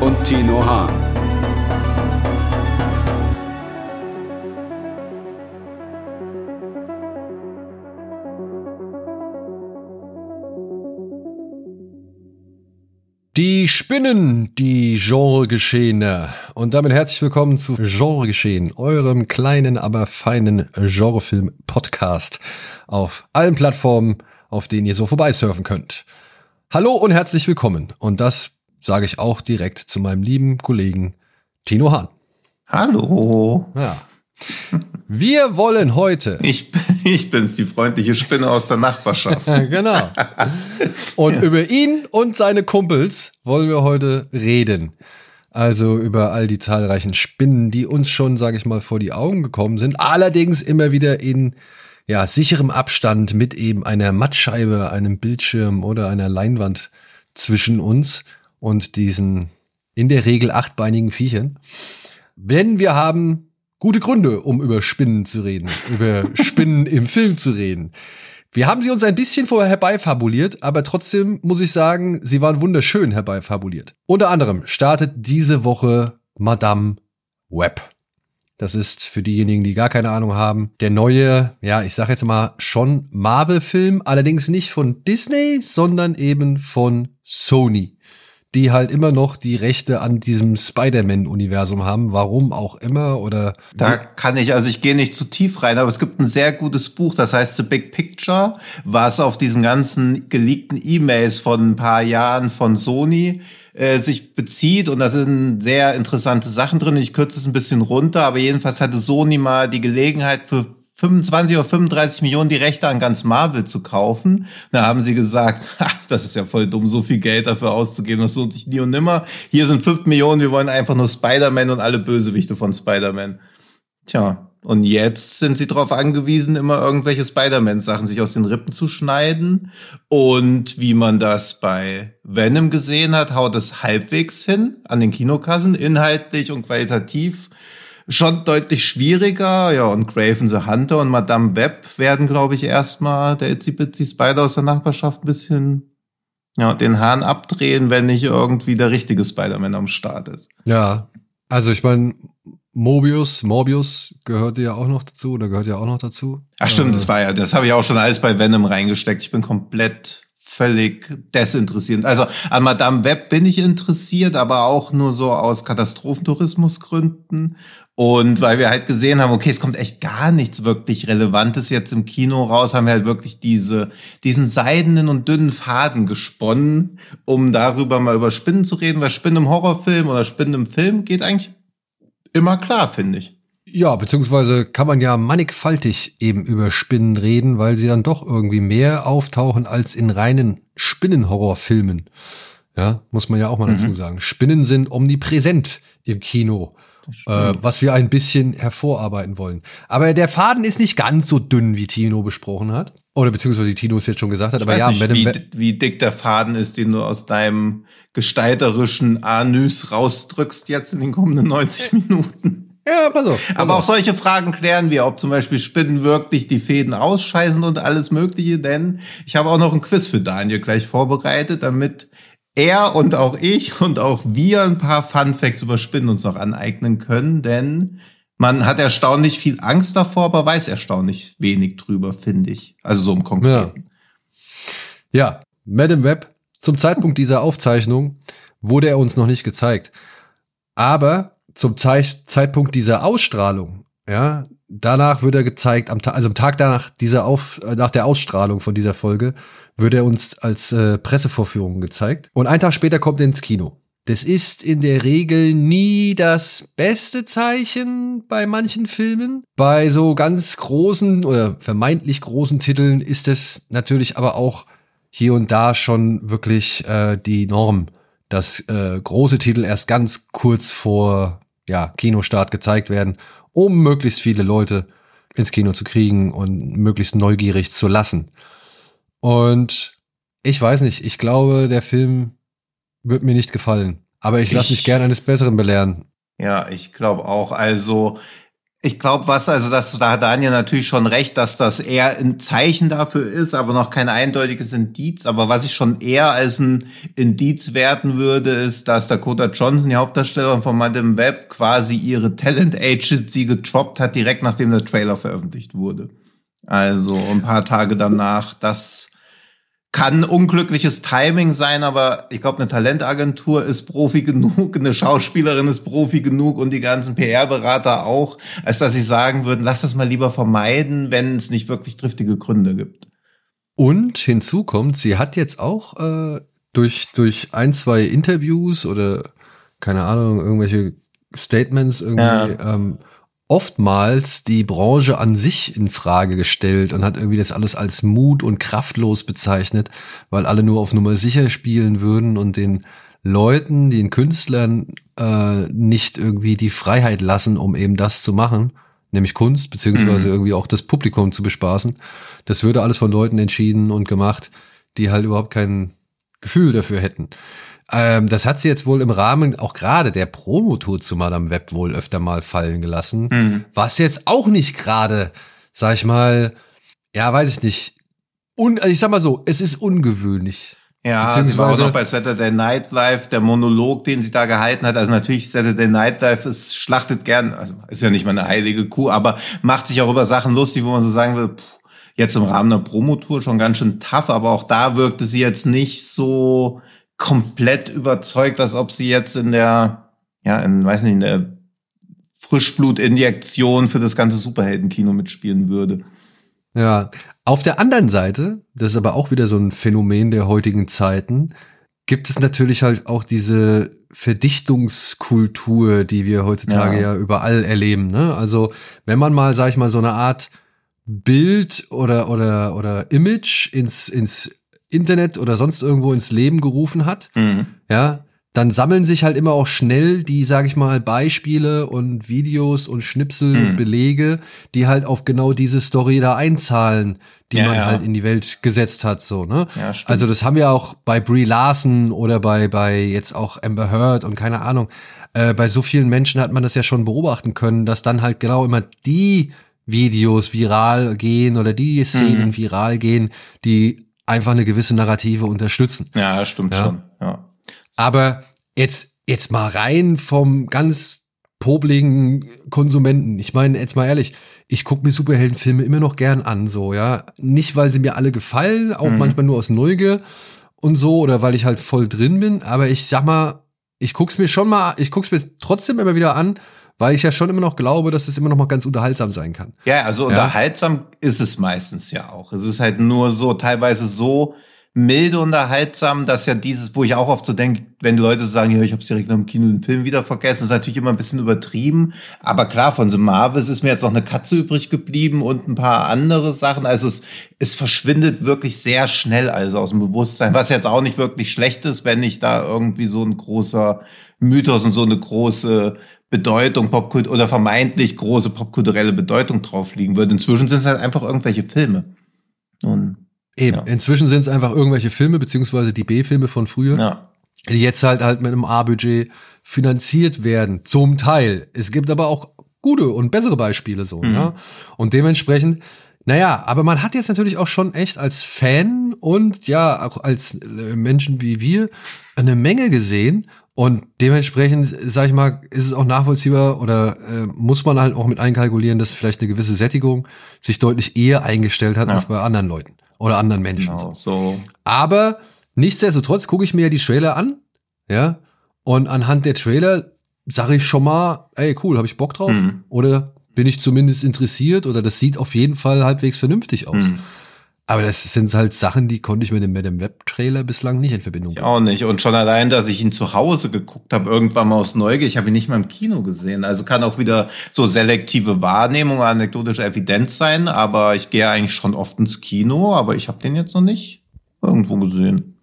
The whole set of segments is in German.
und Tino Hahn. Die Spinnen, die Genregeschehene. Und damit herzlich willkommen zu Genregeschehen, eurem kleinen, aber feinen Genrefilm-Podcast auf allen Plattformen, auf denen ihr so vorbeisurfen könnt. Hallo und herzlich willkommen. Und das sage ich auch direkt zu meinem lieben Kollegen Tino Hahn. Hallo. Ja. Wir wollen heute. Ich, ich bin's, die freundliche Spinne aus der Nachbarschaft. genau. Und ja. über ihn und seine Kumpels wollen wir heute reden. Also über all die zahlreichen Spinnen, die uns schon, sage ich mal, vor die Augen gekommen sind. Allerdings immer wieder in ja, sicherem Abstand mit eben einer Mattscheibe, einem Bildschirm oder einer Leinwand zwischen uns und diesen in der Regel achtbeinigen Viechern. Denn wir haben gute Gründe, um über Spinnen zu reden, über Spinnen im Film zu reden. Wir haben sie uns ein bisschen vorher herbeifabuliert, aber trotzdem muss ich sagen, sie waren wunderschön herbeifabuliert. Unter anderem startet diese Woche Madame Web. Das ist für diejenigen, die gar keine Ahnung haben, der neue, ja, ich sag jetzt mal schon Marvel-Film, allerdings nicht von Disney, sondern eben von Sony die halt immer noch die Rechte an diesem Spider-Man-Universum haben, warum auch immer oder. Da kann ich, also ich gehe nicht zu tief rein, aber es gibt ein sehr gutes Buch, das heißt The Big Picture, was auf diesen ganzen geleakten E-Mails von ein paar Jahren von Sony äh, sich bezieht und da sind sehr interessante Sachen drin. Ich kürze es ein bisschen runter, aber jedenfalls hatte Sony mal die Gelegenheit für 25 oder 35 Millionen die Rechte an ganz Marvel zu kaufen. Da haben sie gesagt, das ist ja voll dumm, so viel Geld dafür auszugeben, das lohnt sich nie und nimmer. Hier sind 5 Millionen, wir wollen einfach nur Spider-Man und alle Bösewichte von Spider-Man. Tja, und jetzt sind sie darauf angewiesen, immer irgendwelche Spider-Man-Sachen sich aus den Rippen zu schneiden. Und wie man das bei Venom gesehen hat, haut es halbwegs hin an den Kinokassen, inhaltlich und qualitativ schon deutlich schwieriger. Ja, und Craven the Hunter und Madame Web werden, glaube ich, erstmal der Itsy Bitsy Spider aus der Nachbarschaft ein bisschen ja, den Hahn abdrehen, wenn nicht irgendwie der richtige Spider-Man am Start ist. Ja, also ich meine, Mobius, Morbius gehört ja auch noch dazu, oder gehört ja auch noch dazu. Ach stimmt, äh, das war ja, das habe ich auch schon alles bei Venom reingesteckt. Ich bin komplett völlig desinteressierend. Also an Madame Web bin ich interessiert, aber auch nur so aus Katastrophentourismusgründen. Und weil wir halt gesehen haben, okay, es kommt echt gar nichts wirklich Relevantes jetzt im Kino raus, haben wir halt wirklich diese, diesen seidenen und dünnen Faden gesponnen, um darüber mal über Spinnen zu reden, weil Spinnen im Horrorfilm oder Spinnen im Film geht eigentlich immer klar, finde ich. Ja, beziehungsweise kann man ja mannigfaltig eben über Spinnen reden, weil sie dann doch irgendwie mehr auftauchen als in reinen Spinnenhorrorfilmen. Ja, muss man ja auch mal mhm. dazu sagen. Spinnen sind omnipräsent im Kino, äh, was wir ein bisschen hervorarbeiten wollen. Aber der Faden ist nicht ganz so dünn, wie Tino besprochen hat. Oder beziehungsweise Tino es jetzt schon gesagt hat. Ich aber ja, nicht, wie, wie dick der Faden ist, den du aus deinem gestalterischen Anus rausdrückst jetzt in den kommenden 90 Minuten. Ja, pass auf. Pass Aber auf. auch solche Fragen klären wir, ob zum Beispiel Spinnen wirklich die Fäden ausscheißen und alles Mögliche, denn ich habe auch noch ein Quiz für Daniel gleich vorbereitet, damit er und auch ich und auch wir ein paar Fun Facts über Spinnen uns noch aneignen können, denn man hat erstaunlich viel Angst davor, aber weiß erstaunlich wenig drüber, finde ich. Also so im Konkreten. Ja. ja, Madame Web, zum Zeitpunkt dieser Aufzeichnung wurde er uns noch nicht gezeigt. Aber zum Zeit, Zeitpunkt dieser Ausstrahlung, ja, danach wird er gezeigt, am also am Tag danach dieser Auf, äh, nach der Ausstrahlung von dieser Folge, wird er uns als äh, Pressevorführung gezeigt. Und ein Tag später kommt er ins Kino. Das ist in der Regel nie das beste Zeichen bei manchen Filmen. Bei so ganz großen oder vermeintlich großen Titeln ist es natürlich aber auch hier und da schon wirklich äh, die Norm, dass äh, große Titel erst ganz kurz vor ja, Kinostart gezeigt werden, um möglichst viele Leute ins Kino zu kriegen und möglichst neugierig zu lassen. Und ich weiß nicht, ich glaube, der Film wird mir nicht gefallen. Aber ich lasse mich gern eines Besseren belehren. Ja, ich glaube auch. Also ich glaube, was, also das, da hat Daniel natürlich schon recht, dass das eher ein Zeichen dafür ist, aber noch kein eindeutiges Indiz. Aber was ich schon eher als ein Indiz werten würde, ist, dass Dakota Johnson, die Hauptdarstellerin von Madame Web, quasi ihre Talent Agency getroppt hat, direkt nachdem der Trailer veröffentlicht wurde. Also ein paar Tage danach, das kann unglückliches Timing sein, aber ich glaube, eine Talentagentur ist Profi genug, eine Schauspielerin ist Profi genug und die ganzen PR-Berater auch, als dass sie sagen würden, lass das mal lieber vermeiden, wenn es nicht wirklich triftige Gründe gibt. Und hinzu kommt, sie hat jetzt auch äh, durch, durch ein, zwei Interviews oder keine Ahnung, irgendwelche Statements irgendwie ja. ähm, oftmals die Branche an sich in Frage gestellt und hat irgendwie das alles als mut und kraftlos bezeichnet, weil alle nur auf Nummer sicher spielen würden und den Leuten, den Künstlern äh, nicht irgendwie die Freiheit lassen, um eben das zu machen, nämlich Kunst, beziehungsweise mhm. irgendwie auch das Publikum zu bespaßen. Das würde alles von Leuten entschieden und gemacht, die halt überhaupt kein Gefühl dafür hätten. Ähm, das hat sie jetzt wohl im Rahmen auch gerade der Promotour zu Madame Web wohl öfter mal fallen gelassen. Mhm. Was jetzt auch nicht gerade, sag ich mal, ja, weiß ich nicht. Un also ich sag mal so, es ist ungewöhnlich. Ja, sie war auch noch bei Saturday Night Live, der Monolog, den sie da gehalten hat. Also natürlich, Saturday Night Live ist, schlachtet gern, also ist ja nicht mal eine heilige Kuh, aber macht sich auch über Sachen lustig, wo man so sagen will, pff, jetzt im Rahmen der Promotour schon ganz schön tough, aber auch da wirkte sie jetzt nicht so, komplett überzeugt, als ob sie jetzt in der, ja, in, weiß nicht, in der Frischblutinjektion für das ganze Superheldenkino mitspielen würde. Ja, auf der anderen Seite, das ist aber auch wieder so ein Phänomen der heutigen Zeiten, gibt es natürlich halt auch diese Verdichtungskultur, die wir heutzutage ja, ja überall erleben. Ne? Also wenn man mal, sag ich mal, so eine Art Bild oder oder oder Image ins ins Internet oder sonst irgendwo ins Leben gerufen hat, mhm. ja, dann sammeln sich halt immer auch schnell die, sag ich mal, Beispiele und Videos und Schnipsel, mhm. Belege, die halt auf genau diese Story da einzahlen, die ja, man ja. halt in die Welt gesetzt hat, so, ne? Ja, also das haben wir auch bei Brie Larson oder bei, bei jetzt auch Amber Heard und keine Ahnung. Äh, bei so vielen Menschen hat man das ja schon beobachten können, dass dann halt genau immer die Videos viral gehen oder die Szenen mhm. viral gehen, die einfach eine gewisse Narrative unterstützen. Ja, stimmt ja? schon. Ja. Aber jetzt, jetzt mal rein vom ganz pobligen Konsumenten. Ich meine, jetzt mal ehrlich, ich gucke mir Superheldenfilme immer noch gern an, so, ja. Nicht, weil sie mir alle gefallen, auch mhm. manchmal nur aus Neugier und so, oder weil ich halt voll drin bin, aber ich sag mal, ich guck's mir schon mal, ich guck's mir trotzdem immer wieder an, weil ich ja schon immer noch glaube, dass es immer noch mal ganz unterhaltsam sein kann. Ja, also ja? unterhaltsam ist es meistens ja auch. Es ist halt nur so teilweise so milde unterhaltsam, dass ja dieses, wo ich auch oft so denke, wenn die Leute sagen, ja, ich habe direkt nach dem Kino den Film wieder vergessen, ist natürlich immer ein bisschen übertrieben. Aber klar, von The Marvels ist mir jetzt noch eine Katze übrig geblieben und ein paar andere Sachen. Also es, es verschwindet wirklich sehr schnell also aus dem Bewusstsein, was jetzt auch nicht wirklich schlecht ist, wenn nicht da irgendwie so ein großer Mythos und so eine große Bedeutung, Popkult oder vermeintlich große popkulturelle Bedeutung drauf liegen würde. Inzwischen sind es halt einfach irgendwelche Filme. Und, Eben, ja. inzwischen sind es einfach irgendwelche Filme, beziehungsweise die B-Filme von früher, ja. die jetzt halt halt mit einem A-Budget finanziert werden. Zum Teil. Es gibt aber auch gute und bessere Beispiele so, mhm. ja. Und dementsprechend, naja, aber man hat jetzt natürlich auch schon echt als Fan und ja, auch als äh, Menschen wie wir eine Menge gesehen und dementsprechend, sag ich mal, ist es auch nachvollziehbar oder äh, muss man halt auch mit einkalkulieren, dass vielleicht eine gewisse Sättigung sich deutlich eher eingestellt hat ja. als bei anderen Leuten oder anderen Menschen. Genau, so. Aber nichtsdestotrotz gucke ich mir ja die Trailer an, ja, und anhand der Trailer sage ich schon mal, ey, cool, habe ich Bock drauf? Mhm. Oder bin ich zumindest interessiert oder das sieht auf jeden Fall halbwegs vernünftig aus. Mhm. Aber das sind halt Sachen, die konnte ich mit dem, mit dem Web-Trailer bislang nicht in Verbindung bringen. Ich auch nicht. Und schon allein, dass ich ihn zu Hause geguckt habe, irgendwann mal aus Neugier, ich habe ihn nicht mal im Kino gesehen. Also kann auch wieder so selektive Wahrnehmung, anekdotische Evidenz sein. Aber ich gehe eigentlich schon oft ins Kino, aber ich habe den jetzt noch nicht irgendwo gesehen.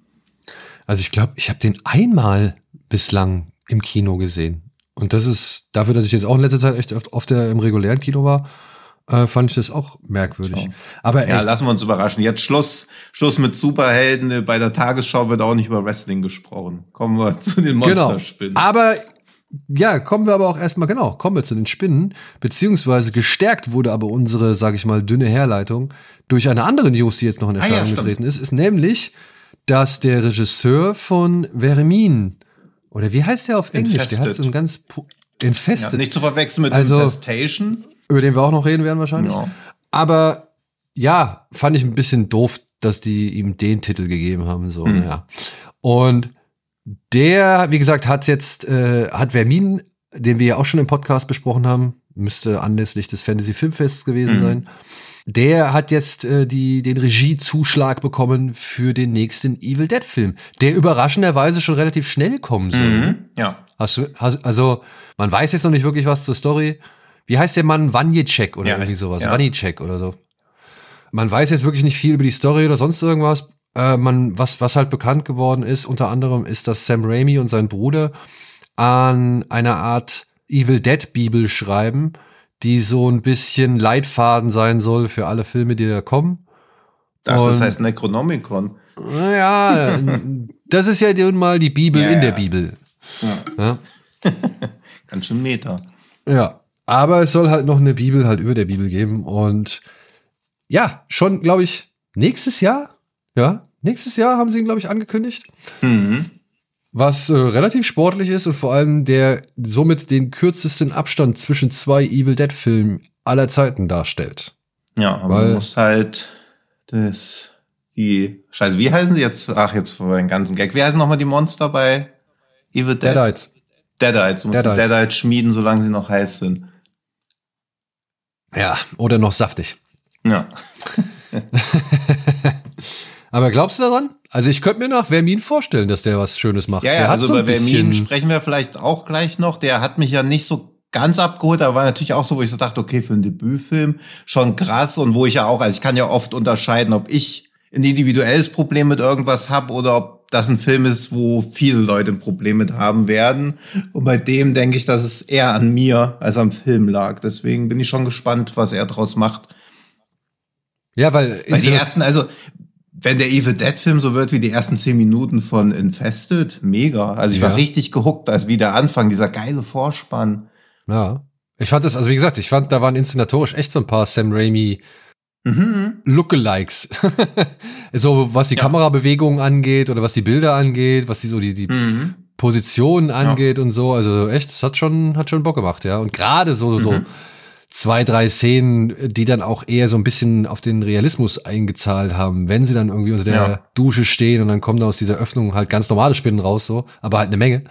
Also ich glaube, ich habe den einmal bislang im Kino gesehen. Und das ist dafür, dass ich jetzt auch in letzter Zeit echt oft, oft der, im regulären Kino war, äh, fand ich das auch merkwürdig. So. Aber ey, Ja, lassen wir uns überraschen. Jetzt Schluss, Schluss mit Superhelden. Bei der Tagesschau wird auch nicht über Wrestling gesprochen. Kommen wir zu den genau. Monsterspinnen. Aber ja, kommen wir aber auch erstmal, genau, kommen wir zu den Spinnen. Beziehungsweise gestärkt wurde aber unsere, sage ich mal, dünne Herleitung durch eine andere News, die jetzt noch in Ah ja, Erscheinung getreten ist, ist nämlich, dass der Regisseur von Vermin, oder wie heißt der auf Englisch? Der hat Infested. so ein ganz pu- ja, Infested, nicht zu verwechseln mit Also- Infestation. Über den wir auch noch reden werden wahrscheinlich. Ja. Aber ja, fand ich ein bisschen doof, dass die ihm den Titel gegeben haben. So, Mhm. ja. Und der, wie gesagt, hat jetzt, äh, hat Vermin, den wir ja auch schon im Podcast besprochen haben, müsste anlässlich des Fantasy Filmfests gewesen Mhm. sein. Der hat jetzt äh, die, den Regiezuschlag bekommen für den nächsten Evil Dead Film, der überraschenderweise schon relativ schnell kommen soll. Mhm. Ja. Hast du, hast, also, man weiß jetzt noch nicht wirklich was zur Story. Wie heißt der Mann? Wanjecek oder Ja, irgendwie sowas. ja. Wanjecek oder so. Man weiß jetzt wirklich nicht viel über die Story oder sonst irgendwas. Äh, man, was, was halt bekannt geworden ist, unter anderem ist, dass Sam Raimi und sein Bruder an einer Art Evil Dead Bibel schreiben, die so ein bisschen Leitfaden sein soll für alle Filme, die da kommen. Ach, das Und- heißt Necronomicon. Naja, das ist ja nun mal die Bibel Ja, in der ja. Bibel. Ja. Ja. Ganz schön Meter. Ja, aber es soll halt noch eine Bibel halt über der Bibel geben und ja, schon, glaube ich, nächstes Jahr, ja, nächstes Jahr haben sie ihn, glaube ich, angekündigt, Mhm. was äh, relativ sportlich ist und vor allem der somit den kürzesten Abstand zwischen zwei Evil Dead Filmen aller Zeiten darstellt. Ja, aber Weil- man muss halt das, die, scheiße, wie heißen sie jetzt? Ach, jetzt vor den ganzen Gag. Wie heißen nochmal die Monster bei Evil Dead? Deadites. Deadites. Du musst Deadites. Deadites schmieden, solange sie noch heiß sind. Ja, oder noch saftig. Ja. Aber glaubst du daran? Also ich könnte mir nach Vermin vorstellen, dass der was Schönes macht. Ja, ja, hat also so über Vermin sprechen wir vielleicht auch gleich noch. Der hat mich ja nicht so ganz abgeholt, aber war natürlich auch so, wo ich so dachte, okay, für einen Debütfilm schon krass und wo ich ja auch, also ich kann ja oft unterscheiden, ob ich ein individuelles Problem mit irgendwas habe oder ob das ein Film ist, wo viele Leute ein Problem mit haben werden. Und bei dem denke ich, dass es eher an mir als am Film lag. Deswegen bin ich schon gespannt, was er draus macht. ja, weil, Weil die ersten, also wenn der Evil Dead Film so wird wie die ersten zehn Minuten von Infested, mega. Also ich Ja. war richtig gehuckt, als wie der Anfang, dieser geile Vorspann. Ja. Ich fand das, also wie gesagt, ich fand, da waren inszenatorisch echt so ein paar Sam Raimi Mhm. Lookalikes. so, was die Ja. Kamerabewegungen angeht oder was die Bilder angeht, was die so die, die Mhm. Positionen angeht und so. Also echt, es hat schon, hat schon Bock gemacht, ja. Und gerade so, so Mhm. zwei, drei Szenen, die dann auch eher so ein bisschen auf den Realismus eingezahlt haben, wenn sie dann irgendwie unter der Ja. Dusche stehen und dann kommen da aus dieser Öffnung halt ganz normale Spinnen raus, so, aber halt eine Menge.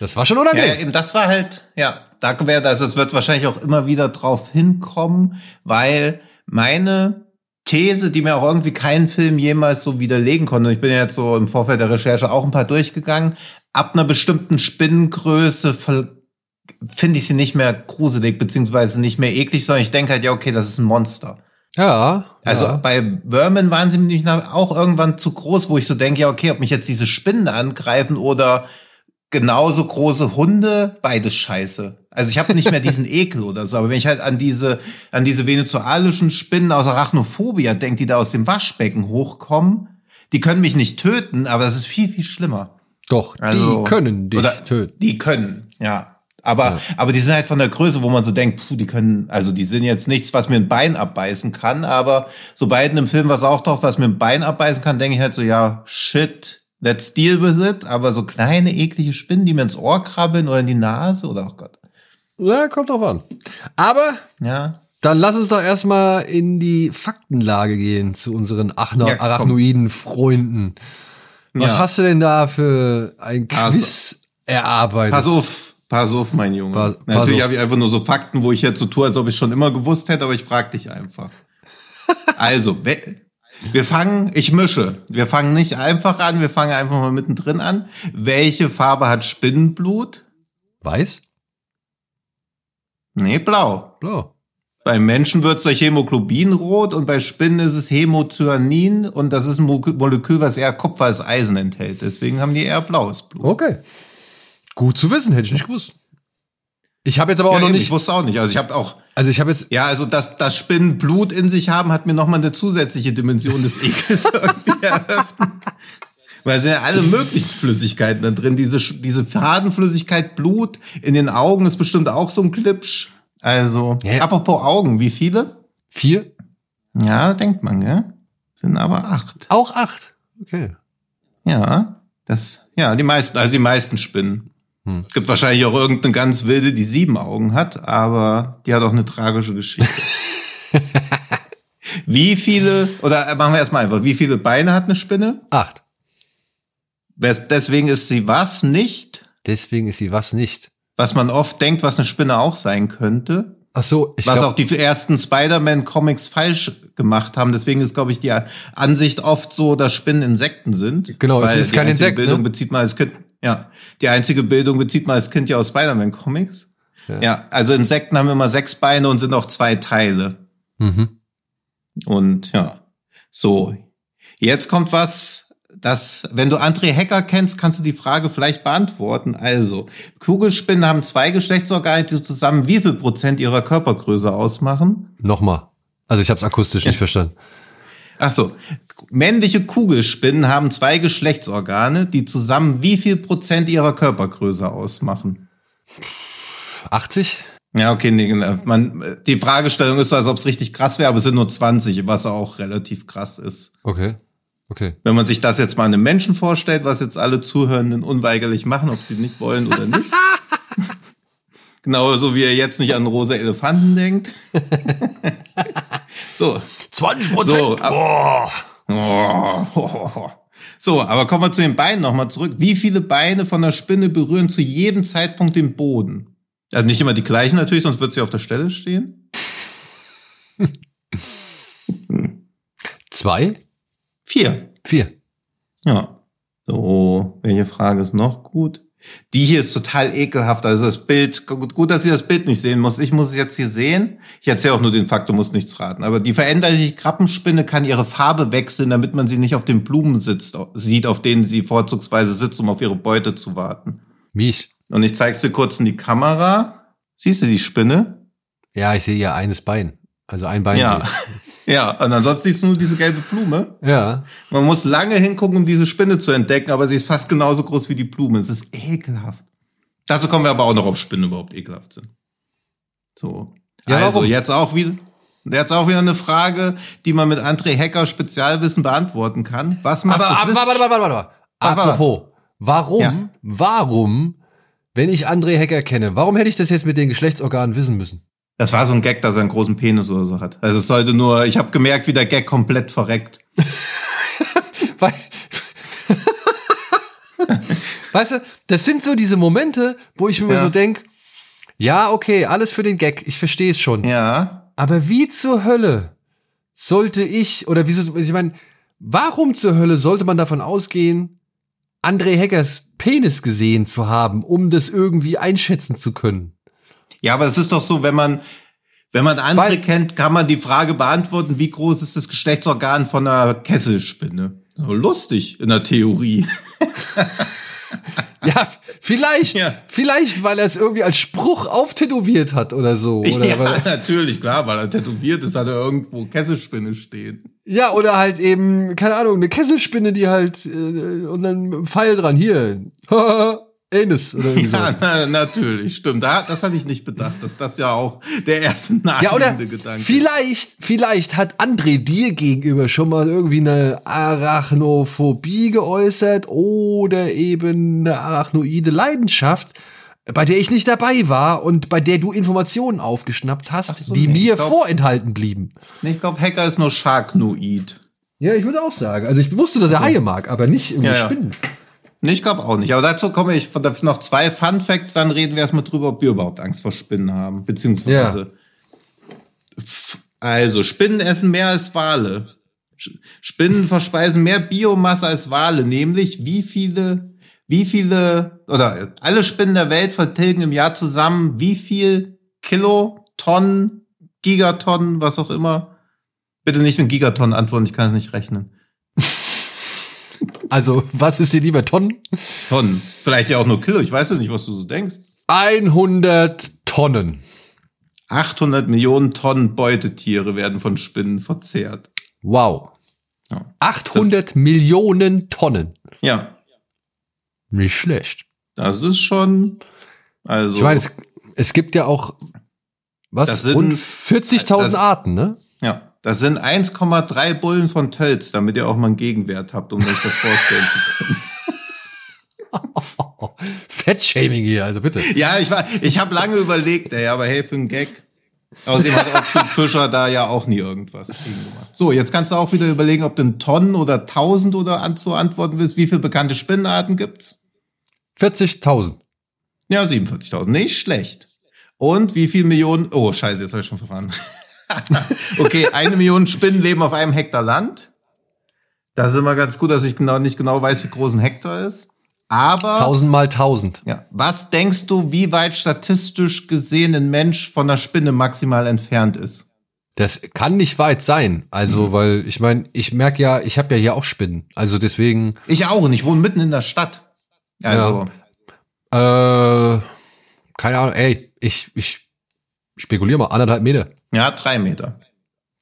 Das war schon Ja, unangenehm. ja, eben, das war halt, ja, da wäre, also es wird wahrscheinlich auch immer wieder drauf hinkommen, weil meine These, die mir auch irgendwie kein Film jemals so widerlegen konnte, und ich bin ja jetzt so im Vorfeld der Recherche auch ein paar durchgegangen, ab einer bestimmten Spinnengröße finde ich sie nicht mehr gruselig, beziehungsweise nicht mehr eklig, sondern ich denke halt, ja, okay, das ist ein Monster. Ja. Also ja. bei Vermin waren sie nämlich auch irgendwann zu groß, wo ich so denke, ja, okay, ob mich jetzt diese Spinnen angreifen oder genauso große Hunde, beides scheiße. Also ich habe nicht mehr diesen Ekel oder so, aber wenn ich halt an diese, an diese venezuelischen Spinnen aus Arachnophobia denke, die da aus dem Waschbecken hochkommen, die können mich nicht töten, aber das ist viel, viel schlimmer. Doch, Also, die können dich oder töten. Die können, ja. Aber, Ja. aber die sind halt von der Größe, wo man so denkt, puh, die können, also die sind jetzt nichts, was mir ein Bein abbeißen kann, aber sobald in einem Film was auch drauf, was mir ein Bein abbeißen kann, denke ich halt so, ja, shit, let's deal with it. Aber so kleine, eklige Spinnen, die mir ins Ohr krabbeln oder in die Nase oder, oh Gott. Ja, kommt drauf an. Aber Ja. dann lass uns doch erstmal in die Faktenlage gehen zu unseren Achna Ja, arachnoiden Freunden. Was Ja. hast du denn da für ein Quiz erarbeitet? Pass auf, pass auf, mein Junge. Pass- pass Natürlich habe ich einfach nur so Fakten, wo ich jetzt so tue, als ob ich schon immer gewusst hätte, aber ich frage dich einfach. also, wir fangen, ich mische. Wir fangen nicht einfach an, wir fangen einfach mal mittendrin an. Welche Farbe hat Spinnenblut? Weiß? Nee, blau. Blau. Beim Menschen wird es durch Hämoglobin rot und bei Spinnen ist es Hämocyanin und das ist ein Mo- Molekül, was eher Kupfer als Eisen enthält. Deswegen haben die eher blaues Blut. Okay. Gut zu wissen, hätte ich nicht gewusst. Ich habe jetzt aber auch Ja, noch eben, nicht. Ich wusste auch nicht. Also ich habe auch, Also ich habe jetzt. ja, also dass das Spinnen Blut in sich haben, hat mir nochmal eine zusätzliche Dimension des Ekels irgendwie eröffnet. Weil es sind ja alle möglichen Flüssigkeiten da drin. Diese, diese Fadenflüssigkeit, Blut in den Augen ist bestimmt auch so ein Klipsch. Also, Ja. apropos Augen, wie viele? Vier? Ja, denkt man, gell? Sind aber acht. Auch acht. Okay. Ja, das, ja, die meisten, also die meisten Spinnen. Hm. Es gibt wahrscheinlich auch irgendeine ganz wilde, die sieben Augen hat, aber die hat auch eine tragische Geschichte. wie viele, oder machen wir erstmal einfach, wie viele Beine hat eine Spinne? Acht. Deswegen ist sie was nicht, Deswegen ist sie was nicht. was man oft denkt, was eine Spinne auch sein könnte. Ach so, ich was glaub, auch die ersten Spider-Man-Comics falsch gemacht haben. Deswegen ist, glaube ich, die Ansicht oft so, dass Spinnen Insekten sind. Genau, es ist die kein einzige Insekt, Bildung ne? bezieht man als Kind. Ja, die einzige Bildung bezieht man als Kind ja aus Spider-Man-Comics. Ja. Ja. also Insekten haben immer sechs Beine und sind auch zwei Teile. Mhm. Und ja, so. Jetzt kommt was, das, wenn du André Hecker kennst, kannst du die Frage vielleicht beantworten. Also, Kugelspinnen haben zwei Geschlechtsorgane, die zusammen wie viel Prozent ihrer Körpergröße ausmachen? Nochmal. Also ich habe es akustisch nicht verstanden. Ach so. Männliche Kugelspinnen haben zwei Geschlechtsorgane, die zusammen wie viel Prozent ihrer Körpergröße ausmachen? 80? Ja, okay, nee, genau. Man, die Fragestellung ist so, als ob es richtig krass wäre, aber es sind nur 20, was auch relativ krass ist. Okay. Okay. Wenn man sich das jetzt mal einem Menschen vorstellt, was jetzt alle Zuhörenden unweigerlich machen, ob sie nicht wollen oder nicht. Genauso wie er jetzt nicht an rosa Elefanten denkt. so, 20 So, ab- Oh. So, aber kommen wir zu den Beinen nochmal zurück. Wie viele Beine von der Spinne berühren zu jedem Zeitpunkt den Boden? Also nicht immer die gleichen natürlich, sonst wird sie auf der Stelle stehen. Zwei? Vier. Vier. Ja. So, welche Frage ist noch gut? Die hier ist total ekelhaft. Also das Bild, gut, gut, dass ihr das Bild nicht sehen muss. Ich muss es jetzt hier sehen. Ich erzähle auch nur den Fakt, du musst nichts raten. Aber die veränderliche Krabbenspinne kann ihre Farbe wechseln, damit man sie nicht auf den Blumen sitzt, sieht, auf denen sie vorzugsweise sitzt, um auf ihre Beute zu warten. Mies. Und ich zeig's dir kurz in die Kamera. Siehst du die Spinne? Ja, ich sehe ja eines Bein. Also ein Bein. Ja. Ja, und ansonsten siehst du nur diese gelbe Blume. Ja. Man muss lange hingucken, um diese Spinne zu entdecken, aber sie ist fast genauso groß wie die Blume. Es ist ekelhaft. Dazu kommen wir aber auch noch, ob Spinnen überhaupt ekelhaft sind. So. Ja, also warum? jetzt auch wieder. Jetzt auch wieder eine Frage, die man mit André Hecker Spezialwissen beantworten kann. Was macht Aber, das aber warte, warte, warte, warte. Ach, was? Apropos, warum, Ja. warum, wenn ich André Hecker kenne, warum hätte ich das jetzt mit den Geschlechtsorganen wissen müssen? Das war so ein Gag, dass er einen großen Penis oder so hat. Also es sollte nur, ich habe gemerkt, wie der Gag komplett verreckt. Weil, weißt du, das sind so diese Momente, wo ich mir Ja. so denk, ja, okay, alles für den Gag, ich verstehe es schon. Ja. Aber wie zur Hölle sollte ich, oder wieso, ich meine, warum zur Hölle sollte man davon ausgehen, André Heckers Penis gesehen zu haben, um das irgendwie einschätzen zu können? Ja, aber das ist doch so, wenn man, wenn man André Weil- kennt, kann man die Frage beantworten, wie groß ist das Geschlechtsorgan von einer Kesselspinne? So lustig in der Theorie. Ja, vielleicht, Ja. vielleicht, weil er es irgendwie als Spruch auftätowiert hat oder so. Oder ja, weil, natürlich, klar, weil er tätowiert ist, hat er irgendwo Kesselspinne stehen. ja, oder halt eben, keine Ahnung, eine Kesselspinne, die halt, äh, und dann mit einem Pfeil dran, hier, Anus oder irgendwie Ja, na, natürlich, stimmt. Da, das hatte ich nicht bedacht, dass das ja auch der erste Ja, oder naheliegende Gedanke vielleicht, vielleicht hat André dir gegenüber schon mal irgendwie eine Arachnophobie geäußert oder eben eine arachnoide Leidenschaft, bei der ich nicht dabei war und bei der du Informationen aufgeschnappt hast, so, die nee, mir glaub- vorenthalten blieben. Ich glaube, Hacker ist nur Sharknoid. Ja, ich würde auch sagen. Also ich wusste, dass er Haie mag, aber nicht irgendwie Ja, ja. Nee, ich glaube auch nicht. Aber dazu komme ich von noch zwei Fun Facts, dann reden wir erstmal drüber, ob wir überhaupt Angst vor Spinnen haben. Beziehungsweise. F- Also, Spinnen essen mehr als Wale. Spinnen verspeisen mehr Biomasse als Wale, nämlich wie viele, wie viele, oder alle Spinnen der Welt vertilgen im Jahr zusammen wie viel Kilo, Tonnen Gigatonnen, was auch immer. Bitte nicht mit Gigatonnen antworten, ich kann es nicht rechnen. Also, was ist dir lieber Tonnen? Tonnen. Vielleicht ja auch nur Kilo, ich weiß ja nicht, was du so denkst. 100 Tonnen. 800 Millionen Tonnen Beutetiere werden von Spinnen verzehrt. Wow. Ja. 800 Millionen Tonnen. Ja, Nicht schlecht. das ist schon. Also, Ich meine, es, es gibt ja auch was Das sind- rund 40.000 das- Arten, ne? Das sind 1,3 Bullen von Tölz, damit ihr auch mal einen Gegenwert habt, um euch das vorstellen zu können. Fettshaming hier, also bitte. Ja, ich war, ich habe lange überlegt, ey, aber hey, für einen Gag. Außerdem hat Ottfried Fischer da ja auch nie irgendwas gegen gemacht. So, jetzt kannst du auch wieder überlegen, ob du in Tonnen oder Tausend oder an, so antworten willst. Wie viele bekannte Spinnenarten gibt's? 40.000. Ja, 47.000. Nicht schlecht. Und wie viel Millionen? Oh, scheiße, jetzt habe ich schon verraten. okay, eine Million Spinnen leben auf einem Hektar Land. Das ist immer ganz gut, dass ich genau nicht genau weiß, wie groß ein Hektar ist. Aber 1000 mal 1000. ja, was denkst du, wie weit statistisch gesehen ein Mensch von der Spinne maximal entfernt ist? Das kann nicht weit sein. Also, Mhm. weil ich meine, ich merke ja, ich habe ja hier auch Spinnen. Also deswegen, Ich auch und ich wohne mitten in der Stadt. Also, äh, keine Ahnung, ey, ich, ich spekuliere mal, anderthalb Meter. Ja, drei Meter.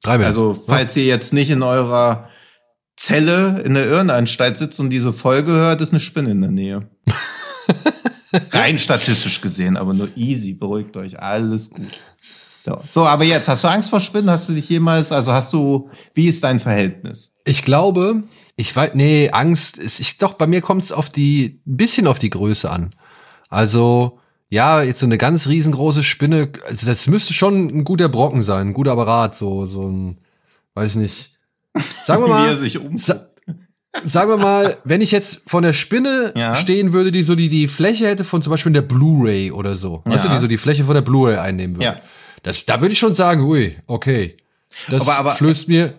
Drei Meter. Also, falls ihr jetzt nicht in eurer Zelle in der Irrenanstalt sitzt und diese Folge hört, ist eine Spinne in der Nähe. Rein statistisch gesehen, aber nur easy, beruhigt euch, alles gut. So, so, aber jetzt, hast du Angst vor Spinnen? Hast du dich jemals, also hast du, wie ist dein Verhältnis? Ich glaube, ich weiß, nee, Angst ist, ich, doch, bei mir kommt es auf die, ein bisschen auf die Größe an. Also, ja, jetzt so eine ganz riesengroße Spinne, also das müsste schon ein guter Brocken sein, ein guter Apparat, so, so ein, weiß ich nicht. Sagen wir mal, sa sagen wir mal, wenn ich jetzt von der Spinne Ja. stehen würde, die so die, die Fläche hätte von zum Beispiel der Blu-ray oder so. Weißt du, Ja. die so die Fläche von der Blu-ray einnehmen würde. Ja. Das, da würde ich schon sagen, ui, okay. Das Aber- aber- flößt mir,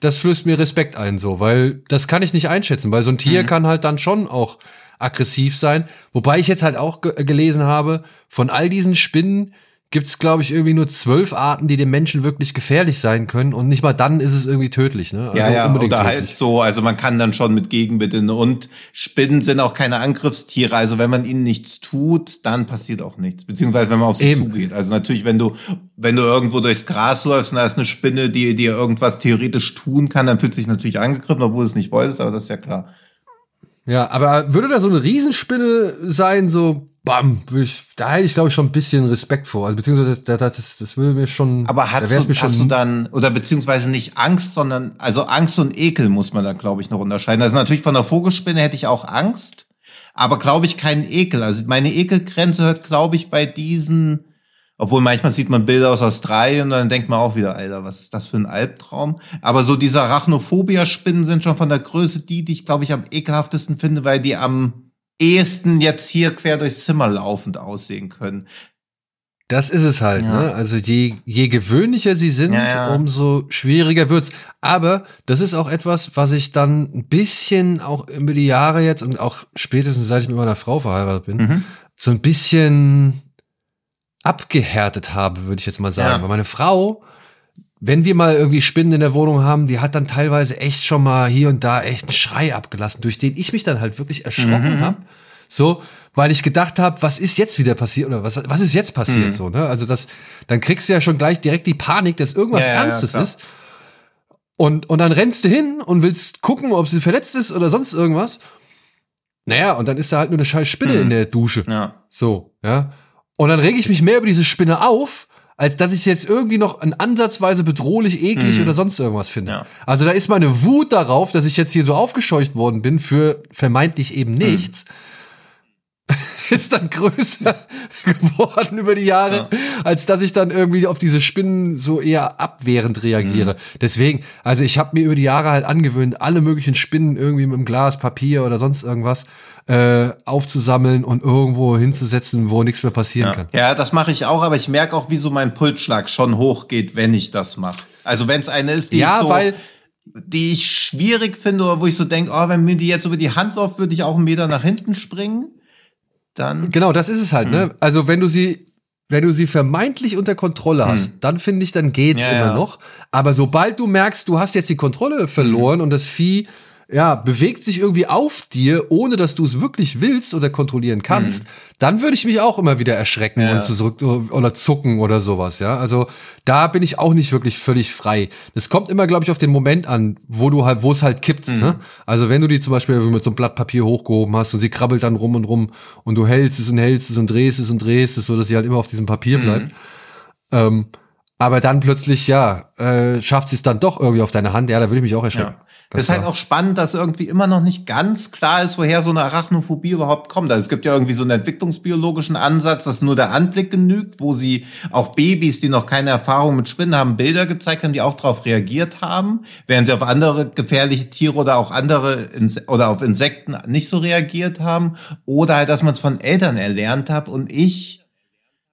das flößt mir Respekt ein, so, weil das kann ich nicht einschätzen, weil so ein Mhm. Tier kann halt dann schon auch aggressiv sein. Wobei ich jetzt halt auch ge gelesen habe, von all diesen Spinnen gibt's glaube ich, irgendwie nur zwölf Arten, die dem Menschen wirklich gefährlich sein können. Und nicht mal dann ist es irgendwie tödlich, ne? Ja, ja, unbedingt oder halt tödlich. so, also man kann dann schon mit Gegenmitteln und Spinnen sind auch keine Angriffstiere, also wenn man ihnen nichts tut, dann passiert auch nichts, beziehungsweise wenn man auf sie Eben. zugeht. Also natürlich, wenn du, wenn du irgendwo durchs Gras läufst und da ist eine Spinne, die dir irgendwas theoretisch tun kann, dann fühlt sich natürlich angegriffen, obwohl du es nicht wolltest, aber das ist ja klar. Ja, aber würde da so eine Riesenspinne sein, so bam, ich, da hätte ich glaube ich schon ein bisschen Respekt vor. Also beziehungsweise das, das, das würde mir schon. Aber hast, du, mir hast du dann, oder beziehungsweise nicht Angst, sondern, also Angst und Ekel muss man da, glaube ich, noch unterscheiden. Also natürlich von der Vogelspinne hätte ich auch Angst, aber glaube ich keinen Ekel. Also meine Ekelgrenze hört, glaube ich, bei diesen, obwohl manchmal sieht man Bilder aus Australien und dann denkt man auch wieder, Alter, was ist das für ein Albtraum? Aber so diese Arachnophobia-Spinnen sind schon von der Größe die, die ich, glaube ich, am ekelhaftesten finde, weil die am ehesten jetzt hier quer durchs Zimmer laufend aussehen können. Das ist es halt, Ja. ne? Also je, je gewöhnlicher sie sind, Ja, ja. umso schwieriger wird's. Aber das ist auch etwas, was ich dann ein bisschen auch über die Jahre jetzt und auch spätestens seit ich mit meiner Frau verheiratet bin, Mhm. so ein bisschen abgehärtet habe, würde ich jetzt mal sagen. Ja. Weil meine Frau, wenn wir mal irgendwie Spinnen in der Wohnung haben, die hat dann teilweise echt schon mal hier und da echt einen Schrei abgelassen, durch den ich mich dann halt wirklich erschrocken Mhm. habe. So, weil ich gedacht habe, was ist jetzt wieder passiert oder was, was ist jetzt passiert Mhm. so, ne? Also das, dann kriegst du ja schon gleich direkt die Panik, dass irgendwas Ja, ja, ja, Ernstes klar. ist. Und, und dann rennst du hin und willst gucken, ob sie verletzt ist oder sonst irgendwas. Naja, und dann ist da halt nur eine scheiß Spinne Mhm. in der Dusche. Ja. So, ja. Und dann rege ich mich mehr über diese Spinne auf, als dass ich jetzt irgendwie noch in ansatzweise bedrohlich, eklig oder sonst irgendwas finde. Ja. Also da ist meine Wut darauf, dass ich jetzt hier so aufgescheucht worden bin für vermeintlich eben nichts. Ist dann größer geworden über die Jahre, als dass ich dann irgendwie auf diese Spinnen so eher abwehrend reagiere. Deswegen, also ich habe mir über die Jahre halt angewöhnt, alle möglichen Spinnen irgendwie mit einem Glas, Papier oder sonst irgendwas äh, aufzusammeln und irgendwo hinzusetzen, wo nichts mehr passieren Ja, kann. ja das mache ich auch, aber ich merke auch, wie so mein Pulsschlag schon hochgeht, wenn ich das mache. Also wenn es eine ist, die Ja, ich so, weil- die ich schwierig finde, oder wo ich so denke, oh, wenn mir die jetzt über die Hand läuft, würde ich auch einen Meter nach hinten springen. Dann. Genau, das ist es halt, Mhm. ne? Also wenn du sie wenn du sie vermeintlich unter Kontrolle hast, hm. dann finde ich, dann geht's ja, immer ja. noch. Aber sobald du merkst, du hast jetzt die Kontrolle verloren hm. und das Vieh ja, bewegt sich irgendwie auf dir, ohne dass du es wirklich willst oder kontrollieren kannst, mhm. dann würde ich mich auch immer wieder erschrecken ja. und zurück oder zucken oder sowas, ja. Also da bin ich auch nicht wirklich völlig frei. Das kommt immer, glaube ich, auf den Moment an, wo du halt, wo es halt kippt. Mhm. Ne? Also wenn du die zum Beispiel mit so einem Blatt Papier hochgehoben hast und sie krabbelt dann rum und rum und du hältst es und hältst es und drehst es und drehst es, so dass sie halt immer auf diesem Papier bleibt. Mhm. Ähm, aber dann plötzlich, ja, äh, schafft sie es dann doch irgendwie auf deine Hand. Ja, da würde ich mich auch erschrecken. Ja. Das ist halt auch spannend, dass irgendwie immer noch nicht ganz klar ist, woher so eine Arachnophobie überhaupt kommt. Also es gibt ja irgendwie so einen entwicklungsbiologischen Ansatz, dass nur der Anblick genügt, wo sie auch Babys, die noch keine Erfahrung mit Spinnen haben, Bilder gezeigt haben, die auch darauf reagiert haben, während sie auf andere gefährliche Tiere oder auch andere oder auf Insekten nicht so reagiert haben. Oder halt, dass man es von Eltern erlernt hat und ich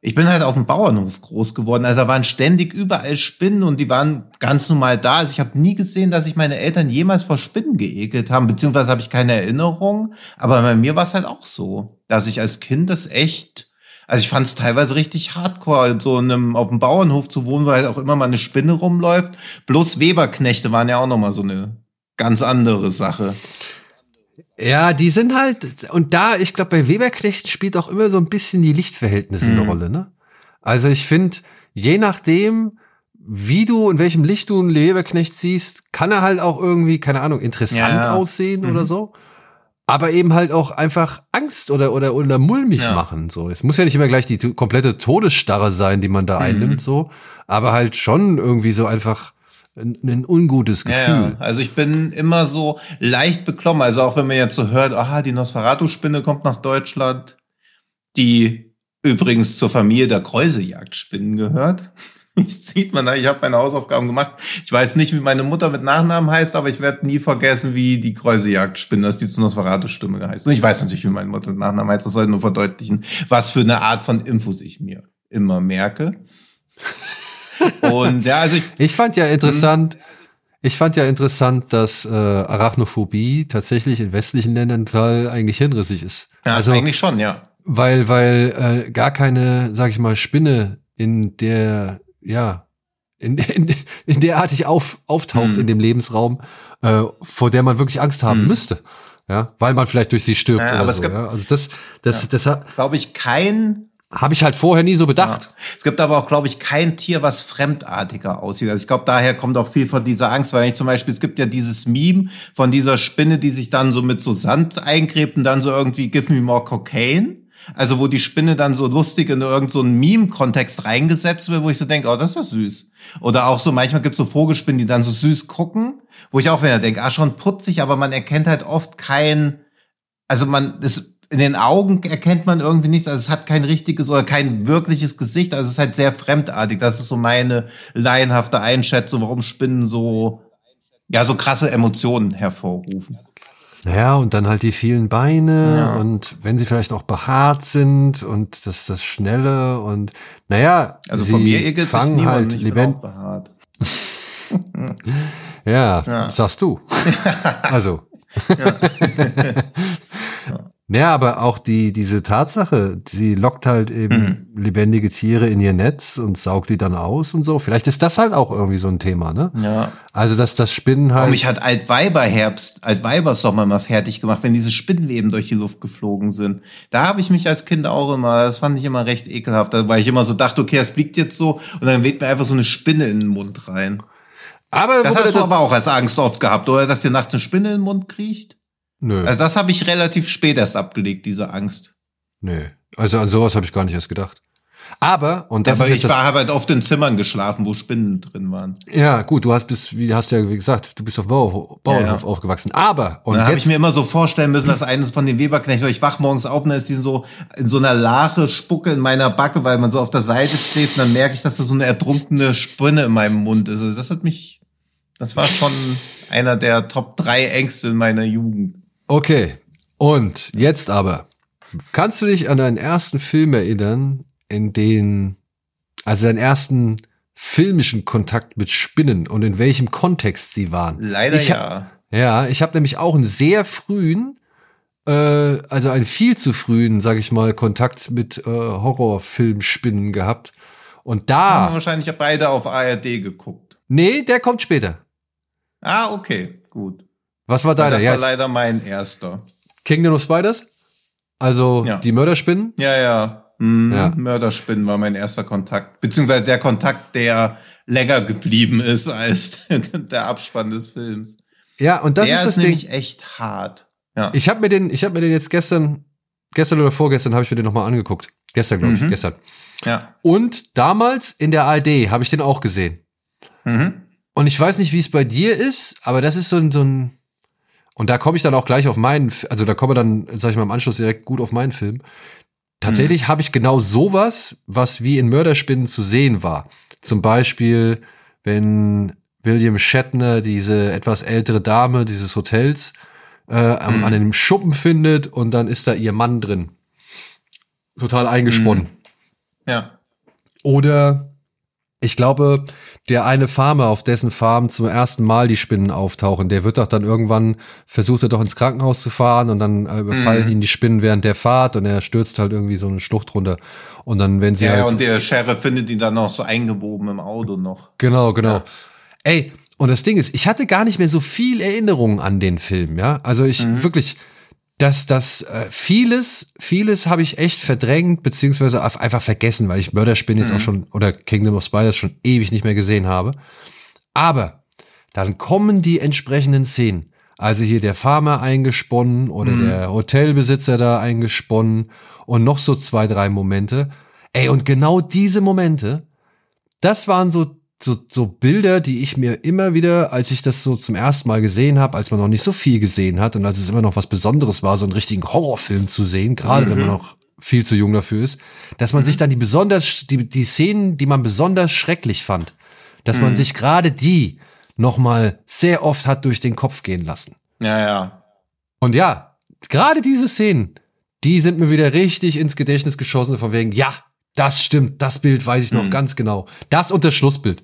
ich bin halt auf dem Bauernhof groß geworden. Also da waren ständig überall Spinnen und die waren ganz normal da. Also ich habe nie gesehen, dass sich meine Eltern jemals vor Spinnen geekelt haben, beziehungsweise habe ich keine Erinnerung. Aber bei mir war es halt auch so, dass ich als Kind das echt, also ich fand es teilweise richtig hardcore, so in einem, auf dem Bauernhof zu wohnen, weil halt auch immer mal eine Spinne rumläuft. Bloß Weberknechte waren ja auch nochmal so eine ganz andere Sache. Ja, die sind halt, und da, ich glaube, bei Weberknechten spielt auch immer so ein bisschen die Lichtverhältnisse mhm. eine Rolle, ne? Also ich finde, je nachdem, wie du, in welchem Licht du einen Weberknecht siehst, kann er halt auch irgendwie, keine Ahnung, interessant ja. aussehen mhm. oder so. Aber eben halt auch einfach Angst oder, oder, oder mulmig ja. machen, so. Es muss ja nicht immer gleich die komplette Todesstarre sein, die man da mhm. einnimmt, so. Aber halt schon irgendwie so einfach, ein, ein ungutes Gefühl. Ja, also ich bin immer so leicht beklommen. Also auch wenn man jetzt so hört, aha, die Nosferatu-Spinne kommt nach Deutschland, die übrigens zur Familie der Kräusejagdspinnen gehört. Das sieht man da, ich habe meine Hausaufgaben gemacht. Ich weiß nicht, wie meine Mutter mit Nachnamen heißt, aber ich werde nie vergessen, wie die Kräusejagdspinne, dass die zu Nosferatu-Stimme geheißen. Und ich weiß natürlich, wie meine Mutter mit Nachnamen heißt. Das soll nur verdeutlichen, was für eine Art von Infos ich mir immer merke. Und ja, also ich, ich fand ja interessant, ich fand ja interessant, dass äh, Arachnophobie tatsächlich in westlichen Ländern total eigentlich hinrissig ist. Ja, also eigentlich schon, ja. Weil, weil äh, gar keine, sag ich mal, Spinne in der, ja, in, in, in derartig auf, auftaucht hm. in dem Lebensraum, äh, vor der man wirklich Angst haben hm. müsste. Ja, weil man vielleicht durch sie stirbt ja, oder so. Gibt, ja. Also das, das, ja. das hat, glaube ich, kein habe ich halt vorher nie so bedacht. Ja. Es gibt aber auch, glaube ich, kein Tier, was fremdartiger aussieht. Also ich glaube, daher kommt auch viel von dieser Angst, weil ich zum Beispiel, es gibt ja dieses Meme von dieser Spinne, die sich dann so mit so Sand eingräbt und dann so irgendwie Give me more cocaine. Also wo die Spinne dann so lustig in irgendeinen so Meme-Kontext reingesetzt wird, wo ich so denke, oh, das ist ja süß. Oder auch so, manchmal gibt es so Vogelspinnen, die dann so süß gucken, wo ich auch wieder denke, ah, schon putzig, aber man erkennt halt oft kein, also man, ist in den Augen erkennt man irgendwie nichts. Also es hat kein richtiges oder kein wirkliches Gesicht. Also es ist halt sehr fremdartig. Das ist so meine laienhafte Einschätzung, warum Spinnen so, ja, so krasse Emotionen hervorrufen. Naja, und dann halt die vielen Beine ja. und wenn sie vielleicht auch behaart sind und das, das Schnelle und naja, also von mir fangen sich halt lebendig. ja, ja, sagst du. also. Ja. Ja, aber auch die, diese Tatsache, sie lockt halt eben mhm. lebendige Tiere in ihr Netz und saugt die dann aus und so. Vielleicht ist das halt auch irgendwie so ein Thema, ne? Ja. Also, dass das Spinnen halt. Oh, mich hat Altweiberherbst, Altweibersommer mal fertig gemacht, wenn diese Spinnenweben durch die Luft geflogen sind. Da habe ich mich als Kind auch immer, das fand ich immer recht ekelhaft, weil ich immer so dachte, okay, es fliegt jetzt so und dann weht mir einfach so eine Spinne in den Mund rein. Aber das hast du aber auch als Angst oft gehabt, oder? Dass dir nachts eine Spinne in den Mund kriecht? Nö. Also das habe ich relativ spät erst abgelegt, diese Angst. Nö. Also an sowas habe ich gar nicht erst gedacht. Aber, und das Aber ist ich war halt oft in Zimmern geschlafen, wo Spinnen drin waren. Ja, gut, du hast bis, wie hast ja wie gesagt, du bist auf Bauernhof, Bauernhof ja, ja. aufgewachsen. Aber, und da habe ich mir immer so vorstellen müssen, dass eines von den Weberknechten, ich wach morgens auf und dann ist die so in so einer Lache Spucke in meiner Backe, weil man so auf der Seite steht und dann merke ich, dass da so eine ertrunkene Spinne in meinem Mund ist. Also das hat mich, das war schon einer der Top drei Ängste in meiner Jugend. Okay, und jetzt aber. Kannst du dich an deinen ersten Film erinnern, in den, also deinen ersten filmischen Kontakt mit Spinnen und in welchem Kontext sie waren? Leider ich ja. ja, ich habe nämlich auch einen sehr frühen, äh, also einen viel zu frühen, sag ich mal, Kontakt mit äh, Horrorfilmspinnen gehabt. Und da. Haben wahrscheinlich beide auf ARD geguckt. Nee, der kommt später. Ah, okay, gut. Was war deiner? Das Ja, war leider mein erster. Kingdom of Spiders? Also Ja. die Mörderspinnen? Ja, ja. Hm, Ja. Mörderspinnen war mein erster Kontakt. Beziehungsweise der Kontakt, der länger geblieben ist als der Abspann des Films. Ja, und das der ist das ist Ding. nämlich echt hart. Ja. Ich habe mir den, ich habe mir den jetzt gestern, gestern oder vorgestern habe ich mir den nochmal angeguckt. Gestern, glaube ich, Mhm. gestern. ja. Und damals in der ARD habe ich den auch gesehen. Mhm. Und ich weiß nicht, wie es bei dir ist, aber das ist so ein, so ein und da komme ich dann auch gleich auf meinen, also da komme dann, sag ich mal, im Anschluss direkt gut auf meinen Film. Tatsächlich Mhm. habe ich genau sowas, was wie in Mörderspinnen zu sehen war. Zum Beispiel, wenn William Shatner diese etwas ältere Dame dieses Hotels äh, Mhm. an einem Schuppen findet und dann ist da ihr Mann drin. Total eingesponnen. Ja. Oder ich glaube, der eine Farmer, auf dessen Farm zum ersten Mal die Spinnen auftauchen, der wird doch dann irgendwann, versucht er doch ins Krankenhaus zu fahren und dann äh, überfallen Mhm. ihn die Spinnen während der Fahrt und er stürzt halt irgendwie so eine Schlucht runter. Und dann, wenn sie Ja, halt. und der Sheriff findet ihn dann noch so eingewoben im Auto noch. Genau, genau. Ja. Ey, und das Ding ist, ich hatte gar nicht mehr so viel Erinnerungen an den Film, ja. Also ich Mhm. wirklich, dass das äh, vieles, vieles habe ich echt verdrängt, beziehungsweise einfach vergessen, weil ich Mörderspin jetzt Mhm. auch schon oder Kingdom of Spiders schon ewig nicht mehr gesehen habe. Aber dann kommen die entsprechenden Szenen. Also hier der Farmer eingesponnen oder Mhm. der Hotelbesitzer da eingesponnen und noch so zwei, drei Momente. Ey, und genau diese Momente, das waren so, so, so Bilder, die ich mir immer wieder, als ich das so zum ersten Mal gesehen habe, als man noch nicht so viel gesehen hat und als es immer noch was Besonderes war, so einen richtigen Horrorfilm zu sehen, gerade wenn man noch viel zu jung dafür ist, dass man sich dann die besonders, die, die Szenen, die man besonders schrecklich fand, dass man sich gerade die nochmal sehr oft hat durch den Kopf gehen lassen. Ja, ja. Und ja, gerade diese Szenen, die sind mir wieder richtig ins Gedächtnis geschossen, von wegen, ja, das stimmt, das Bild weiß ich noch Mhm. ganz genau. Das und das Schlussbild.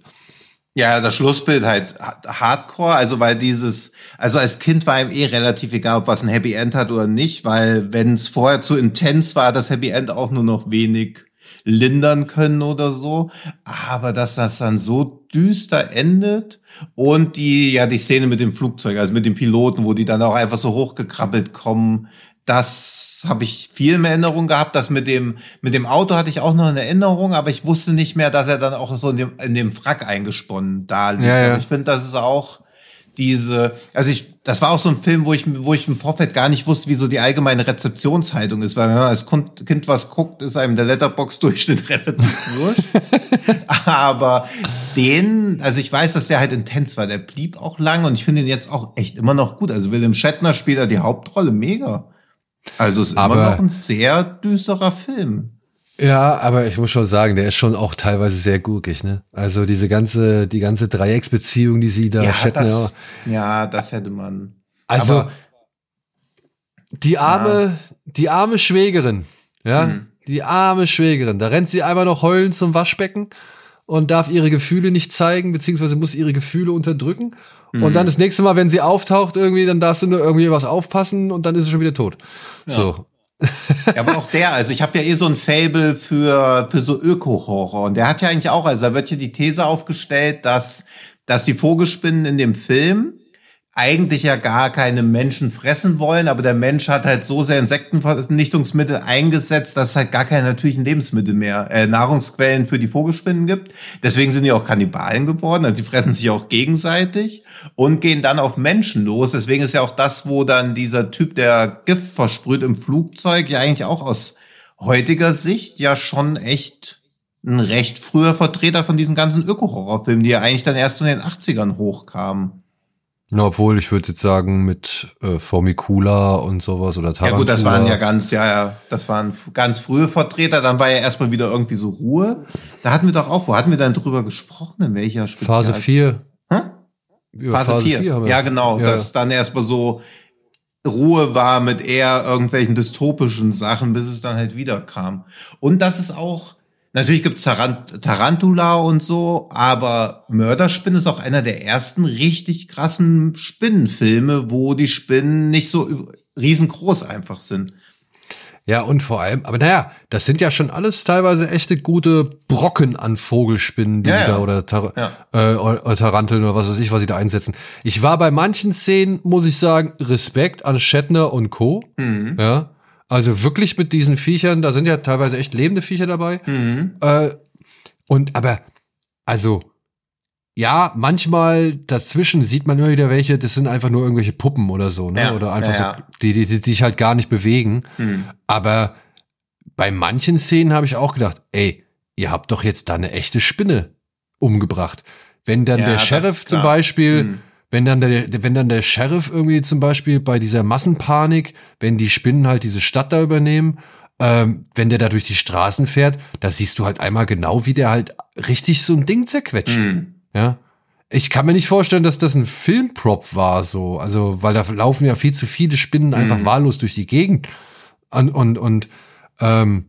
Ja, das Schlussbild halt ha- hardcore, also weil dieses, also als Kind war ihm eh relativ egal, ob was ein Happy End hat oder nicht, weil wenn es vorher zu intens war, das Happy End auch nur noch wenig lindern können oder so. Aber dass das dann so düster endet und die, ja, die Szene mit dem Flugzeug, also mit dem Piloten, wo die dann auch einfach so hochgekrabbelt kommen, das habe ich viel in Erinnerung gehabt. Das mit dem, mit dem Auto hatte ich auch noch in Erinnerung, aber ich wusste nicht mehr, dass er dann auch so in dem, in dem Frack eingesponnen da liegt. Ja, ja. Ich finde, das ist auch diese, also ich, das war auch so ein Film, wo ich, wo ich im Vorfeld gar nicht wusste, wie so die allgemeine Rezeptionshaltung ist, weil wenn man als Kind was guckt, ist einem der Letterbox-Durchschnitt relativ wurscht. Aber den, also ich weiß, dass der halt intens war, der blieb auch lang und ich finde ihn jetzt auch echt immer noch gut. Also William Shatner spielt da die Hauptrolle mega. Also es ist Aber- immer noch ein sehr düsterer Film. Ja, aber ich muss schon sagen, der ist schon auch teilweise sehr gurkig, ne? Also diese ganze, die ganze Dreiecksbeziehung, die sie da Shatner- das, ja, das hätte man. Also Aber- die arme, die arme Schwägerin, ja, Mhm. die arme Schwägerin. Da rennt sie einmal noch heulend zum Waschbecken und darf ihre Gefühle nicht zeigen, beziehungsweise muss ihre Gefühle unterdrücken. Mhm. Und dann das nächste Mal, wenn sie auftaucht, irgendwie, dann darfst du nur irgendwie was aufpassen und dann ist sie schon wieder tot. So. Ja, aber auch der, also ich habe ja eh so ein Fable für, für so Öko-Horror. Und der hat ja eigentlich auch, also da wird ja die These aufgestellt, dass, dass die Vogelspinnen in dem Film eigentlich ja gar keine Menschen fressen wollen, aber der Mensch hat halt so sehr Insektenvernichtungsmittel eingesetzt, dass es halt gar keine natürlichen Lebensmittel mehr, äh, Nahrungsquellen für die Vogelspinnen gibt. Deswegen sind die auch Kannibalen geworden, also die fressen sich auch gegenseitig und gehen dann auf Menschen los. Deswegen ist ja auch das, wo dann dieser Typ, der Gift versprüht im Flugzeug, ja eigentlich auch aus heutiger Sicht ja schon echt ein recht früher Vertreter von diesen ganzen Öko-Horrorfilmen, die ja eigentlich dann erst in den 80ern hochkamen. Na, obwohl, ich würde jetzt sagen, mit äh, Formicula und sowas oder Tarantula. Ja gut, das waren ja ganz, ja, ja, das waren ganz frühe Vertreter. Dann war ja erstmal wieder irgendwie so Ruhe. Da hatten wir doch auch, wo hatten wir dann drüber gesprochen? In welcher Spezial Phase 4. Hä? Ja, Phase 4. haben wir. Ja, genau. Ja. Dass dann erstmal so Ruhe war mit eher irgendwelchen dystopischen Sachen, bis es dann halt wieder kam. Und das ist auch, natürlich gibt's Tarant Tarantula und so, aber Mörderspin ist auch einer der ersten richtig krassen Spinnenfilme, wo die Spinnen nicht so riesengroß einfach sind. Ja, und vor allem, aber naja, das sind ja schon alles teilweise echte gute Brocken an Vogelspinnen, die Ja, sie ja. da oder, Tar Ja. äh, oder Taranteln oder was weiß ich, was sie da einsetzen. Ich war bei manchen Szenen, muss ich sagen, Respekt an Shatner und Co. Mhm. Ja. Also wirklich mit diesen Viechern, da sind ja teilweise echt lebende Viecher dabei. Mhm. Äh, und aber, also, ja, manchmal dazwischen sieht man immer wieder welche, das sind einfach nur irgendwelche Puppen oder so, ne? Ja, Oder einfach ja, ja. so, die, die, die sich halt gar nicht bewegen. Mhm. Aber bei manchen Szenen habe ich auch gedacht, ey, ihr habt doch jetzt da eine echte Spinne umgebracht. Wenn dann der Sheriff zum. Beispiel, Mhm. Wenn dann der, wenn dann der Sheriff irgendwie zum Beispiel bei dieser Massenpanik, wenn die Spinnen halt diese Stadt da übernehmen, ähm, wenn der da durch die Straßen fährt, da siehst du halt einmal genau, wie der halt richtig so ein Ding zerquetscht. Mhm. Ja. Ich kann mir nicht vorstellen, dass das ein Filmprop war, so. Also, weil da laufen ja viel zu viele Spinnen einfach Mhm. wahllos durch die Gegend. Und, und, und ähm,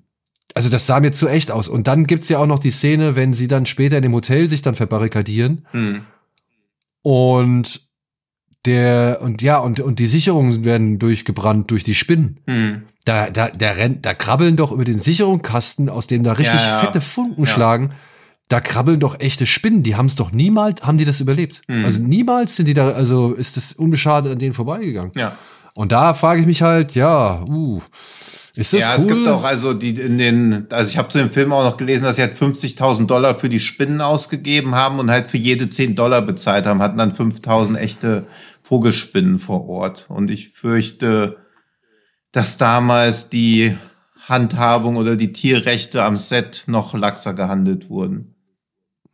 also das sah mir zu echt aus. Und dann gibt's ja auch noch die Szene, wenn sie dann später in dem Hotel sich dann verbarrikadieren Mhm. Und der, und ja, und, und die Sicherungen werden durchgebrannt durch die Spinnen. Mhm. Da, da, da rennt, da krabbeln doch über den Sicherungskasten, aus dem da richtig Ja, ja. fette Funken Ja. schlagen. Da krabbeln doch echte Spinnen. Die haben es doch niemals, haben die das überlebt. Mhm. Also niemals sind die da, also ist das unbeschadet an denen vorbeigegangen. Ja. Und da frage ich mich halt, ja, uh, ist das ja, cool? es gibt auch also die in den, also ich habe zu dem Film auch noch gelesen, dass sie halt 50.000 Dollar für die Spinnen ausgegeben haben und halt für jede 10 Dollar bezahlt haben, hatten dann 5.000 echte Vogelspinnen vor Ort. Und ich fürchte, dass damals die Handhabung oder die Tierrechte am Set noch laxer gehandelt wurden.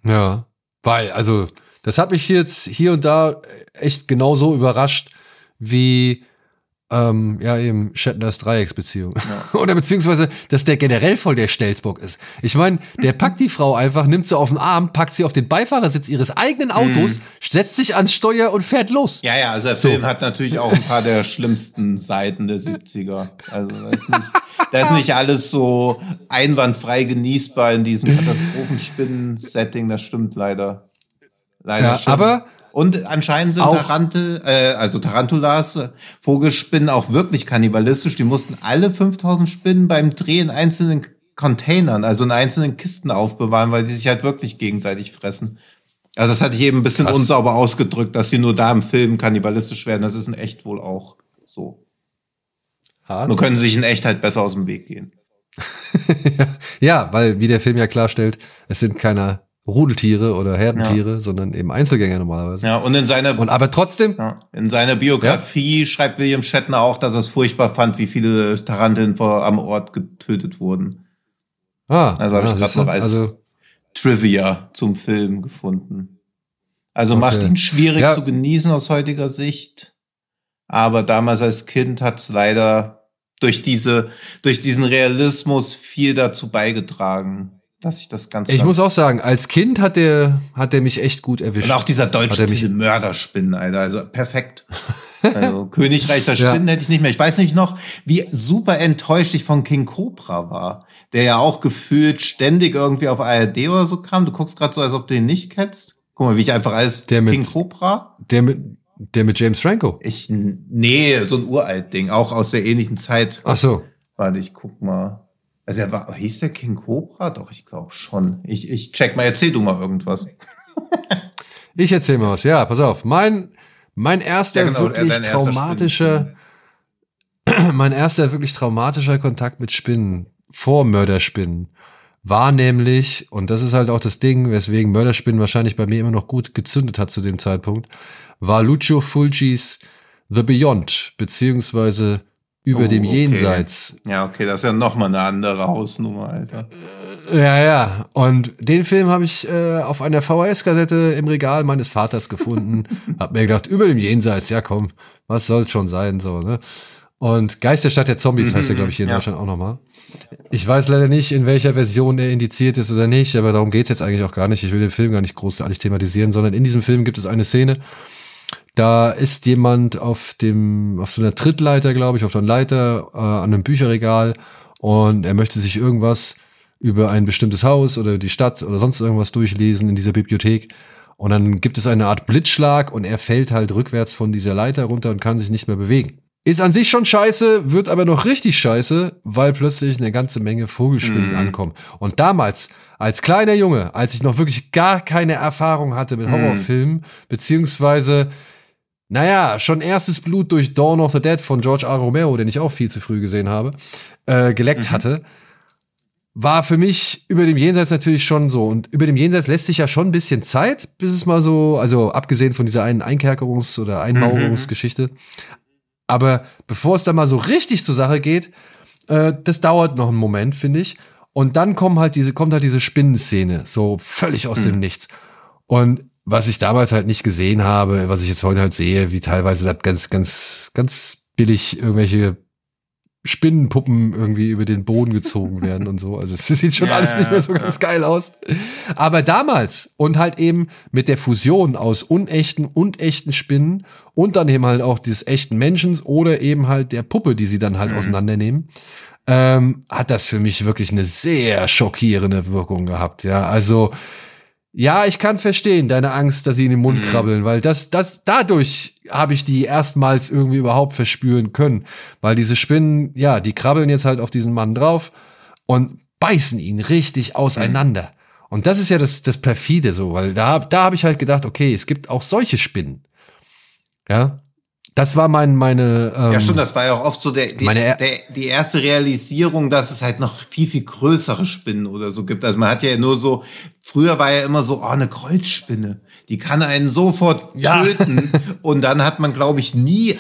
Ja, weil, also, das hat mich jetzt hier und da echt genauso überrascht wie, ähm, ja, eben Shatners Dreiecksbeziehung. Oder beziehungsweise, dass der generell voll der Stelzbock ist. Ich meine, der packt die Frau einfach, nimmt sie auf den Arm, packt sie auf den Beifahrersitz ihres eigenen Autos, setzt sich ans Steuer und fährt los. Ja, ja, also der So. Film hat natürlich auch ein paar der schlimmsten Seiten der 70er. Also da ist nicht, da ist nicht alles so einwandfrei genießbar in diesem Katastrophenspinnen-Setting, das stimmt leider. Leider Ja, schon. aber und anscheinend sind auch- Tarantel, äh, also Tarantulas, äh, Vogelspinnen auch wirklich kannibalistisch. Die mussten alle 5000 Spinnen beim Dreh in einzelnen Containern, also in einzelnen Kisten aufbewahren, weil die sich halt wirklich gegenseitig fressen. Also das hatte ich eben ein bisschen Krass. unsauber ausgedrückt, dass sie nur da im Film kannibalistisch werden. Das ist in echt wohl auch so. hart. Nur können sie sich in echt halt besser aus dem Weg gehen. Ja, weil, wie der Film ja klarstellt, es sind keine Rudeltiere oder Herdentiere, sondern eben Einzelgänger normalerweise. Ja, und in seiner, Und aber trotzdem, ja, in seiner Biografie schreibt William Shatner auch, dass er es furchtbar fand, wie viele Taranteln vor, am Ort getötet wurden. ah, Also habe ah, ich gerade siehste, noch als also, Trivia zum Film gefunden. Also Okay. macht ihn schwierig Ja. zu genießen aus heutiger Sicht. Aber damals als Kind hat es leider durch diese, durch diesen Realismus viel dazu beigetragen, dass ich das Ganze. ich muss auch sagen, als Kind hat der, hat der mich echt gut erwischt. Und auch dieser deutsche mich- Mörderspinnen, Alter. Also perfekt. Also Königreich der Ja. Spinnen hätte ich nicht mehr. Ich weiß nicht noch, wie super enttäuscht ich von King Cobra war. Der ja auch gefühlt ständig irgendwie auf ARD oder so kam. Du guckst gerade so, als ob du ihn nicht kennst. Guck mal, wie ich einfach als Der mit- King Cobra. Der mit, der mit James Franco. Ich, nee, so ein uralt Ding, auch aus der ähnlichen Zeit. Ach so. Warte, ich guck mal. Also er war, hieß der King Cobra? Doch, ich glaube schon. Ich, ich check mal, erzähl du mal irgendwas. Ich erzähl mal was. Ja, pass auf. Mein, mein erster Ja, genau, wirklich erster traumatischer, mein erster wirklich traumatischer Kontakt mit Spinnen, vor Mörderspinnen, war nämlich, und das ist halt auch das Ding, weswegen Mörderspinnen wahrscheinlich bei mir immer noch gut gezündet hat zu dem Zeitpunkt, war Lucio Fulcis The Beyond, beziehungsweise über Oh, dem okay. Jenseits. Ja, okay, das ist ja noch mal eine andere Hausnummer, Alter. Ja, ja. Und den Film habe ich äh, auf einer VHS-Kassette im Regal meines Vaters gefunden. hab mir gedacht, über dem Jenseits, ja komm, was soll's schon sein, so, ne? Und Geisterstadt der Zombies heißt er, glaube ich, hier in ja. Deutschland auch nochmal. Ich weiß leider nicht, in welcher Version er indiziert ist oder nicht, aber darum geht's jetzt eigentlich auch gar nicht. Ich will den Film gar nicht großartig thematisieren, sondern in diesem Film gibt es eine Szene, da ist jemand auf dem, auf so einer Trittleiter, glaube ich, auf einer Leiter, äh, an einem Bücherregal und er möchte sich irgendwas über ein bestimmtes Haus oder die Stadt oder sonst irgendwas durchlesen in dieser Bibliothek. Und dann gibt es eine Art Blitzschlag und er fällt halt rückwärts von dieser Leiter runter und kann sich nicht mehr bewegen. Ist an sich schon scheiße, wird aber noch richtig scheiße, weil plötzlich eine ganze Menge Vogelspinnen Mhm. ankommen. Und damals, als kleiner Junge, als ich noch wirklich gar keine Erfahrung hatte mit Horrorfilmen, beziehungsweise, naja, schon erstes Blut durch Dawn of the Dead von George R. Romero, den ich auch viel zu früh gesehen habe, äh, geleckt hatte, war für mich über dem Jenseits natürlich schon so. Und über dem Jenseits lässt sich ja schon ein bisschen Zeit, bis es mal so, also abgesehen von dieser einen Einkerkerungs- oder Einmauerungsgeschichte. Aber bevor es dann mal so richtig zur Sache geht, äh, das dauert noch einen Moment, finde ich. Und dann kommen halt diese, kommt halt diese Spinnenszene, so völlig aus dem Nichts. Und was ich damals halt nicht gesehen habe, was ich jetzt heute halt sehe, wie teilweise da ganz, ganz, ganz billig irgendwelche Spinnenpuppen irgendwie über den Boden gezogen werden und so. Also es sieht schon Ja, alles nicht mehr so ja. ganz geil aus. Aber damals und halt eben mit der Fusion aus unechten und echten Spinnen und dann eben halt auch dieses echten Menschens oder eben halt der Puppe, die sie dann halt auseinandernehmen, ähm, hat das für mich wirklich eine sehr schockierende Wirkung gehabt. Ja, also ja, ich kann verstehen deine Angst, dass sie in den Mund krabbeln, weil das, das, dadurch habe ich die erstmals irgendwie überhaupt verspüren können, weil diese Spinnen, ja, die krabbeln jetzt halt auf diesen Mann drauf und beißen ihn richtig auseinander. Und das ist ja das, das perfide so, weil da, da habe ich halt gedacht, okay, es gibt auch solche Spinnen. Ja, das war mein, meine. Ähm, Ja, stimmt, das war ja auch oft so der, die, Meine Er- der, die erste Realisierung, dass es halt noch viel, viel größere Spinnen oder so gibt. Also man hat ja nur so, früher war ja immer so, oh, eine Kreuzspinne, die kann einen sofort Ja. töten. Und dann hat man, glaube ich, nie,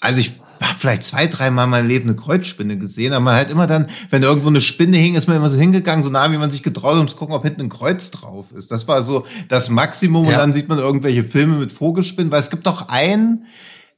also ich habe vielleicht zwei, dreimal in meinem Leben eine Kreuzspinne gesehen, aber man hat immer dann, wenn irgendwo eine Spinne hing, ist man immer so hingegangen, so nah wie man sich getraut, hat, um zu gucken, ob hinten ein Kreuz drauf ist. Das war so das Maximum und Ja. dann sieht man irgendwelche Filme mit Vogelspinnen, weil es gibt doch einen,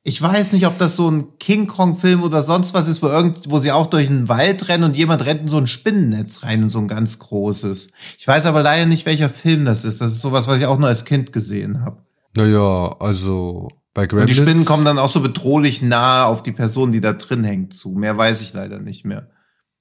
ich weiß nicht, ob das so ein King Kong-Film oder sonst was ist, wo, irgend, wo sie auch durch einen Wald rennen und jemand rennt in so ein Spinnennetz rein, in so ein ganz großes. Ich weiß aber leider nicht, welcher Film das ist. Das ist sowas, was ich auch nur als Kind gesehen habe. Naja, also bei Und Gremlins. die Spinnen kommen dann auch so bedrohlich nah auf die Person, die da drin hängt, zu. Mehr weiß ich leider nicht mehr.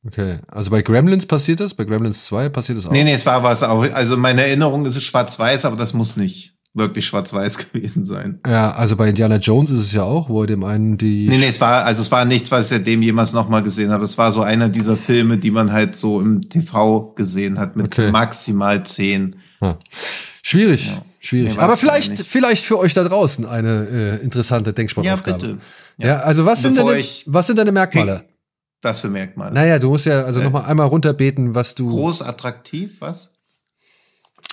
Okay, also bei Gremlins passiert das, bei Gremlins 2 passiert das auch. Nee, nee, es war was auch. Also in meiner Erinnerung ist es schwarz-weiß, aber das muss nicht wirklich schwarz-weiß gewesen sein. Ja, also bei Indiana Jones ist es ja auch, wo er dem einen die. Nee, nee, es war, also es war nichts, was ich seitdem jemals nochmal gesehen habe. Es war so einer dieser Filme, die man halt so im TV gesehen hat, mit Okay. maximal zehn. Ja. Schwierig, schwierig. Nee, Aber ich vielleicht, vielleicht für euch da draußen eine äh, interessante Denksportaufgabe. Ja, bitte. Ja, also was sind, deine, was sind deine Merkmale? Was für Merkmale? Naja, du musst ja also Äh. noch mal einmal runterbeten, was du, Groß, attraktiv, was?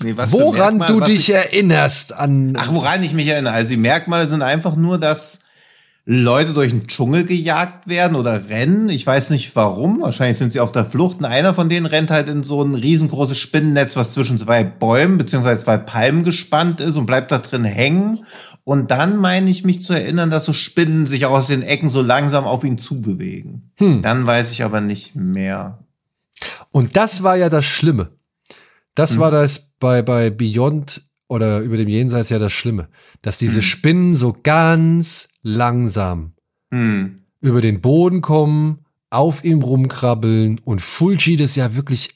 Nee, was woran Merkmale, du dich ich, erinnerst an. Ach, woran ich mich erinnere. Also die Merkmale sind einfach nur, dass Leute durch den Dschungel gejagt werden oder rennen. Ich weiß nicht warum. Wahrscheinlich sind sie auf der Flucht. Und einer von denen rennt halt in so ein riesengroßes Spinnennetz, was zwischen zwei Bäumen beziehungsweise zwei Palmen gespannt ist und bleibt da drin hängen. Und dann meine ich mich zu erinnern, dass so Spinnen sich auch aus den Ecken so langsam auf ihn zubewegen. Hm. Dann weiß ich aber nicht mehr. Und das war ja das Schlimme. Das Hm. war das bei, bei Beyond oder über dem Jenseits ja das Schlimme, dass diese Hm. Spinnen so ganz langsam Hm. über den Boden kommen, auf ihm rumkrabbeln und Fulgi das ja wirklich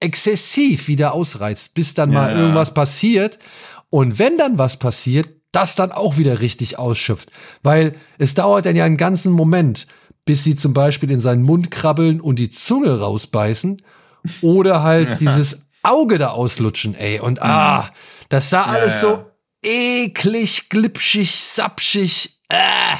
exzessiv wieder ausreizt, bis dann mal Ja. irgendwas passiert. Und wenn dann was passiert, das dann auch wieder richtig ausschöpft. Weil es dauert dann ja einen ganzen Moment, bis sie zum Beispiel in seinen Mund krabbeln und die Zunge rausbeißen oder halt dieses Auge da auslutschen, ey. Und ah, das sah alles ja. so eklig, glitschig, sapschig, äh,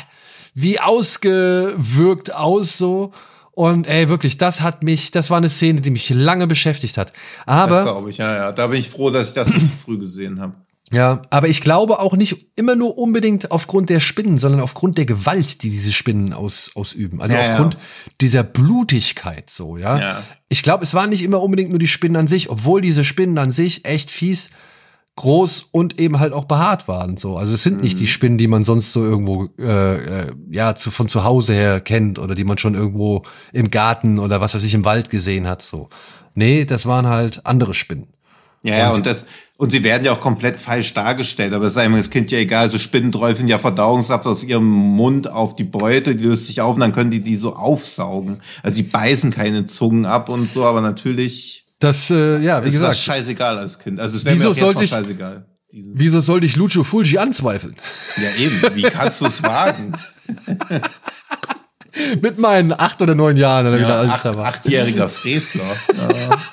wie ausgewirkt aus so. Und ey, wirklich, das hat mich, das war eine Szene, die mich lange beschäftigt hat. Das Aber, glaube ich, ja, ja. Da bin ich froh, dass ich das nicht so früh gesehen habe. Ja, aber ich glaube auch nicht immer nur unbedingt aufgrund der Spinnen, sondern aufgrund der Gewalt, die diese Spinnen aus, ausüben. Also Ja, ja. aufgrund dieser Blutigkeit so, ja. Ja. Ich glaube, es waren nicht immer unbedingt nur die Spinnen an sich, obwohl diese Spinnen an sich echt fies, groß und eben halt auch behaart waren. So, also es sind nicht die Spinnen, die man sonst so irgendwo äh, äh, ja zu, von zu Hause her kennt oder die man schon irgendwo im Garten oder was weiß ich im Wald gesehen hat. So, nee, das waren halt andere Spinnen. Ja, ja, und das, und sie werden ja auch komplett falsch dargestellt, aber es ist einem das Kind ja egal, so Spinnen träufeln ja Verdauungssaft aus ihrem Mund auf die Beute, die löst sich auf und dann können die die so aufsaugen. Also sie beißen keine Zungen ab und so, aber natürlich Das, äh, ja, wie ist gesagt, das scheißegal als Kind. Also es wäre mir auch jetzt sollte ich- scheißegal. Wieso sollte ich Lucio Fulgi anzweifeln? Ja eben, wie kannst du es wagen? Mit meinen acht oder neun Jahren oder wieder alles acht, da war. achtjähriger Frevler. Ja.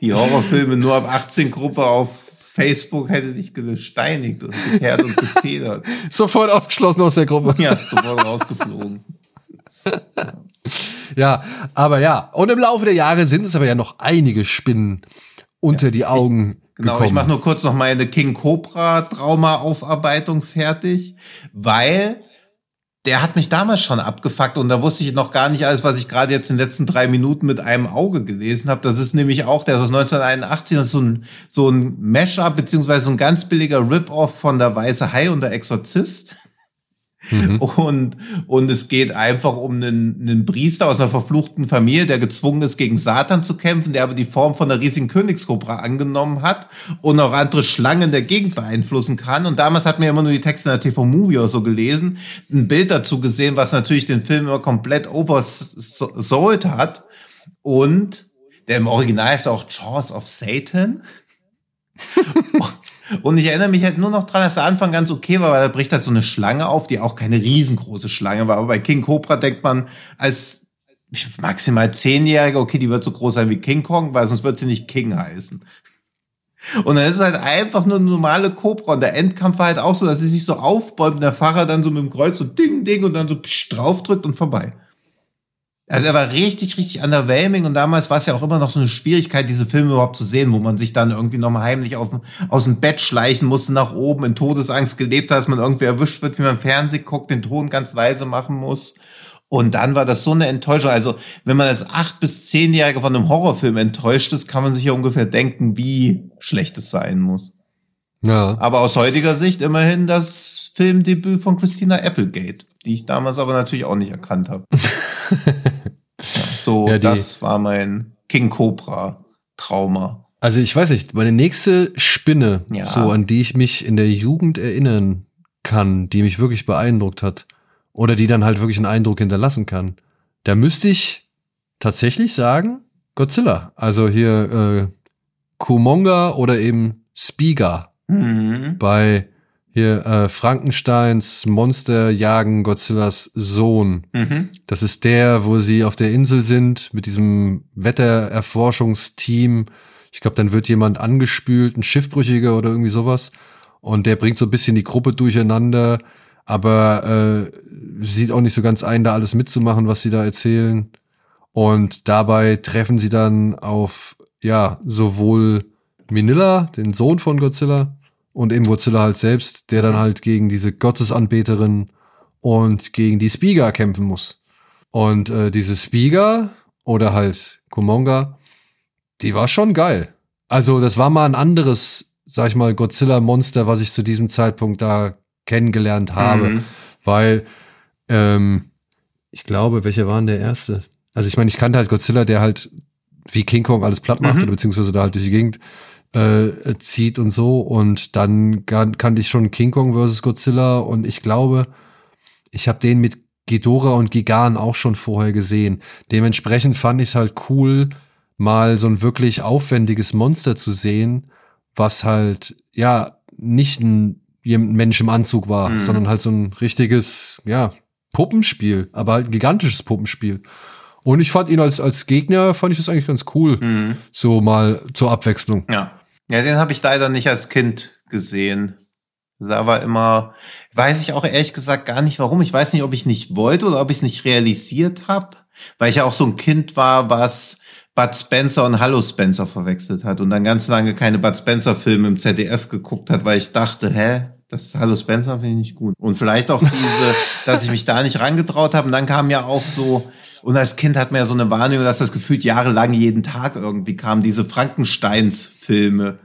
Die Horrorfilme nur ab 18 Gruppe auf Facebook hätte dich gesteinigt und geteert und gefedert. Sofort ausgeschlossen aus der Gruppe. Ja, sofort rausgeflogen. Ja, aber ja. Und im Laufe der Jahre sind es aber ja noch einige Spinnen unter die Augen Genau, gekommen. ich mache nur kurz noch meine King Cobra Trauma Aufarbeitung fertig, weil der hat mich damals schon abgefuckt und da wusste ich noch gar nicht alles, was ich gerade jetzt in den letzten drei Minuten mit einem Auge gelesen habe. Das ist nämlich auch, der ist aus 1981, das ist so ein, so ein Mashup, beziehungsweise so ein ganz billiger Rip-Off von der Weiße Hai und der Exorzist. Und, und es geht einfach um einen, einen Priester aus einer verfluchten Familie, der gezwungen ist, gegen Satan zu kämpfen, der aber die Form von einer riesigen Königskobra angenommen hat und auch andere Schlangen der Gegend beeinflussen kann. Und damals hat mir immer nur die Texte in der TV-Movie oder so gelesen, ein Bild dazu gesehen, was natürlich den Film immer komplett oversold hat. Und der im Original ist auch Jaws of Satan. Und ich erinnere mich halt nur noch dran, dass der Anfang ganz okay war, weil da bricht halt so eine Schlange auf, die auch keine riesengroße Schlange war. Aber bei King Cobra denkt man als maximal Zehnjähriger, okay, die wird so groß sein wie King Kong, weil sonst wird sie nicht King heißen. Und dann ist es halt einfach nur eine normale Cobra. Und der Endkampf war halt auch so, dass sie sich so aufbäumt und der Fahrer dann so mit dem Kreuz so ding, ding und dann so psch, draufdrückt und vorbei. Also er war richtig, richtig underwhelming und damals war es ja auch immer noch so eine Schwierigkeit, diese Filme überhaupt zu sehen, wo man sich dann irgendwie nochmal heimlich auf, aus dem Bett schleichen musste, nach oben in Todesangst gelebt hat, dass man irgendwie erwischt wird, wie man Fernsehen guckt, den Ton ganz leise machen muss. Und dann war das so eine Enttäuschung. Also, wenn man als acht bis zehnjährige von einem Horrorfilm enttäuscht ist, kann man sich ja ungefähr denken, wie schlecht es sein muss. Ja. Aber aus heutiger Sicht immerhin das Filmdebüt von Christina Applegate, die ich damals aber natürlich auch nicht erkannt habe. so, Ja, das war mein King Cobra Trauma. Also ich weiß nicht, meine nächste Spinne, Ja. so an die ich mich in der Jugend erinnern kann, die mich wirklich beeindruckt hat oder die dann halt wirklich einen Eindruck hinterlassen kann, da müsste ich tatsächlich sagen Godzilla. Also hier äh, Kumonga oder eben Spiga Mhm. bei hier äh, Frankensteins Monster jagen Godzillas Sohn. Mhm. Das ist der, wo sie auf der Insel sind mit diesem Wettererforschungsteam. Ich glaube, dann wird jemand angespült, ein Schiffbrüchiger oder irgendwie sowas. Und der bringt so ein bisschen die Gruppe durcheinander, aber äh, sieht auch nicht so ganz ein, da alles mitzumachen, was sie da erzählen. Und dabei treffen sie dann auf, ja, sowohl Minilla, den Sohn von Godzilla, und eben Godzilla halt selbst, der dann halt gegen diese Gottesanbeterin und gegen die Spiga kämpfen muss. Und äh, diese Spiga oder halt Kumonga, die war schon geil. Also das war mal ein anderes, sag ich mal, Godzilla-Monster, was ich zu diesem Zeitpunkt da kennengelernt habe. Mhm. Weil, ähm, ich glaube, welcher war denn der erste? Also ich meine, ich kannte halt Godzilla, der halt wie King Kong alles platt macht Mhm. beziehungsweise da halt durch die Gegend äh, zieht und so. Und dann kan- kannte ich schon King Kong versus Godzilla und ich glaube, ich habe den mit Ghidorah und Gigan auch schon vorher gesehen. Dementsprechend fand ich es halt cool, mal so ein wirklich aufwendiges Monster zu sehen, was halt, ja, nicht ein jem- Mensch im Anzug war, Mhm. sondern halt so ein richtiges, ja, Puppenspiel, aber halt ein gigantisches Puppenspiel. Und ich fand ihn als, als Gegner, fand ich das eigentlich ganz cool. Mhm. So mal zur Abwechslung. Ja. Ja, den habe ich leider nicht als Kind gesehen. Da war immer, weiß ich auch ehrlich gesagt gar nicht warum. Ich weiß nicht, ob ich nicht wollte oder ob ich es nicht realisiert habe, weil ich ja auch so ein Kind war, was Bud Spencer und Hallo Spencer verwechselt hat und dann ganz lange keine Bud Spencer Filme im ZDF geguckt hat, weil ich dachte, hä, das Hallo Spencer finde ich nicht gut. Und vielleicht auch diese, dass ich mich da nicht rangetraut habe. Und dann kam ja auch so, und als Kind hat man ja so eine Wahrnehmung, dass das gefühlt jahrelang jeden Tag irgendwie kam, diese Frankensteins-Filme.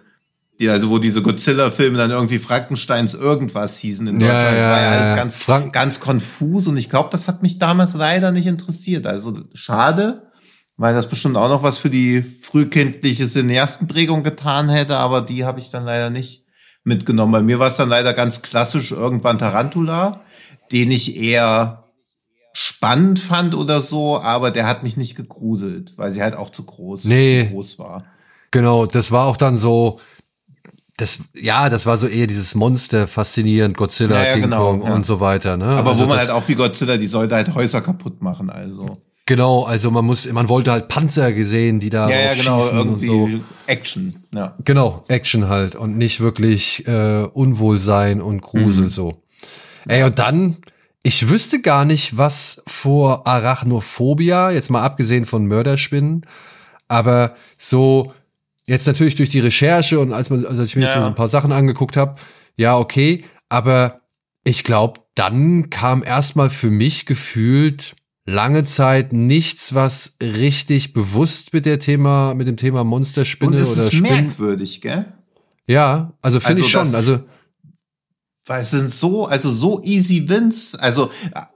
Die, also wo diese Godzilla-Filme dann irgendwie Frankensteins irgendwas hießen in Ja, Deutschland. das ja, war ja alles ja. ganz, Frank- ganz konfus und ich glaube, das hat mich damals leider nicht interessiert. Also schade, weil das bestimmt auch noch was für die frühkindliche Cineastenprägung getan hätte, aber die habe ich dann leider nicht mitgenommen. Bei mir war es dann leider ganz klassisch irgendwann Tarantula, den ich eher spannend fand oder so, aber der hat mich nicht gegruselt, weil sie halt auch zu groß, Nee. zu groß war. Genau, das war auch dann so, das, ja, das war so eher dieses Monster faszinierend, Godzilla, Ja, ja, King genau, Kong ja. und so weiter. Ne? Aber Also wo man halt auch wie Godzilla, die sollte halt Häuser kaputt machen, also. Genau, also man muss, man wollte halt Panzer gesehen, die da Ja, ja, genau, schießen und irgendwie so. Action, ja. Genau, Action halt und nicht wirklich äh, Unwohlsein und Grusel Mhm. so. Ey, und dann, ich wüsste gar nicht, was vor Arachnophobia, jetzt mal abgesehen von Mörderspinnen, aber so jetzt natürlich durch die Recherche und als, man, als ich mir jetzt Ja. so ein paar Sachen angeguckt habe, ja, okay, aber ich glaube, dann kam erstmal für mich gefühlt lange Zeit nichts, was richtig bewusst mit der Thema, mit dem Thema Und Monsterspinne es oder ist Spinnen. merkwürdig, gell? Ja, also finde Also ich schon. Also Weil es sind so, also so easy wins. Also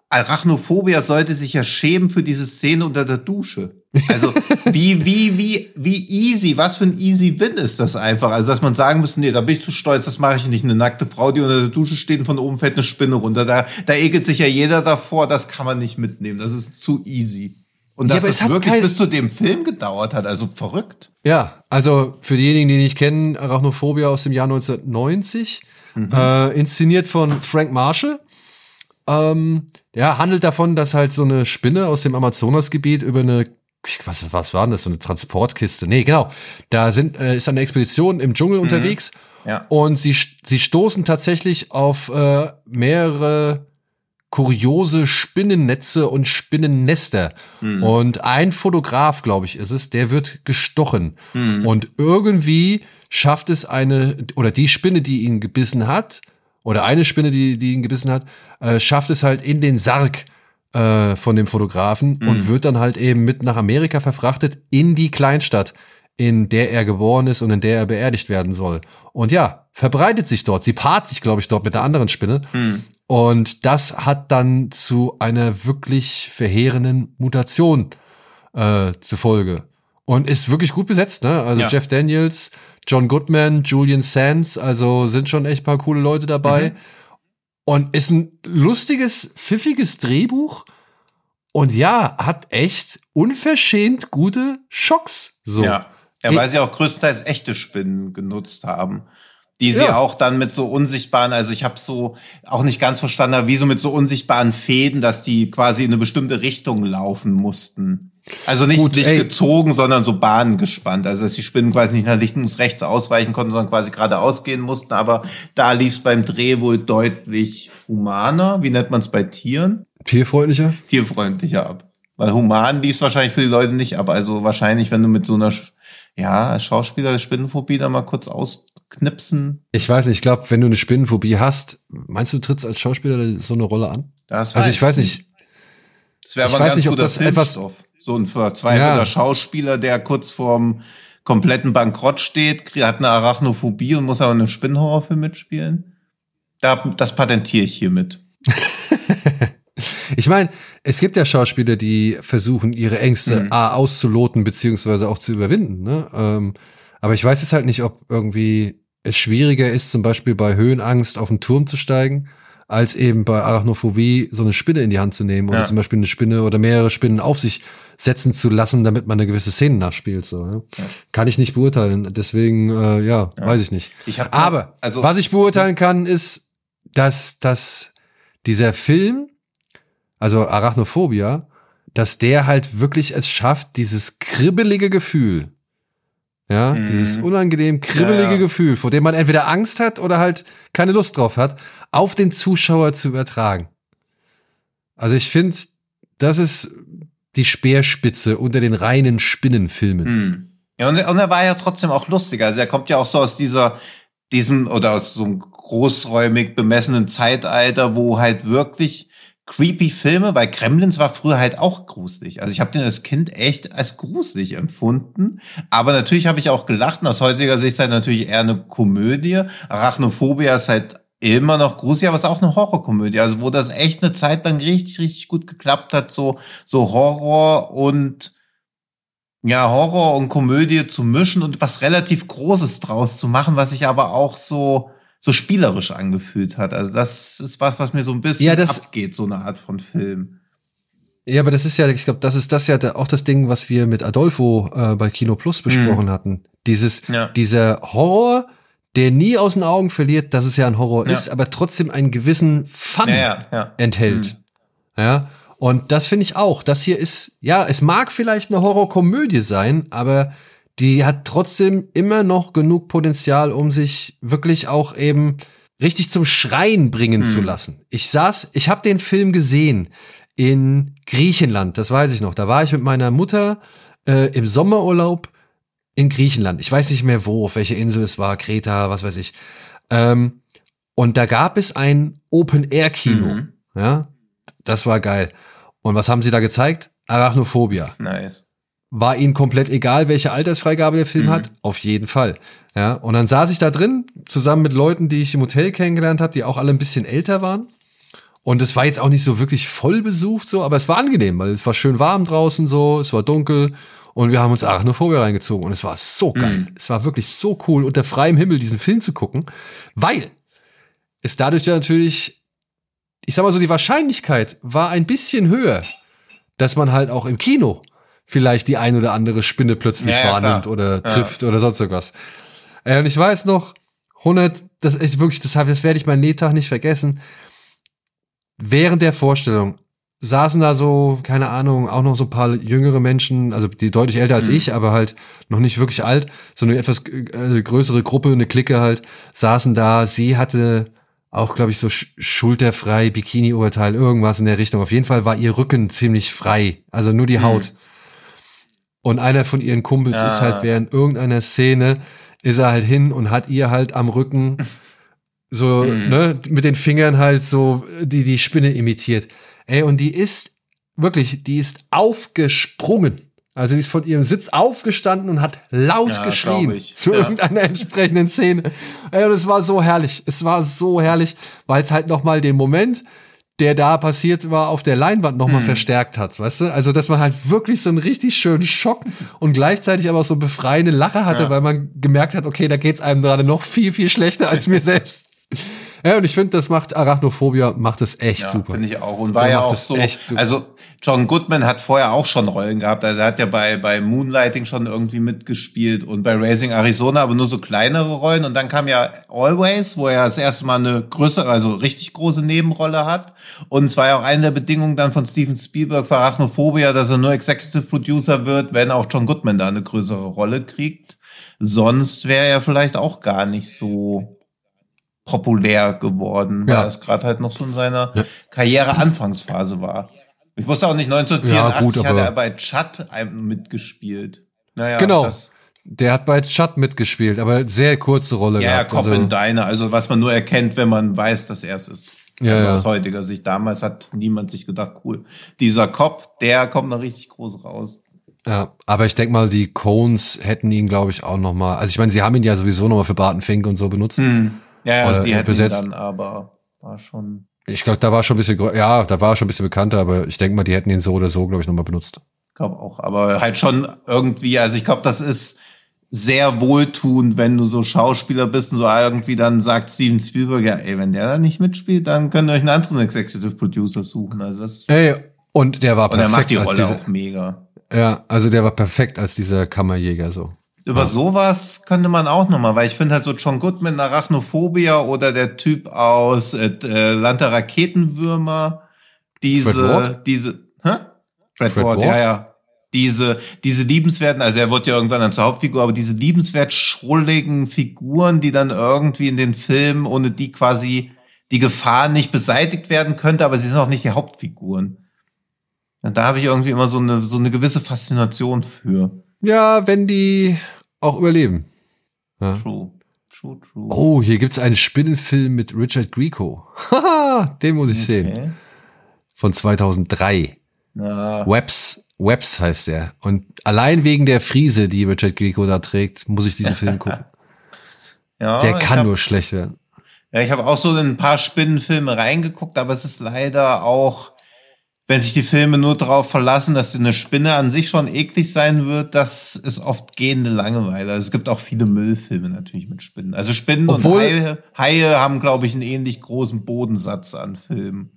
Arachnophobia sollte sich ja schämen für diese Szene unter der Dusche. Also wie, wie, wie, wie easy, was für ein easy win ist das einfach? Also dass man sagen muss, nee, da bin ich zu stolz, das mache ich nicht. Eine nackte Frau, die unter der Dusche steht und von oben fällt eine Spinne runter. Da, da ekelt sich ja jeder davor, das kann man nicht mitnehmen. Das ist zu easy. Und Ja, dass es das wirklich bis zu dem Film gedauert hat, also verrückt. ja, also für diejenigen, die nicht kennen, Arachnophobia aus dem Jahr 1990, äh, inszeniert von Frank Marshall. Ähm, ja, handelt davon, dass halt so eine Spinne aus dem Amazonasgebiet über eine was, was war denn das? So eine Transportkiste? Nee, genau. Da sind, äh, ist eine Expedition im Dschungel unterwegs Ja. und sie, sie stoßen tatsächlich auf äh, mehrere kuriose Spinnennetze und Spinnennester. Und ein Fotograf, glaube ich, ist es, der wird gestochen. Und irgendwie schafft es eine, oder die Spinne, die ihn gebissen hat, oder eine Spinne, die, die ihn gebissen hat, äh, schafft es halt in den Sarg äh, von dem Fotografen und wird dann halt eben mit nach Amerika verfrachtet in die Kleinstadt, in der er geboren ist und in der er beerdigt werden soll. Und ja, verbreitet sich dort. Sie paart sich, glaube ich, dort mit einer anderen Spinne. Und das hat dann zu einer wirklich verheerenden Mutation äh, zufolge. Und ist wirklich gut besetzt, ne? Also Ja. Jeff Daniels, John Goodman, Julian Sands, also sind schon echt paar coole Leute dabei. Mhm. Und ist ein lustiges, pfiffiges Drehbuch. Und ja, hat echt unverschämt gute Schocks. So. Ja. ja, weil sie auch größtenteils echte Spinnen genutzt haben. Die sie Ja. auch dann mit so unsichtbaren, also ich habe so auch nicht ganz verstanden, wie so mit so unsichtbaren Fäden, dass die quasi in eine bestimmte Richtung laufen mussten. Also nicht, Gut, nicht ey. gezogen, sondern so bahnen dass die Spinnen quasi nicht nach links und rechts ausweichen konnten, sondern quasi geradeaus gehen mussten. Aber da lief es beim Dreh wohl deutlich humaner. Wie nennt man es bei Tieren? Tierfreundlicher. tierfreundlicher ab. Weil human lief es wahrscheinlich für die Leute nicht ab. Also wahrscheinlich, wenn du mit so einer, ja, als Schauspieler der Spinnenphobie da mal kurz ausknipsen, Ich weiß nicht, ich glaube, wenn du eine Spinnenphobie hast, meinst du, du trittst als Schauspieler so eine Rolle an? das Also ich weiß nicht. Das wäre ich aber ein weiß ganz nicht, ob guter das etwas- Filmstoff. So ein verzweifelter Ja. Schauspieler, der kurz vorm kompletten Bankrott steht, hat eine Arachnophobie und muss aber in einem Spinnenhorrorfilm mitspielen. Da, das patentiere ich hiermit. Ich meine, es gibt ja Schauspieler, die versuchen, ihre Ängste Mhm. A auszuloten, beziehungsweise auch zu überwinden. Ne? Ähm, aber ich weiß jetzt halt nicht, ob irgendwie es schwieriger ist, zum Beispiel bei Höhenangst auf den Turm zu steigen, als eben bei Arachnophobie so eine Spinne in die Hand zu nehmen oder Ja. zum Beispiel eine Spinne oder mehrere Spinnen auf sich setzen zu lassen, damit man eine gewisse Szene nachspielt. So, ne? Kann ich nicht beurteilen. Deswegen, äh, ja, weiß ich nicht. Ich hab Aber also was ich beurteilen kann, ist, dass, dass dieser Film, also Arachnophobia, dass der halt wirklich es schafft, dieses kribbelige Gefühl, ja, Mhm. dieses unangenehm kribbelige Ja, ja. Gefühl, vor dem man entweder Angst hat oder halt keine Lust drauf hat, auf den Zuschauer zu übertragen. Also ich finde, das ist die Speerspitze unter den reinen Spinnenfilmen. Hm. Ja, und, und er war ja trotzdem auch lustig. Also er kommt ja auch so aus dieser, diesem, oder aus so einem großräumig bemessenen Zeitalter, wo halt wirklich creepy Filme, weil Gremlins war früher halt auch gruselig. Also ich habe den als Kind echt als gruselig empfunden. Aber natürlich habe ich auch gelacht. Und aus heutiger Sicht ist halt natürlich eher eine Komödie. Arachnophobia ist halt immer noch gruselig, aber es ist auch eine Horrorkomödie. Also wo das echt eine Zeit lang richtig, richtig gut geklappt hat, so, so Horror und ja, Horror und Komödie zu mischen und was relativ Großes draus zu machen, was sich aber auch so, so spielerisch angefühlt hat. Also das ist was, was mir so ein bisschen Ja, das- abgeht, so eine Art von Film. Ja, aber das ist ja, ich glaube, das ist das ja auch das Ding, was wir mit Adolfo äh, bei Kino Plus besprochen hatten. Dieses, Ja. dieser Horror, der nie aus den Augen verliert, dass es ja ein Horror Ja. ist, aber trotzdem einen gewissen Fun Ja, enthält. Ja. Und das finde ich auch. Das hier ist, ja, es mag vielleicht eine Horrorkomödie sein, aber die hat trotzdem immer noch genug Potenzial, um sich wirklich auch eben richtig zum Schreien bringen zu lassen. Ich saß, ich habe den Film gesehen in Griechenland, das weiß ich noch. Da war ich mit meiner Mutter äh, im Sommerurlaub in Griechenland. Ich weiß nicht mehr wo, auf welche Insel es war, Kreta, was weiß ich. Ähm, und da gab es ein Open-Air-Kino. Mhm. Ja, das war geil. Und was haben sie da gezeigt? Arachnophobia. Nice. War ihnen komplett egal, welche Altersfreigabe der Film Mhm. hat? Auf jeden Fall. Ja, und dann saß ich da drin, zusammen mit Leuten, die ich im Hotel kennengelernt habe, die auch alle ein bisschen älter waren. Und es war jetzt auch nicht so wirklich voll besucht, so, aber es war angenehm, weil es war schön warm draußen so, es war dunkel und wir haben uns Arachnophobia reingezogen und es war so geil. Mhm. Es war wirklich so cool, unter freiem Himmel diesen Film zu gucken, weil es dadurch ja natürlich, ich sag mal so, die Wahrscheinlichkeit war ein bisschen höher, dass man halt auch im Kino vielleicht die ein oder andere Spinne plötzlich Ja, ja, wahrnimmt klar. oder Ja. trifft oder sonst irgendwas. Äh, und ich weiß noch, 100, das ist wirklich, das, das werde ich meinen Lebtag nicht vergessen. Während der Vorstellung saßen da so, keine Ahnung, auch noch so ein paar jüngere Menschen, also die deutlich älter als ich, aber halt noch nicht wirklich alt, so eine etwas äh, größere Gruppe, eine Clique halt, saßen da. Sie hatte auch, glaube ich, so sch schulterfrei, Bikini-Oberteil, irgendwas in der Richtung. Auf jeden Fall war ihr Rücken ziemlich frei, also nur die Haut. Und einer von ihren Kumpels Ah. ist halt während irgendeiner Szene, ist er halt hin und hat ihr halt am Rücken so, ne, mit den Fingern halt so die, die Spinne imitiert. Ey, und die ist wirklich, die ist aufgesprungen. Also die ist von ihrem Sitz aufgestanden und hat laut Ja, geschrien zu Ja. irgendeiner entsprechenden Szene. Ey, und es war so herrlich. Es war so herrlich, weil es halt noch mal den Moment, der da passiert war, auf der Leinwand noch mal Hm. verstärkt hat, weißt du? Also, dass man halt wirklich so einen richtig schönen Schock und gleichzeitig aber auch so eine befreiende Lache hatte, Ja. weil man gemerkt hat, okay, da geht's einem gerade noch viel, viel schlechter als mir selbst. Ja, und ich finde, das macht Arachnophobia, macht es echt Ja, super. finde ich auch. Und war ja auch das so. echt super. Also John Goodman hat vorher auch schon Rollen gehabt. Also er hat ja bei, bei Moonlighting schon irgendwie mitgespielt und bei Raising Arizona, aber nur so kleinere Rollen. Und dann kam ja Always, wo er das erste Mal eine größere, also richtig große Nebenrolle hat. Und es war ja auch eine der Bedingungen dann von Steven Spielberg für Arachnophobia, dass er nur Executive Producer wird, wenn auch John Goodman da eine größere Rolle kriegt. Sonst wäre er vielleicht auch gar nicht so populär geworden, weil Ja. es gerade halt noch so in seiner Ja. Karriere-Anfangsphase war. Ich wusste auch nicht, 1984 Ja, gut, hat er bei Chad einem mitgespielt. Naja, Genau. Der hat bei Chat mitgespielt, aber sehr kurze Rolle ja, gehabt. Cop also, in Diner, also was man nur erkennt, wenn man weiß, dass er es ist. Ja, also ja. aus heutiger Sicht. Damals hat niemand sich gedacht, cool. Dieser Cop, der kommt noch richtig groß raus. ja, aber ich denke mal, die Cones hätten ihn, glaube ich, auch noch mal. Also ich meine, sie haben ihn ja sowieso noch mal für Barton Fink und so benutzt. Ja, ja, also Äh, die hätten besetzt. ihn dann, aber war schon. Ich glaube, da war schon ein bisschen, ja, da war schon ein bisschen bekannter, aber ich denke mal, die hätten ihn so oder so, glaube ich, noch mal benutzt. glaube auch, aber halt schon irgendwie, also ich glaube, das ist sehr wohltuend, wenn du so Schauspieler bist und so irgendwie dann sagt Steven Spielberg, ja, ey, wenn der da nicht mitspielt, dann könnt ihr euch einen anderen Executive Producer suchen. Also das, Ey, und der war und er macht perfekt die Rolle dieser, auch mega. ja, also der war perfekt als dieser Kammerjäger so. Über sowas könnte man auch nochmal, weil ich finde halt so John Goodman, Arachnophobia oder der Typ aus äh, äh, Land der Raketenwürmer, Fred diese, Ward? diese, hä? Fred, Fred Ward, Ward? ja, ja. Diese, diese liebenswerten, also er wird ja irgendwann dann zur Hauptfigur, aber diese liebenswert schrulligen Figuren, die dann irgendwie in den Filmen, ohne die quasi die Gefahr nicht beseitigt werden könnte, aber sie sind auch nicht die Hauptfiguren. Und da habe ich irgendwie immer so eine, so eine gewisse Faszination für. Ja, wenn die auch überleben. Ja. True. True, true. Oh, hier gibt's einen Spinnenfilm mit Richard Grieco. Haha, den muss ich sehen. Okay. Von 2003. Na, Webs, Webs heißt der. Und allein wegen der Friese, die Richard Grieco da trägt, muss ich diesen Film gucken. ja, Der kann hab, nur schlecht werden. Ja, ich habe auch so in ein paar Spinnenfilme reingeguckt, aber es ist leider auch, wenn sich die Filme nur darauf verlassen, dass eine Spinne an sich schon eklig sein wird, das ist oft gehende Langeweile. Also es gibt auch viele Müllfilme natürlich mit Spinnen. Also Spinnen Obwohl- und Haie, Haie haben, glaube ich, einen ähnlich großen Bodensatz an Filmen.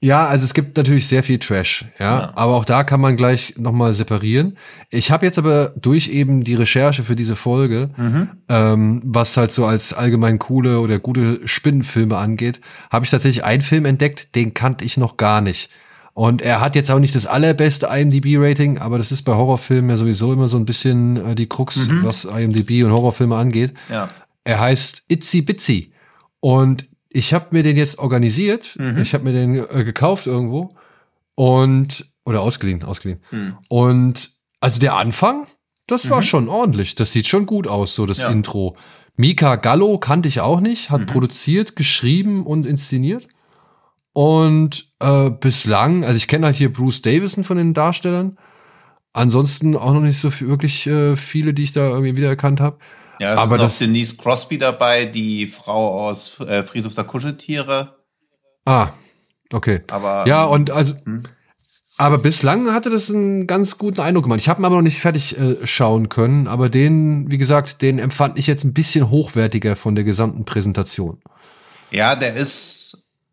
Ja, also es gibt natürlich sehr viel Trash, ja, Ja. aber auch da kann man gleich nochmal separieren. Ich habe jetzt aber durch eben die Recherche für diese Folge, ähm, was halt so als allgemein coole oder gute Spinnenfilme angeht, habe ich tatsächlich einen Film entdeckt, den kannte ich noch gar nicht. Und er hat jetzt auch nicht das allerbeste IMDb-Rating, aber das ist bei Horrorfilmen ja sowieso immer so ein bisschen äh, die Krux, was IMDb und Horrorfilme angeht. Ja. Er heißt Itzy Bitsy. Und ich habe mir den jetzt organisiert. Ich habe mir den äh, gekauft irgendwo. Und, oder ausgeliehen, ausgeliehen. Und also der Anfang, das war schon ordentlich. Das sieht schon gut aus, so das Ja. Intro. Mika Gallo kannte ich auch nicht, hat produziert, geschrieben und inszeniert. Und äh, bislang, also ich kenne halt hier Bruce Davison von den Darstellern. Ansonsten auch noch nicht so viel, wirklich äh, viele, die ich da irgendwie wiedererkannt habe. Ja, es Aber ist noch das- Denise Crosby dabei, die Frau aus äh, Friedhof der Kuscheltiere. Ah, okay. Aber Ja, ähm, und also, aber bislang hatte das einen ganz guten Eindruck gemacht. Ich habe ihn aber noch nicht fertig äh, schauen können, aber den, wie gesagt, den empfand ich jetzt ein bisschen hochwertiger von der gesamten Präsentation. Ja, der ist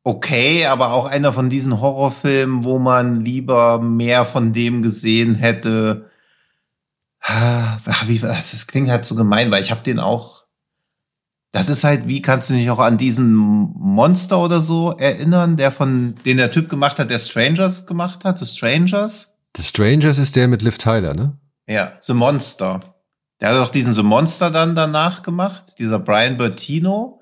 okay, aber auch einer von diesen Horrorfilmen, wo man lieber mehr von dem gesehen hätte. Ah, Wie, das das klingt halt so gemein, weil ich habe den auch. Das ist halt, wie kannst du dich auch an diesen Monster oder so erinnern, der von, den der Typ gemacht hat, der Strangers gemacht hat, The Strangers? The Strangers ist der mit Liv Tyler, ne? Ja, The Monster. Der hat auch diesen The Monster dann danach gemacht, dieser Brian Bertino,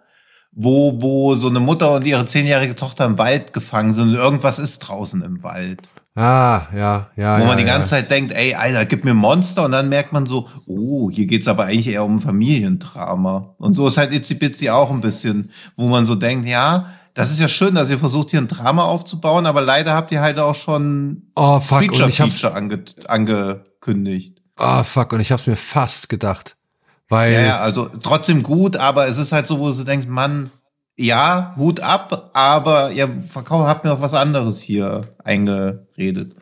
wo, wo so eine Mutter und ihre zehnjährige Tochter im Wald gefangen sind und irgendwas ist draußen im Wald. Ah, ja, ja. Wo ja, man die ja. ganze Zeit denkt, ey, Alter, gib mir Monster und dann merkt man so, oh, hier geht's aber eigentlich eher um Familiendrama. Und so ist halt Itzy Bitsy auch ein bisschen, wo man so denkt, ja, das ist ja schön, dass ihr versucht, hier ein Drama aufzubauen, aber leider habt ihr halt auch schon Oh, fuck, und Feature ich hab's, Feature ange angekündigt. oh, fuck, und ich hab's mir fast gedacht. Weil, Ja, ja, also trotzdem gut, aber es ist halt so, wo du denkst, Mann, ja, Hut ab, aber ihr verkauft, habt mir noch was anderes hier eingeredet.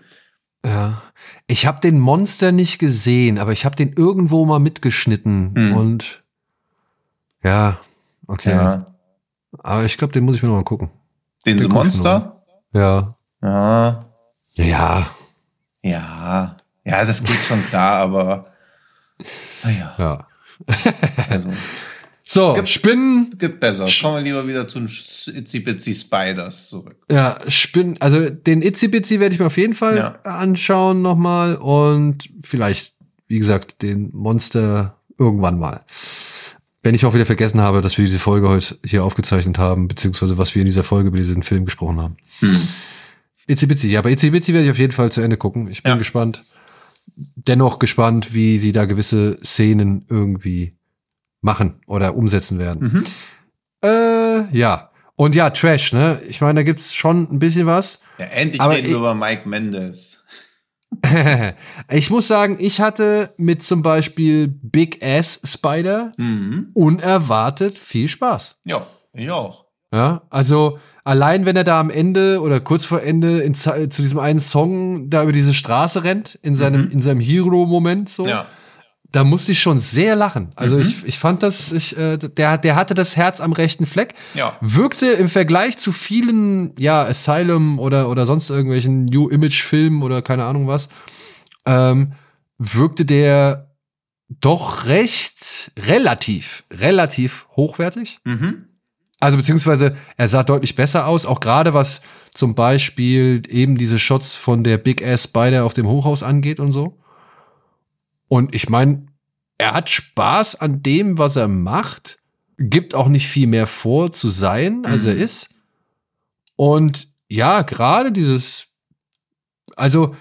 Ja. Ich habe den Monster nicht gesehen, aber ich habe den irgendwo mal mitgeschnitten Hm. und ja, okay. Ja. Aber ich glaube, den muss ich mir noch mal gucken. Den Den Monster? Ja. Ja. Ja, Ja. Ja, das geht schon klar, aber naja, ja. Also So, Gibt- Spinnen, gibt besser. Kommen wir lieber wieder zu den Itsy Bitsy Spiders zurück. ja, Spinnen, also den Itzy Bitsy werde ich mir auf jeden Fall Ja. anschauen noch mal und vielleicht, wie gesagt, den Monster irgendwann mal. Wenn ich auch wieder vergessen habe, dass wir diese Folge heute hier aufgezeichnet haben, beziehungsweise was wir in dieser Folge über diesen Film gesprochen haben. Hm. Itzy Bitsy, ja, aber Itzy Bitsy werde ich auf jeden Fall zu Ende gucken. Ich bin Ja. gespannt. Dennoch gespannt, wie sie da gewisse Szenen irgendwie machen oder umsetzen werden. Mhm. Äh, ja. Und ja, Trash, ne? Ich meine, da gibt's schon ein bisschen was. Ja, endlich Aber reden ich- wir über Mike Mendes. ich muss sagen, ich hatte mit zum Beispiel Big Ass Spider Mhm. unerwartet viel Spaß. Ja, ich auch. Ja, also allein wenn er da am Ende oder kurz vor Ende in, zu diesem einen Song da über diese Straße rennt, in seinem, in seinem Hero-Moment so, Mhm. Ja. da musste ich schon sehr lachen. Also Mhm. ich, ich fand das, ich, äh, der, der hatte das Herz am rechten Fleck. Ja. Wirkte im Vergleich zu vielen, ja, Asylum oder, oder sonst irgendwelchen New Image-Filmen oder keine Ahnung was, ähm, wirkte der doch recht, relativ, relativ hochwertig. Mhm. Also beziehungsweise er sah deutlich besser aus, auch gerade was zum Beispiel eben diese Shots von der Big Ass Spider auf dem Hochhaus angeht und so. Und ich meine, er hat Spaß an dem, was er macht, gibt auch nicht viel mehr vor zu sein, als er Mhm. ist. Und ja, gerade dieses, also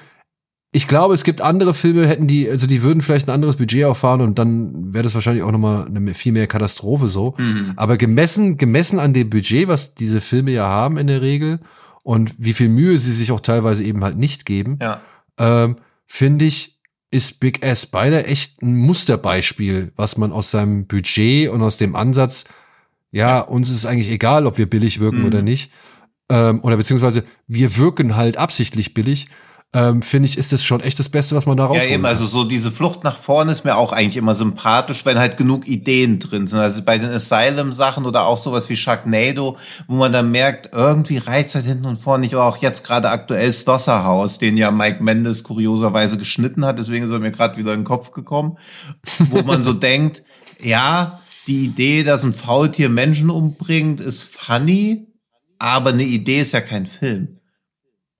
ich glaube, es gibt andere Filme, hätten die, also die würden vielleicht ein anderes Budget auffahren und dann wäre das wahrscheinlich auch noch mal eine viel mehr Katastrophe so. Mhm. Aber gemessen, gemessen an dem Budget, was diese Filme ja haben in der Regel und wie viel Mühe sie sich auch teilweise eben halt nicht geben, Ja. ähm, finde ich, ist Big Ass Spider echt ein Musterbeispiel, was man aus seinem Budget und aus dem Ansatz, ja, uns ist es eigentlich egal, ob wir billig wirken Mhm. oder nicht, ähm, oder beziehungsweise wir wirken halt absichtlich billig, ähm, finde ich, ist das schon echt das Beste, was man da rausholt. Ja, eben, also so diese Flucht nach vorne ist mir auch eigentlich immer sympathisch, wenn halt genug Ideen drin sind. Also bei den Asylum-Sachen oder auch sowas wie Sharknado, wo man dann merkt, irgendwie reizt halt hinten und vorne nicht, auch jetzt gerade aktuell Stosser House, den ja Mike Mendes kurioserweise geschnitten hat, deswegen ist er mir gerade wieder in den Kopf gekommen, wo man so denkt, ja, die Idee, dass ein Faultier Menschen umbringt, ist funny, aber eine Idee ist ja kein Film.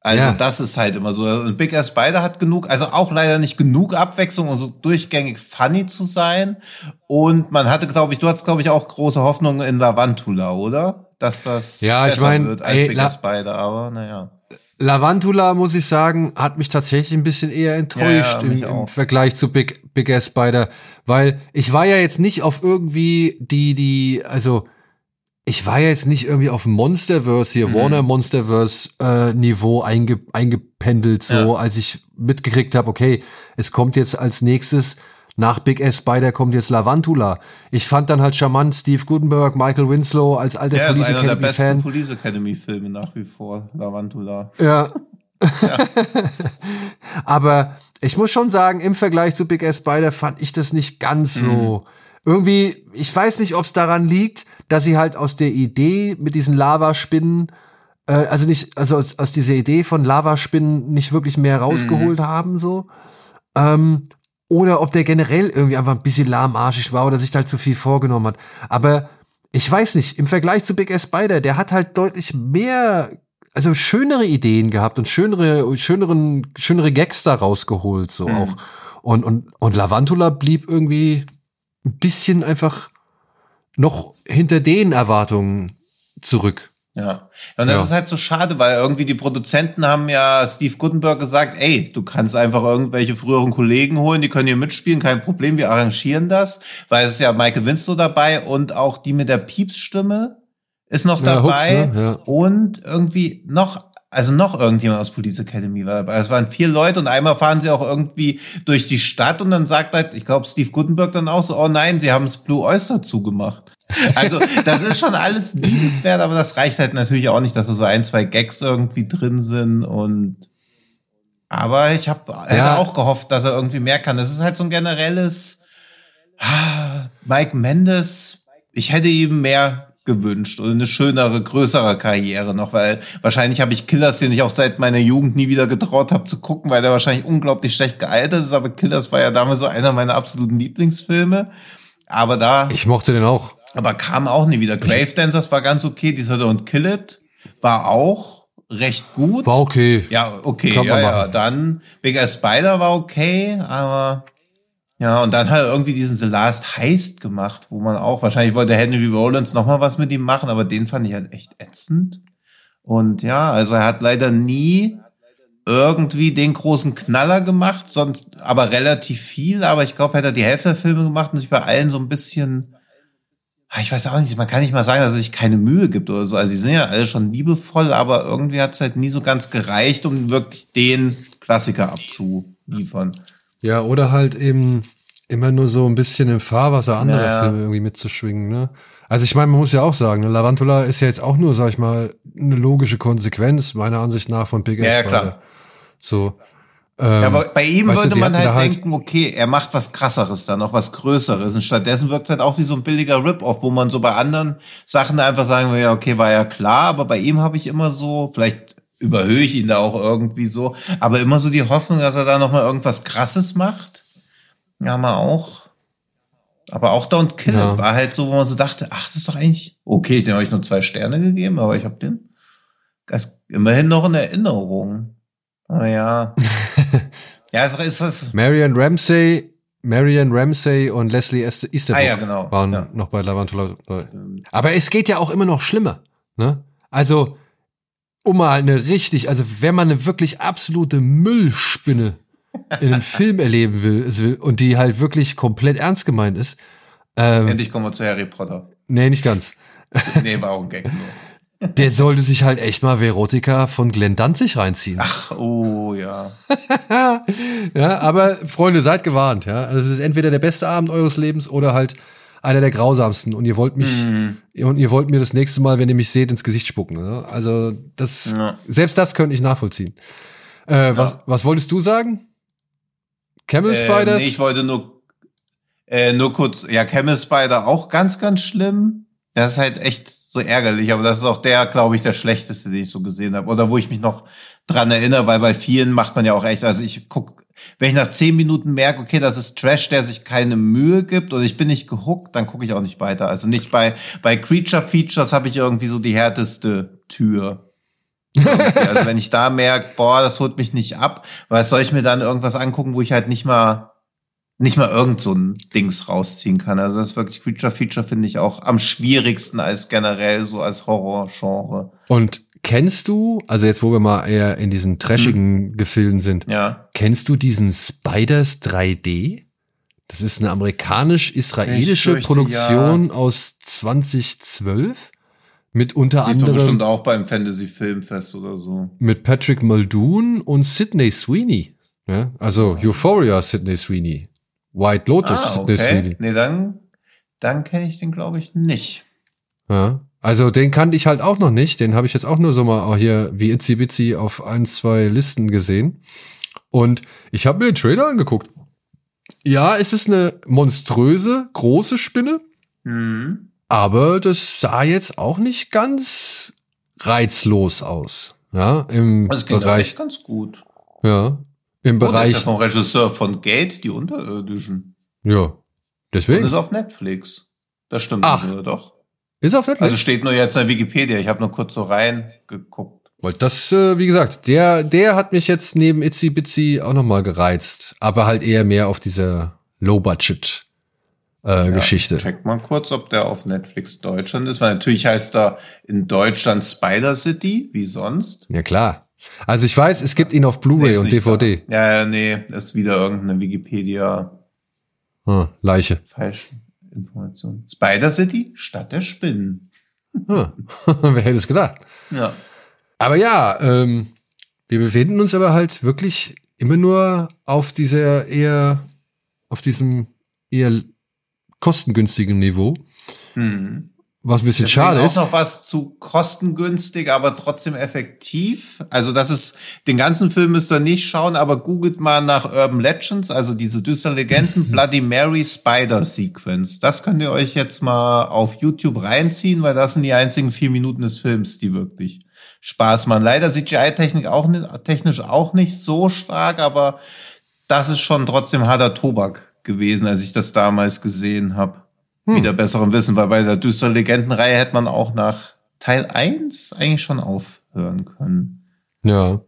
Also Ja. das ist halt immer so. Und Big Ass Spider hat genug, also auch leider nicht genug Abwechslung, um so durchgängig funny zu sein. Und man hatte, glaube ich, du hattest, glaube ich, auch große Hoffnungen in Lavantula, oder? Dass das Ja, ich besser mein, wird als ey, Big Ass Spider, aber naja. Lavantula, muss ich sagen, hat mich tatsächlich ein bisschen eher enttäuscht Ja, ja, im, im. Vergleich zu Big, Big Ass Spider, weil ich war ja jetzt nicht auf irgendwie die, die, also ich war ja jetzt nicht irgendwie auf Monsterverse hier, Mhm. Warner Monsterverse äh, Niveau einge, eingependelt, so Ja. als ich mitgekriegt habe, okay, es kommt jetzt als nächstes nach Big Ass Spider kommt jetzt Lavantula. Ich fand dann halt charmant Steve Gutenberg, Michael Winslow als alter Der ist Police einer der besten Fan. Police Academy Filme nach wie vor, Lavantula. Ja. Aber ich muss schon sagen, im Vergleich zu Big Ass Spider fand ich das nicht ganz so. Irgendwie, ich weiß nicht, ob es daran liegt, dass sie halt aus der Idee mit diesen Lavaspinnen, äh, also nicht, also aus, aus dieser Idee von Lavaspinnen nicht wirklich mehr rausgeholt haben, so. Ähm, oder ob der generell irgendwie einfach ein bisschen lahmarschig war oder sich halt zu viel vorgenommen hat. Aber ich weiß nicht, im Vergleich zu Big Ass Spider, der hat halt deutlich mehr, also schönere Ideen gehabt und schönere, schöneren, schönere Gags da rausgeholt, so auch. Und, und, und Lavantula blieb irgendwie ein bisschen einfach noch hinter den Erwartungen zurück. Ja. Und das Ja. ist halt so schade, weil irgendwie die Produzenten haben ja Steve Gutenberg gesagt, ey, du kannst einfach irgendwelche früheren Kollegen holen, die können hier mitspielen, kein Problem, wir arrangieren das, weil es ist ja Michael Winslow dabei und auch die mit der Piepsstimme ist noch Ja, dabei ne? Ja. und irgendwie noch also noch irgendjemand aus Police Academy war dabei. Es waren vier Leute und einmal fahren sie auch irgendwie durch die Stadt und dann sagt halt, ich glaube, Steve Gutenberg dann auch so, oh nein, sie haben das Blue Oyster zugemacht. Also, das ist schon alles liebenswert, aber das reicht halt natürlich auch nicht, dass so ein, zwei Gags irgendwie drin sind und aber ich habe Ja. auch gehofft, dass er irgendwie mehr kann. Das ist halt so ein generelles ah, Mike Mendes. Ich hätte ihm mehr gewünscht und eine schönere, größere Karriere noch, weil wahrscheinlich habe ich Killers, den ich auch seit meiner Jugend nie wieder getraut habe zu gucken, weil der wahrscheinlich unglaublich schlecht gealtert ist. Aber Killers war ja damals so einer meiner absoluten Lieblingsfilme. Aber da Ich mochte den auch. aber kam auch nie wieder. Grave Dancers war ganz okay. Dieser Don't Kill It war auch recht gut. War okay. Ja, okay, Kann ja, ja. machen. Dann Big Ass Spider war okay, aber ja, und dann hat er irgendwie diesen The Last Heist gemacht, wo man auch, wahrscheinlich wollte Henry Rollins noch mal was mit ihm machen, aber den fand ich halt echt ätzend. Und ja, also er hat leider nie irgendwie den großen Knaller gemacht, sonst aber relativ viel, aber ich glaube, hätte er die Hälfte der Filme gemacht und sich bei allen so ein bisschen Ah, ich weiß auch nicht, man kann nicht mal sagen, dass es sich keine Mühe gibt oder so. Also sie sind ja alle schon liebevoll, aber irgendwie hat es halt nie so ganz gereicht, um wirklich den Klassiker abzuliefern. Ja, oder halt eben immer nur so ein bisschen im Fahrwasser anderer Ja, ja. Filme irgendwie mitzuschwingen, ne? Also ich meine, man muss ja auch sagen, ne, Lavantula ist ja jetzt auch nur, sag ich mal, eine logische Konsequenz, meiner Ansicht nach, von Big Ja, ja, klar. So. Ähm, Ja, aber bei ihm würde man halt halt- denken, okay, er macht was krasseres dann, noch was Größeres. Und stattdessen wirkt es halt auch wie so ein billiger Rip-Off, wo man so bei anderen Sachen einfach sagen will, ja, okay, war ja klar, aber bei ihm habe ich immer so, vielleicht überhöhe ich ihn da auch irgendwie so, aber immer so die Hoffnung, dass er da noch mal irgendwas Krasses macht. Ja, mal auch. Aber auch Don't Kill Ja. War halt so, wo man so dachte, ach, das ist doch eigentlich okay, den habe ich nur zwei Sterne gegeben, aber ich habe den das immerhin noch in Erinnerung. Aber ja. ja, es ist es. Marion Ramsey, Marion Ramsey und Leslie Easterbrook Ah ja, genau. waren Ja. noch bei Lavantula. Aber es geht ja auch immer noch schlimmer, ne? Also, um mal eine richtig, also wenn man eine wirklich absolute Müllspinne in einem Film erleben will, und die halt wirklich komplett ernst gemeint ist, ähm, Endlich kommen wir zu Harry Potter. nee, nicht ganz. Nee, war auch ein Gag nur. Der sollte sich halt echt mal Verotika von Glenn Danzig reinziehen. Ach, oh ja. Ja, aber Freunde, seid gewarnt, ja. Also es ist entweder der beste Abend eures Lebens oder halt einer der grausamsten und ihr wollt mich Mhm. und ihr wollt mir das nächste Mal, wenn ihr mich seht, ins Gesicht spucken. Ne? Also das Ja. selbst das könnte ich nachvollziehen. Äh, was, was wolltest du sagen? Camel Ähm, Spiders? nee, ich wollte nur, äh, nur kurz, ja, Camel Spider auch ganz, ganz schlimm. Das ist halt echt so ärgerlich, aber das ist auch der, glaube ich, der schlechteste, den ich so gesehen habe. Oder wo ich mich noch dran erinnere, weil bei vielen macht man ja auch echt, also ich guck, wenn ich nach zehn Minuten merke, okay, das ist Trash, der sich keine Mühe gibt oder ich bin nicht gehuckt, dann gucke ich auch nicht weiter. Also nicht bei, bei Creature Features habe ich irgendwie so die härteste Tür. Also wenn ich da merke, boah, das holt mich nicht ab, weil soll ich mir dann irgendwas angucken, wo ich halt nicht mal nicht mal irgend so ein Dings rausziehen kann. Also das ist wirklich Creature Feature finde ich auch am schwierigsten als generell so als Horror-Genre. Und kennst du, also jetzt wo wir mal eher in diesen trashigen Gefilden sind, Ja. kennst du diesen Spiders 3D? Das ist eine amerikanisch-israelische Produktion aus 2012 mit unter Lief doch bestimmt anderem auch beim Fantasy Filmfest oder so. mit Patrick Muldoon und Sidney Sweeney. Ja, also Euphoria Sidney Sweeney. White Lotus Ah, Sidney okay. Sweeney. Nee, dann, dann kenne ich den, glaube ich, nicht. Ja. Also den kannte ich halt auch noch nicht. Den habe ich jetzt auch nur so mal auch hier wie Itzy Bitsy auf ein, zwei Listen gesehen. Und ich habe mir den Trailer angeguckt. Ja, es ist eine monströse, große Spinne, Mhm. aber das sah jetzt auch nicht ganz reizlos aus. Ja, im Das geht Bereich, echt ganz gut. ja, im Oh, der ist ja Bereich, vom Regisseur von Gate, die Unterirdischen. ja, Und deswegen. ist auf Netflix. Das stimmt, Ach. doch? Ist auf Netflix. Also steht nur jetzt in der Wikipedia. Ich habe nur kurz so reingeguckt. Weil das, äh, wie gesagt, der, der hat mich jetzt neben Itzy Bitsy auch nochmal gereizt. Aber halt eher mehr auf dieser Low-Budget äh, Ja, Geschichte. Check mal kurz, ob der auf Netflix Deutschland ist, weil natürlich heißt er in Deutschland Spider City, wie sonst. Ja, klar. Also ich weiß, es gibt ihn auf Nee, Blu-ray ist und DVD. Da. Ja, ja, nee, ist wieder irgendeine Wikipedia Ah, Leiche. falsche Information. Spider City, Stadt der Spinnen. Ah. Wer hätte es gedacht? Ja. Aber ja, ähm, wir befinden uns aber halt wirklich immer nur auf dieser eher, auf diesem eher kostengünstigen Niveau. Hm. Was ein bisschen Deswegen schade auch ist. noch was zu kostengünstig, aber trotzdem effektiv. Also das ist, den ganzen Film müsst ihr nicht schauen, aber googelt mal nach Urban Legends, also diese düsteren Legenden, Bloody Mary Spider Sequence. Das könnt ihr euch jetzt mal auf YouTube reinziehen, weil das sind die einzigen vier Minuten des Films, die wirklich Spaß machen. Leider CGI-Technik auch nicht, technisch auch nicht so stark, aber das ist schon trotzdem harter Tobak gewesen, als ich das damals gesehen habe. Wieder besserem Wissen, weil bei der düsteren Legendenreihe hätte man auch nach Teil 1 eigentlich schon aufhören können. Ja.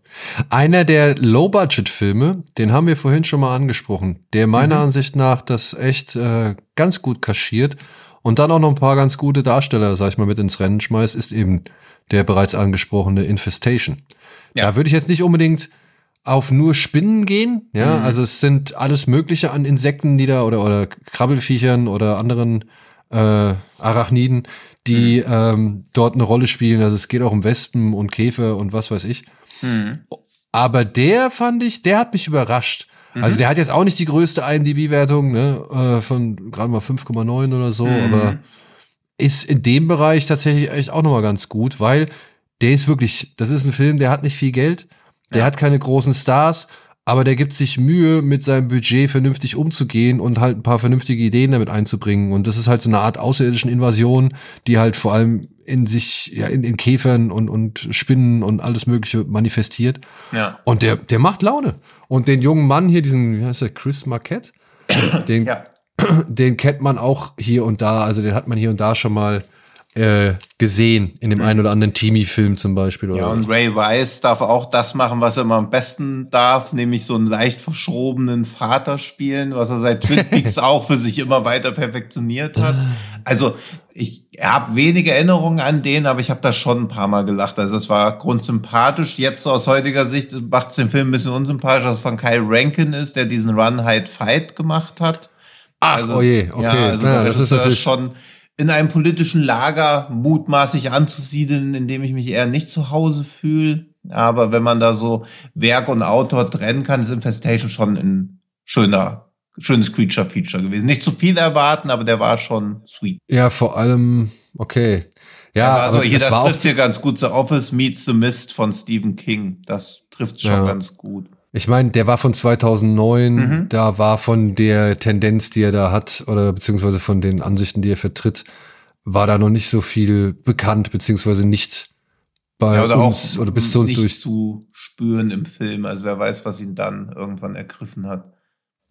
Einer der Low-Budget-Filme, den haben wir vorhin schon mal angesprochen, der meiner Ansicht nach das echt äh, ganz gut kaschiert und dann auch noch ein paar ganz gute Darsteller, sag ich mal, mit ins Rennen schmeißt, ist eben der bereits angesprochene Infestation. Ja. Da würde ich jetzt nicht unbedingt auf nur Spinnen gehen, ja, also es sind alles Mögliche an Insekten, die da oder, oder Krabbelfiechern oder anderen äh, Arachniden, die ähm, dort eine Rolle spielen. Also es geht auch um Wespen und Käfer und was weiß ich. Aber der fand ich, der hat mich überrascht. Also der hat jetzt auch nicht die größte IMDb-Wertung, ne, äh, von gerade mal 5,9 oder so, aber ist in dem Bereich tatsächlich echt auch nochmal ganz gut, weil der ist wirklich, das ist ein Film, der hat nicht viel Geld, der hat keine großen Stars, aber der gibt sich Mühe, mit seinem Budget vernünftig umzugehen und halt ein paar vernünftige Ideen damit einzubringen. Und das ist halt so eine Art außerirdischen Invasion, die halt vor allem in sich, ja, in, in Käfern und, und Spinnen und alles Mögliche manifestiert. Ja. Und der, der macht Laune. Und den jungen Mann hier, diesen, wie heißt der, Chris Marquette, den, Ja. den kennt man auch hier und da, also den hat man hier und da schon mal äh, gesehen, in dem einen oder anderen Teenie-Film zum Beispiel. Oder Ja, und Ray Weiss darf auch das machen, was er immer am besten darf, nämlich so einen leicht verschrobenen Vater spielen, was er seit Twin Peaks auch für sich immer weiter perfektioniert hat. Also ich habe wenige Erinnerungen an den, aber ich habe da schon ein paar Mal gelacht. Also es war grundsympathisch. Jetzt aus heutiger Sicht macht es den Film ein bisschen unsympathisch, dass es von Kyle Rankin ist, der diesen Run, Hide, Fight gemacht hat. Ach, oh je, okay. Ja, also Ja, das ist natürlich- schon in einem politischen Lager mutmaßlich anzusiedeln, in dem ich mich eher nicht zu Hause fühle. Aber wenn man da so Werk und Autor trennen kann, ist Infestation schon ein schöner, schönes Creature-Feature gewesen. Nicht zu viel erwarten, aber der war schon sweet. Ja, vor allem, okay. Ja, also hier, das, auch, trifft hier ganz gut. The Office Meets the Mist von Stephen King. Das trifft schon Ja. ganz gut. Ich meine, der war von 2009, Mhm. da war von der Tendenz, die er da hat, oder beziehungsweise von den Ansichten, die er vertritt, war da noch nicht so viel bekannt, beziehungsweise nicht bei Ja, oder uns auch oder bis zu uns durch. zu spüren im Film. Also wer weiß, was ihn dann irgendwann ergriffen hat.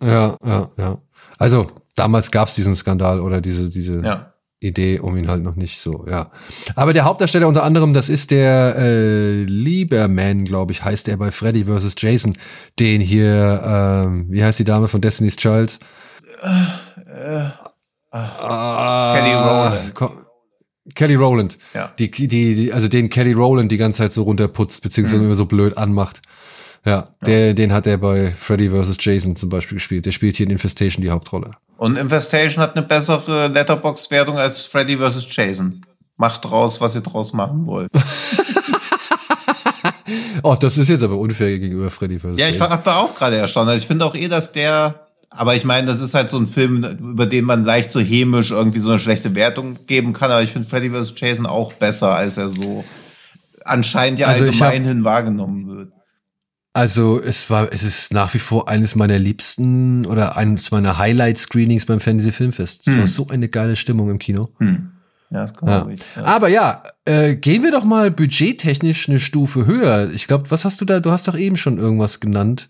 Ja, ja, ja. Also damals gab es diesen Skandal oder diese, diese Ja. Idee um ihn halt noch nicht so, ja. Aber der Hauptdarsteller unter anderem, das ist der äh, Lieberman, glaube ich, heißt er bei Freddy vs. Jason, den hier, ähm, wie heißt die Dame von Destiny's Child? Ah, Kelly Rowland. Kelly Rowland. Ja. Die, die, die, also den Kelly Rowland die ganze Zeit so runterputzt, beziehungsweise Mhm. immer so blöd anmacht. Ja, Der, den hat er bei Freddy vs. Jason zum Beispiel gespielt. Der spielt hier in Infestation die Hauptrolle. Und Infestation hat eine bessere Letterbox-Wertung als Freddy vs. Jason. Macht draus, was ihr draus machen wollt. Oh, das ist jetzt aber unfair gegenüber Freddy vs. Ja, ich Jason. war, auch gerade erstaunt. Also ich finde auch eh, dass der, aber ich meine, das ist halt so ein Film, über den man leicht so hämisch irgendwie so eine schlechte Wertung geben kann. Aber ich finde Freddy vs. Jason auch besser, als er so anscheinend ja Also ich hab- allgemein hin wahrgenommen wird. Also es war, es ist nach wie vor eines meiner liebsten oder eines meiner Highlight-Screenings beim Fantasy Filmfest. Es Hm. war so eine geile Stimmung im Kino. Hm. Ja, das Ja. glaube ich. Ja. Aber ja, äh, gehen wir doch mal budgettechnisch eine Stufe höher. Ich glaube, was hast du da? Du hast doch eben schon irgendwas genannt.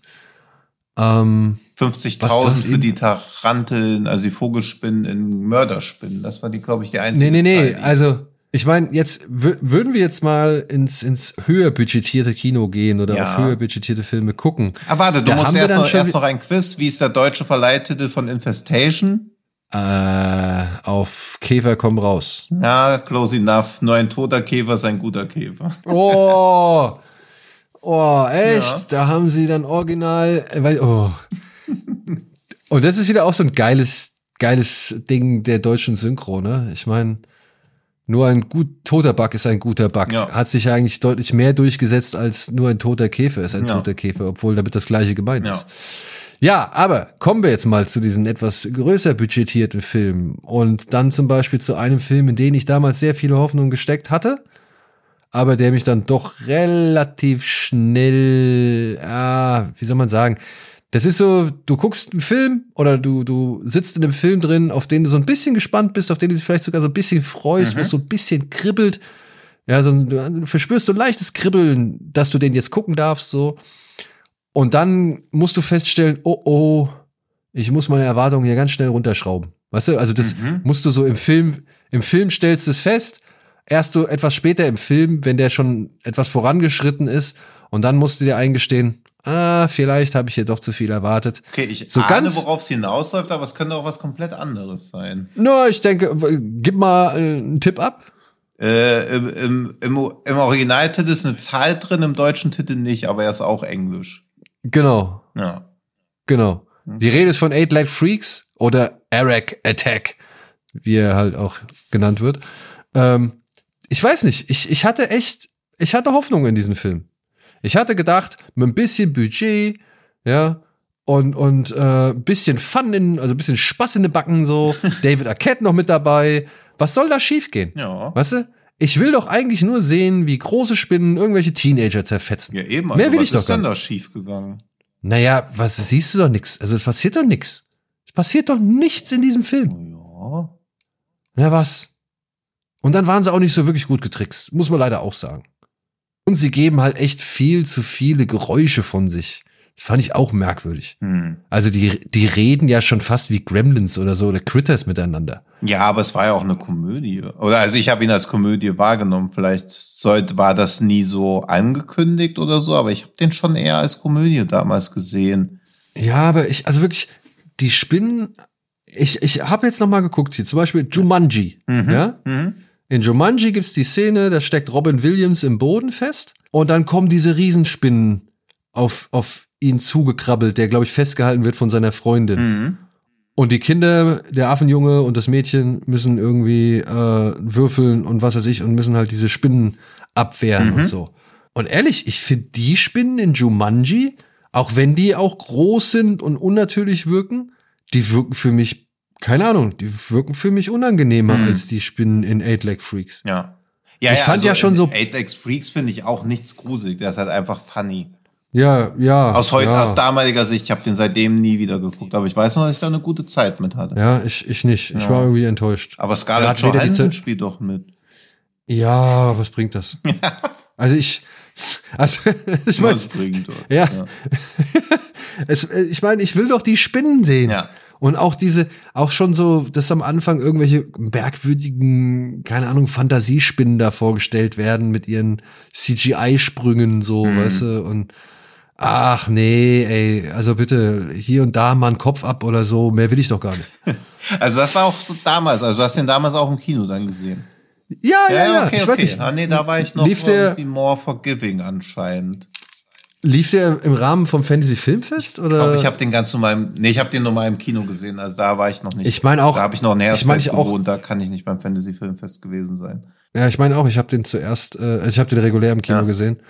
Ähm, Was, du 50.000 hast für die Taranteln, also die Vogelspinnen in Mörderspinnen. Das war die, glaube ich, die einzige. nee, nee, nee. Die- Also, ich meine, jetzt wür- würden wir jetzt mal ins, ins höher budgetierte Kino gehen oder Ja. auf höher budgetierte Filme gucken. Ah, warte, du Da musst erst noch, erst noch ein Quiz. Wie ist der deutsche Verleihtitel von Infestation? Äh, auf Käfer komm raus. Ja, close enough. Nur ein toter Käfer ist ein guter Käfer. Oh, oh, echt? Ja. Da haben sie dann original, äh, weil, oh. Und das ist wieder auch so ein geiles, geiles Ding der deutschen Synchro, ne? Ich meine, nur ein gut toter Bug ist ein guter Bug. Ja. Hat sich eigentlich deutlich mehr durchgesetzt als nur ein toter Käfer ist ein Ja. toter Käfer, obwohl damit das gleiche gemeint Ja. ist. Ja, aber kommen wir jetzt mal zu diesen etwas größer budgetierten Filmen und dann zum Beispiel zu einem Film, in den ich damals sehr viele Hoffnungen gesteckt hatte, aber der mich dann doch relativ schnell, ah, wie soll man sagen, das ist so, du guckst einen Film oder du, du sitzt in einem Film drin, auf den du so ein bisschen gespannt bist, auf den du dich vielleicht sogar so ein bisschen freust, wo es so ein bisschen kribbelt. Ja, so, du verspürst so ein leichtes Kribbeln, dass du den jetzt gucken darfst, so. Und dann musst du feststellen, oh oh, ich muss meine Erwartungen hier ganz schnell runterschrauben. Weißt du, also das musst du so im Film, im Film stellst du es fest, erst so etwas später im Film, wenn der schon etwas vorangeschritten ist, und dann musst du dir eingestehen, ah, vielleicht habe ich hier doch zu viel erwartet. Okay, ich So ahne, ganz- worauf es hinausläuft, aber es könnte auch was komplett anderes sein. Na, ich denke, gib mal äh, einen Tipp ab. Äh, im, im, im, Im Originaltitel ist eine Zahl drin, im deutschen Titel nicht, aber er ist auch Englisch. Genau, Ja. genau. Die Rede ist von Eight Leg Freaks oder Eric Attack, wie er halt auch genannt wird. Ähm, ich weiß nicht, ich, ich hatte echt, ich hatte Hoffnung in diesen Film. Ich hatte gedacht, mit ein bisschen Budget, ja, und, und äh, ein bisschen Fun in, also ein bisschen Spaß in den Backen, so, David Arquette noch mit dabei. Was soll da schiefgehen? Ja. Weißt du? Ich will doch eigentlich nur sehen, wie große Spinnen irgendwelche Teenager zerfetzen. Ja, eben. Mehr will was ich doch ist denn da schiefgegangen? Naja, was siehst du doch nix. Also es passiert doch nix. Es passiert doch nichts in diesem Film. Ja. Na was? Und dann waren sie auch nicht so wirklich gut getrickst, muss man leider auch sagen. Und sie geben halt echt viel zu viele Geräusche von sich. Das fand ich auch merkwürdig. Hm. Also die, die reden ja schon fast wie Gremlins oder so oder Critters miteinander. Ja, aber es war ja auch eine Komödie. Oder also ich habe ihn als Komödie wahrgenommen. Vielleicht sollte, war das nie so angekündigt oder so, aber ich habe den schon eher als Komödie damals gesehen. Ja, aber ich, also wirklich, die Spinnen, ich, ich habe jetzt noch mal geguckt hier, zum Beispiel Jumanji, ja? Mhm. In Jumanji gibt's die Szene, da steckt Robin Williams im Boden fest und dann kommen diese Riesenspinnen auf, auf ihn zugekrabbelt, der, glaube ich, festgehalten wird von seiner Freundin. Mhm. Und die Kinder, der Affenjunge und das Mädchen müssen irgendwie äh, würfeln und was weiß ich und müssen halt diese Spinnen abwehren und so. Und ehrlich, ich finde die Spinnen in Jumanji, auch wenn die auch groß sind und unnatürlich wirken, die wirken für mich keine Ahnung, die wirken für mich unangenehmer Mhm. als die Spinnen in Eight Leg Freaks. Ja. Ja, Ich fand ja schon so- Eight Legs Freaks finde ich auch nichts gruselig. Der ist halt einfach funny. Ja, ja. Aus heute, ja. aus damaliger Sicht, ich habe den seitdem nie wieder geguckt, aber ich weiß noch, dass ich da eine gute Zeit mit hatte. Ja, ich, ich nicht. Ich war irgendwie enttäuscht. Aber Scarlett Johansson spielt doch mit. Ja, was bringt das? Also ich, also ich meine, das? ja, es, äh, ich meine, ich will doch die Spinnen sehen. Ja. Und auch diese, auch schon so, dass am Anfang irgendwelche merkwürdigen, keine Ahnung, Fantasiespinnen da vorgestellt werden mit ihren CGI-Sprüngen, so, Mhm. weißt du, und ach nee, ey, also bitte, hier und da mal einen Kopf ab oder so, mehr will ich doch gar nicht. Also das war auch so damals, also du hast den damals auch im Kino dann gesehen. Ja, ja, ja, okay, ich okay. weiß nicht. Ah, nee, da war ich noch Lief der- irgendwie more forgiving anscheinend. Lief der im Rahmen vom Fantasy Filmfest Ich oder? glaube, ich habe den ganz normal, im- nee, ich habe den normal im Kino gesehen, also da war ich noch nicht. Ich meine auch- Da habe ich noch Hersfeld ich meine, ich auch- gewohnt, da kann ich nicht beim Fantasy Filmfest gewesen sein. Ja, ich meine auch, ich habe den zuerst, äh, also ich habe den regulär im Kino Ja. gesehen.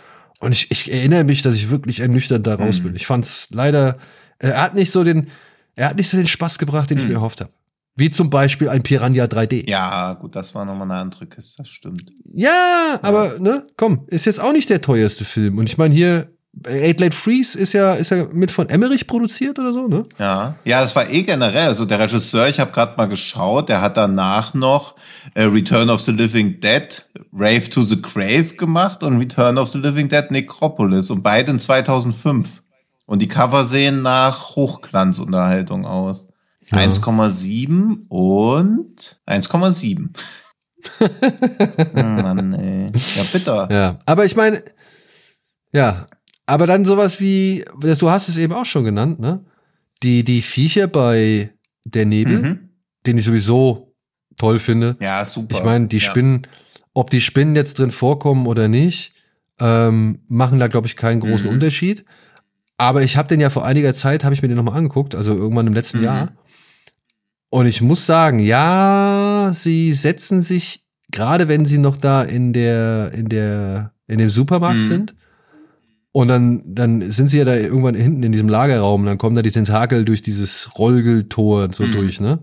Und ich, ich erinnere mich, dass ich wirklich ernüchtert da raus Mhm. bin. Ich fand's leider, äh, er hat nicht so den, er hat nicht so den Spaß gebracht, den ich mir erhofft habe. Wie zum Beispiel ein Piranha 3D. Mhm. Ja, gut, das war nochmal eine andere Kiste, das stimmt. Ja, aber ne, komm, ist jetzt auch nicht der teuerste Film. Und ich meine hier, Eight Late Freeze ist ja, ist ja mit von Emmerich produziert oder so, ne? Ja, ja, das war eh generell. Also der Regisseur, ich habe gerade mal geschaut, der hat danach noch äh, Return of the Living Dead, Rave to the Grave gemacht und Return of the Living Dead Necropolis und beide in 2005. Und die Cover sehen nach Hochglanzunterhaltung aus. 1,7 und 1,7. Hm, Mann, ey. Ja, bitter. Ja, aber ich meine, ja, aber dann sowas wie, du hast es eben auch schon genannt, ne? Die, die Viecher bei der Nebel, Mhm. den ich sowieso toll finde. Ja, super. Ich meine, die ja. Spinnen, ob die Spinnen jetzt drin vorkommen oder nicht, ähm, machen da, glaube ich, keinen großen Mhm. Unterschied. Aber ich habe den ja vor einiger Zeit, habe ich mir den nochmal angeguckt, also irgendwann im letzten Mhm. Jahr. Und ich muss sagen, ja, sie setzen sich, gerade wenn sie noch da in der, in der, in dem Supermarkt Mhm. sind, und dann, dann sind sie ja da irgendwann hinten in diesem Lagerraum, dann kommen da die Tentakel durch dieses Rollgeltor so Mhm. durch, ne?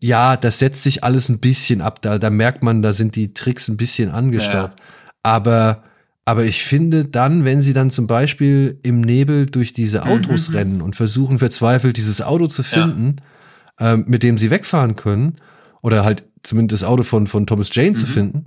Ja, das setzt sich alles ein bisschen ab. Da, da merkt man, da sind die Tricks ein bisschen angestaubt. Aber, aber ich finde dann, wenn sie dann zum Beispiel im Nebel durch diese Autos Mhm. rennen und versuchen verzweifelt dieses Auto zu finden, ähm, mit dem sie wegfahren können, oder halt zumindest das Auto von, von Thomas Jane zu finden,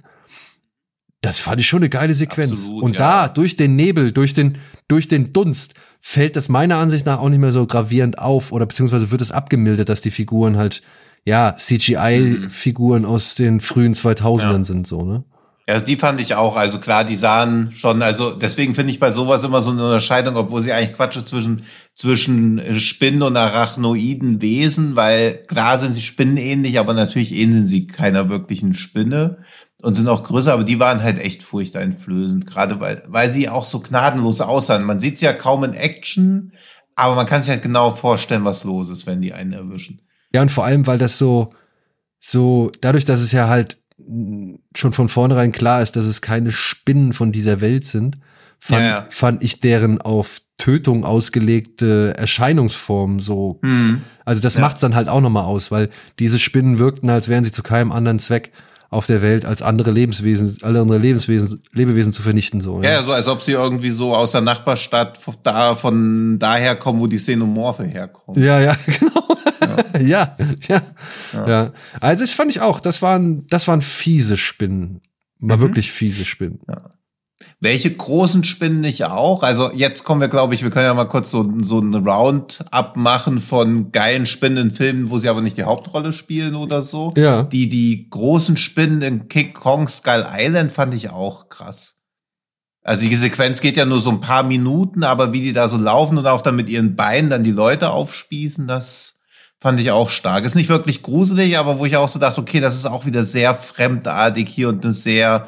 das fand ich schon eine geile Sequenz. Absolut, und ja. da, durch den Nebel, durch den, durch den Dunst, fällt das meiner Ansicht nach auch nicht mehr so gravierend auf oder beziehungsweise wird es abgemildert, dass die Figuren halt, ja, CGI-Figuren aus den frühen 2000ern Ja. sind, so, ne? Ja, die fand ich auch. Also klar, die sahen schon, also deswegen finde ich bei sowas immer so eine Unterscheidung, obwohl sie eigentlich Quatsch ist zwischen, zwischen äh, Spinnen und arachnoiden Wesen, weil klar sind sie spinnenähnlich, aber natürlich ähneln sie keiner wirklichen Spinne und sind auch größer, aber die waren halt echt furchteinflößend, gerade weil, weil sie auch so gnadenlos aussahen. Man sieht sie ja kaum in Action, aber man kann sich halt genau vorstellen, was los ist, wenn die einen erwischen. Ja, und vor allem, weil das so, so, dadurch, dass es ja halt schon von vornherein klar ist, dass es keine Spinnen von dieser Welt sind, fand, Ja, ja. fand ich deren auf Tötung ausgelegte Erscheinungsform so. Also das Ja. macht's dann halt auch nochmal aus, weil diese Spinnen wirkten, als wären sie zu keinem anderen Zweck auf der Welt als andere Lebenswesen, alle andere Lebenswesen, Lebewesen zu vernichten, so. Ja, ja, so als ob sie irgendwie so aus der Nachbarstadt von da, von daher kommen, wo die Xenomorphe herkommen. Ja, ja, genau. Ja. ja, ja, Also das fand ich auch, das waren, das waren fiese Spinnen. Mal Mhm. wirklich fiese Spinnen. Welche großen Spinnen nicht auch? Also jetzt kommen wir, glaube ich, wir können ja mal kurz so, so ein Roundup machen von geilen Spinnen in Filmen, wo sie aber nicht die Hauptrolle spielen oder so. Ja. Die, die großen Spinnen in King Kong Skull Island fand ich auch krass. Also die Sequenz geht ja nur so ein paar Minuten, aber wie die da so laufen und auch dann mit ihren Beinen dann die Leute aufspießen, das fand ich auch stark. Ist nicht wirklich gruselig, aber wo ich auch so dachte, okay, das ist auch wieder sehr fremdartig hier und eine sehr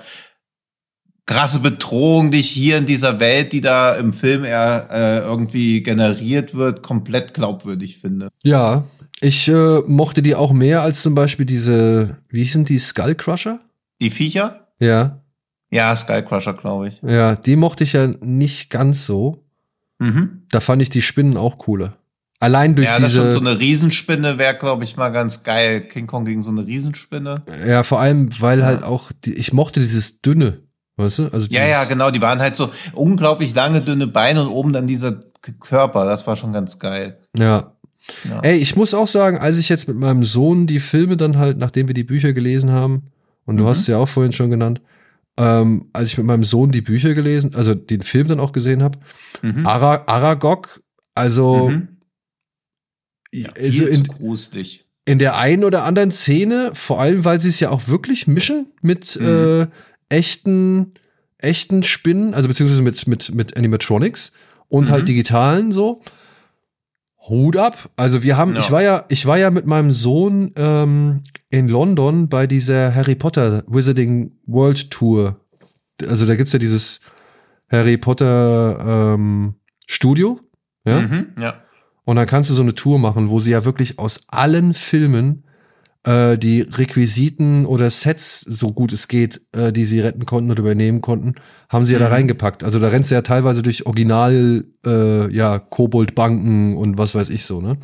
krasse Bedrohung, die ich hier in dieser Welt, die da im Film eher äh, irgendwie generiert wird, komplett glaubwürdig finde. Ja, ich äh, mochte die auch mehr als zum Beispiel diese, wie hießen die, Skullcrusher? Die Viecher? Ja, Ja, Skycrusher, glaube ich. ja, die mochte ich ja nicht ganz so. Mhm. Da fand ich die Spinnen auch cooler. Allein durch Ja, das diese. so eine Riesenspinne wäre, glaube ich, mal ganz geil. King Kong gegen so eine Riesenspinne. ja, vor allem, weil halt auch, die, ich mochte dieses dünne, weißt du? Also Ja, ja, genau. Die waren halt so unglaublich lange, dünne Beine und oben dann dieser Körper. Das war schon ganz geil. Ja. Ja. Ey, ich muss auch sagen, als ich jetzt mit meinem Sohn die Filme dann halt, nachdem wir die Bücher gelesen haben, und du Mhm. hast es ja auch vorhin schon genannt, ähm, als ich mit meinem Sohn die Bücher gelesen, also den Film dann auch gesehen habe, Mhm. Ara Aragog, also, Mhm. Ja, also viel in, gruselig. in der einen oder anderen Szene, vor allem, weil sie es ja auch wirklich mischen mit Mhm. äh, echten, echten Spinnen, also beziehungsweise mit, mit, mit Animatronics und Mhm. halt digitalen so. Hut ab. Also wir haben, Ja. ich war ja, ich war ja mit meinem Sohn ähm, in London bei dieser Harry Potter Wizarding World Tour. Also da gibt's ja dieses Harry Potter ähm, Studio. Ja. Mhm. ja. Und dann kannst du so eine Tour machen, wo sie ja wirklich aus allen Filmen äh, die Requisiten oder Sets, so gut es geht, äh, die sie retten konnten oder übernehmen konnten, haben sie ja da Mhm. reingepackt. Also da rennst du ja teilweise durch Original, äh, ja, Kobold-Banken und was weiß ich so, ne?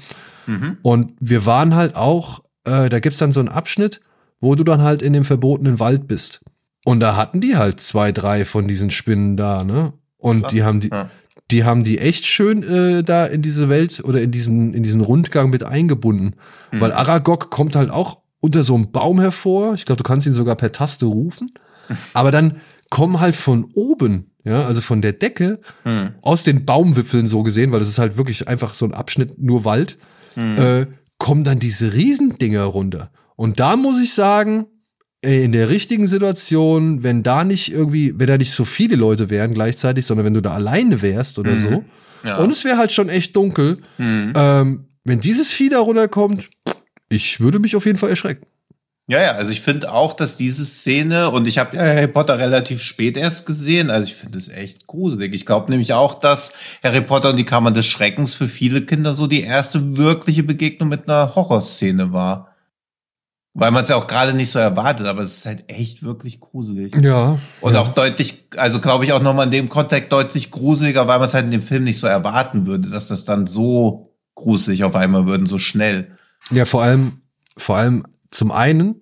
Mhm. Und wir waren halt auch, äh, da gibt's dann so einen Abschnitt, wo du dann halt in dem verbotenen Wald bist. Und da hatten die halt zwei, drei von diesen Spinnen da, ne? Und Krass. die haben die, Ja. Die haben die echt schön äh, da in diese Welt oder in diesen, in diesen Rundgang mit eingebunden. Mhm. Weil Aragog kommt halt auch unter so einem Baum hervor. Ich glaube, du kannst ihn sogar per Taste rufen. Aber dann kommen halt von oben, ja, also von der Decke, Mhm. aus den Baumwipfeln so gesehen, weil das ist halt wirklich einfach so ein Abschnitt nur Wald, Mhm. äh, kommen dann diese Riesendinger runter. Und da muss ich sagen, in der richtigen Situation, wenn da nicht irgendwie, wenn da nicht so viele Leute wären gleichzeitig, sondern wenn du da alleine wärst oder Mhm. so, Ja. und es wäre halt schon echt dunkel, Mhm. ähm, wenn dieses Vieh da runterkommt, ich würde mich auf jeden Fall erschrecken. Ja, ja, also ich finde auch, dass diese Szene, und ich habe ja Harry Potter relativ spät erst gesehen, also ich finde es echt gruselig. Ich glaube nämlich auch, dass Harry Potter und die Kammer des Schreckens für viele Kinder so die erste wirkliche Begegnung mit einer Horrorszene war. Weil man es ja auch gerade nicht so erwartet, aber es ist halt echt wirklich gruselig. Ja. Und ja. auch deutlich, also glaube ich auch nochmal in dem Kontext deutlich gruseliger, weil man es halt in dem Film nicht so erwarten würde, dass das dann so gruselig auf einmal würden, so schnell. Ja, vor allem, vor allem zum einen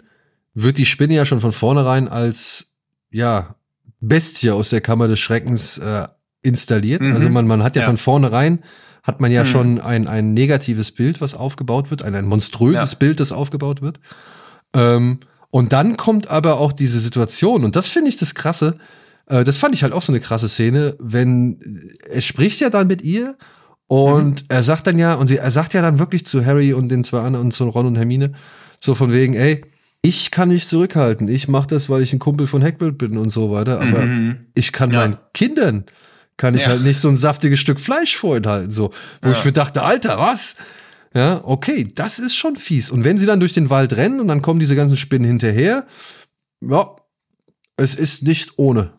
wird die Spinne ja schon von vornherein als, ja, Bestie aus der Kammer des Schreckens äh, installiert. Mhm. Also man, man hat ja, Ja. von vornherein, hat man ja Mhm. schon ein, ein negatives Bild, was aufgebaut wird, ein, ein monströses Ja. Bild, das aufgebaut wird. Ähm, und dann kommt aber auch diese Situation, und das finde ich das Krasse, äh, das fand ich halt auch so eine krasse Szene, wenn er spricht ja dann mit ihr und er sagt dann ja, und sie, er sagt ja dann wirklich zu Harry und den zwei anderen und zu Ron und Hermine, so von wegen, ey, ich kann mich zurückhalten, ich mache das, weil ich ein Kumpel von Hagrid bin und so weiter, aber Mhm. ich kann Ja. meinen Kindern, kann ich Ja. halt nicht so ein saftiges Stück Fleisch vorenthalten, so, wo Ja. ich mir dachte, Alter, was? Ja, okay, das ist schon fies. Und wenn sie dann durch den Wald rennen und dann kommen diese ganzen Spinnen hinterher, ja, es ist nicht ohne.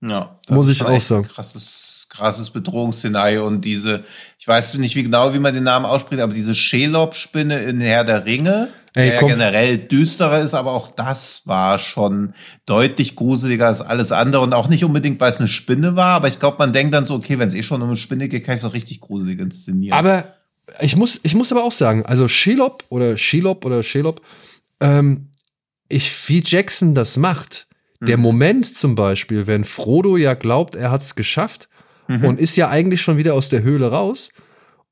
Ja, Muss ich auch sagen. ein Krasses, krasses Bedrohungsszenario und diese, ich weiß nicht wie genau, wie man den Namen ausspricht, aber diese Shelob-Spinne in Herr der Ringe, Ey, der ja generell düsterer ist, aber auch das war schon deutlich gruseliger als alles andere und auch nicht unbedingt, weil es eine Spinne war, aber ich glaube, man denkt dann so, okay, wenn es eh schon um eine Spinne geht, kann ich es auch richtig gruselig inszenieren. Aber ich muss, ich muss aber auch sagen, also Shelob oder Shelob oder Shelob, ähm, ich, wie Jackson das macht, der Mhm. Moment zum Beispiel, wenn Frodo ja glaubt, er hat es geschafft Mhm. und ist ja eigentlich schon wieder aus der Höhle raus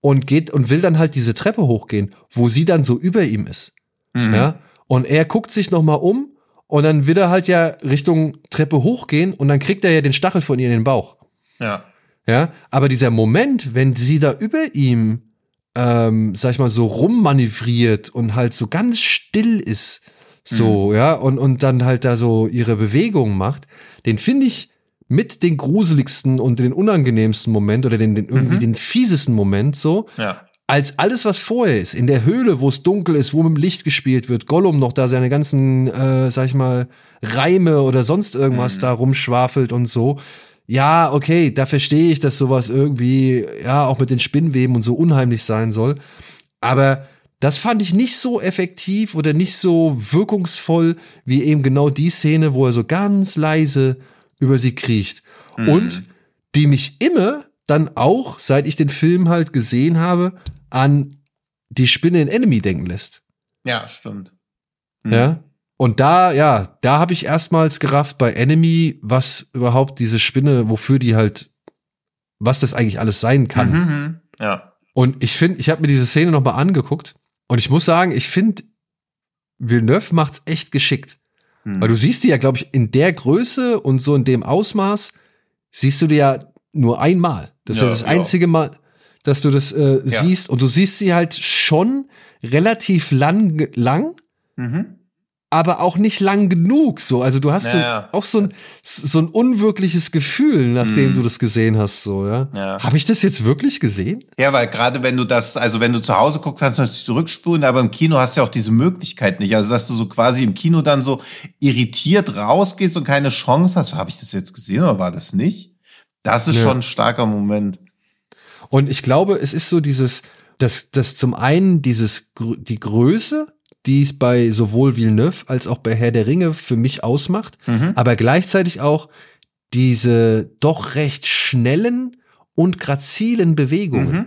und geht und will dann halt diese Treppe hochgehen, wo sie dann so über ihm ist. Mhm. Ja? Und er guckt sich noch mal um und dann will er halt ja Richtung Treppe hochgehen und dann kriegt er ja den Stachel von ihr in den Bauch. ja. Ja, aber dieser Moment, wenn sie da über ihm, ähm, sag ich mal, so rummanövriert und halt so ganz still ist, so, ja, und, und dann halt da so ihre Bewegungen macht, den finde ich mit den gruseligsten und den unangenehmsten Moment oder den, den irgendwie Mhm. den fiesesten Moment so, Ja. als alles, was vorher ist. In der Höhle, wo es dunkel ist, wo mit dem Licht gespielt wird, Gollum noch da seine ganzen, äh, sag ich mal, Reime oder sonst irgendwas Mhm. da rumschwafelt und so. Ja, okay, da verstehe ich, dass sowas irgendwie, ja, auch mit den Spinnweben und so unheimlich sein soll. Aber das fand ich nicht so effektiv oder nicht so wirkungsvoll wie eben genau die Szene, wo er so ganz leise über sie kriecht. Und die mich immer dann auch, seit ich den Film halt gesehen habe, an die Spinne in Enemy denken lässt. Ja, stimmt. Hm. Ja. Und da, ja, da habe ich erstmals gerafft bei Enemy, was überhaupt diese Spinne, wofür die halt, was das eigentlich alles sein kann. Mhm, mhm. Ja. Und ich finde, ich habe mir diese Szene noch mal angeguckt und ich muss sagen, ich finde, Villeneuve macht's echt geschickt. Hm. Weil du siehst die ja, glaube ich, in der Größe und so in dem Ausmaß, siehst du die ja nur einmal. Das ist Ja, ja das ja. einzige Mal, dass du das äh, Ja. siehst. Und du siehst sie halt schon relativ lang, lang Mhm. Aber auch nicht lang genug. So, also du hast so, Ja, ja. auch so ein, so ein unwirkliches Gefühl, nachdem Mhm. du das gesehen hast. So, ja. Ja. Habe ich das jetzt wirklich gesehen? Ja, weil gerade wenn du das, also wenn du zu Hause guckst, kannst du natürlich zurückspulen, aber im Kino hast du ja auch diese Möglichkeit nicht. Also, dass du so quasi im Kino dann so irritiert rausgehst und keine Chance hast. Habe ich das jetzt gesehen oder war das nicht? Das ist Ja. schon ein starker Moment. Und ich glaube, es ist so dieses, dass, dass zum einen dieses, die Größe, die es bei sowohl Villeneuve als auch bei Herr der Ringe für mich ausmacht, Mhm. aber gleichzeitig auch diese doch recht schnellen und grazilen Bewegungen. Mhm.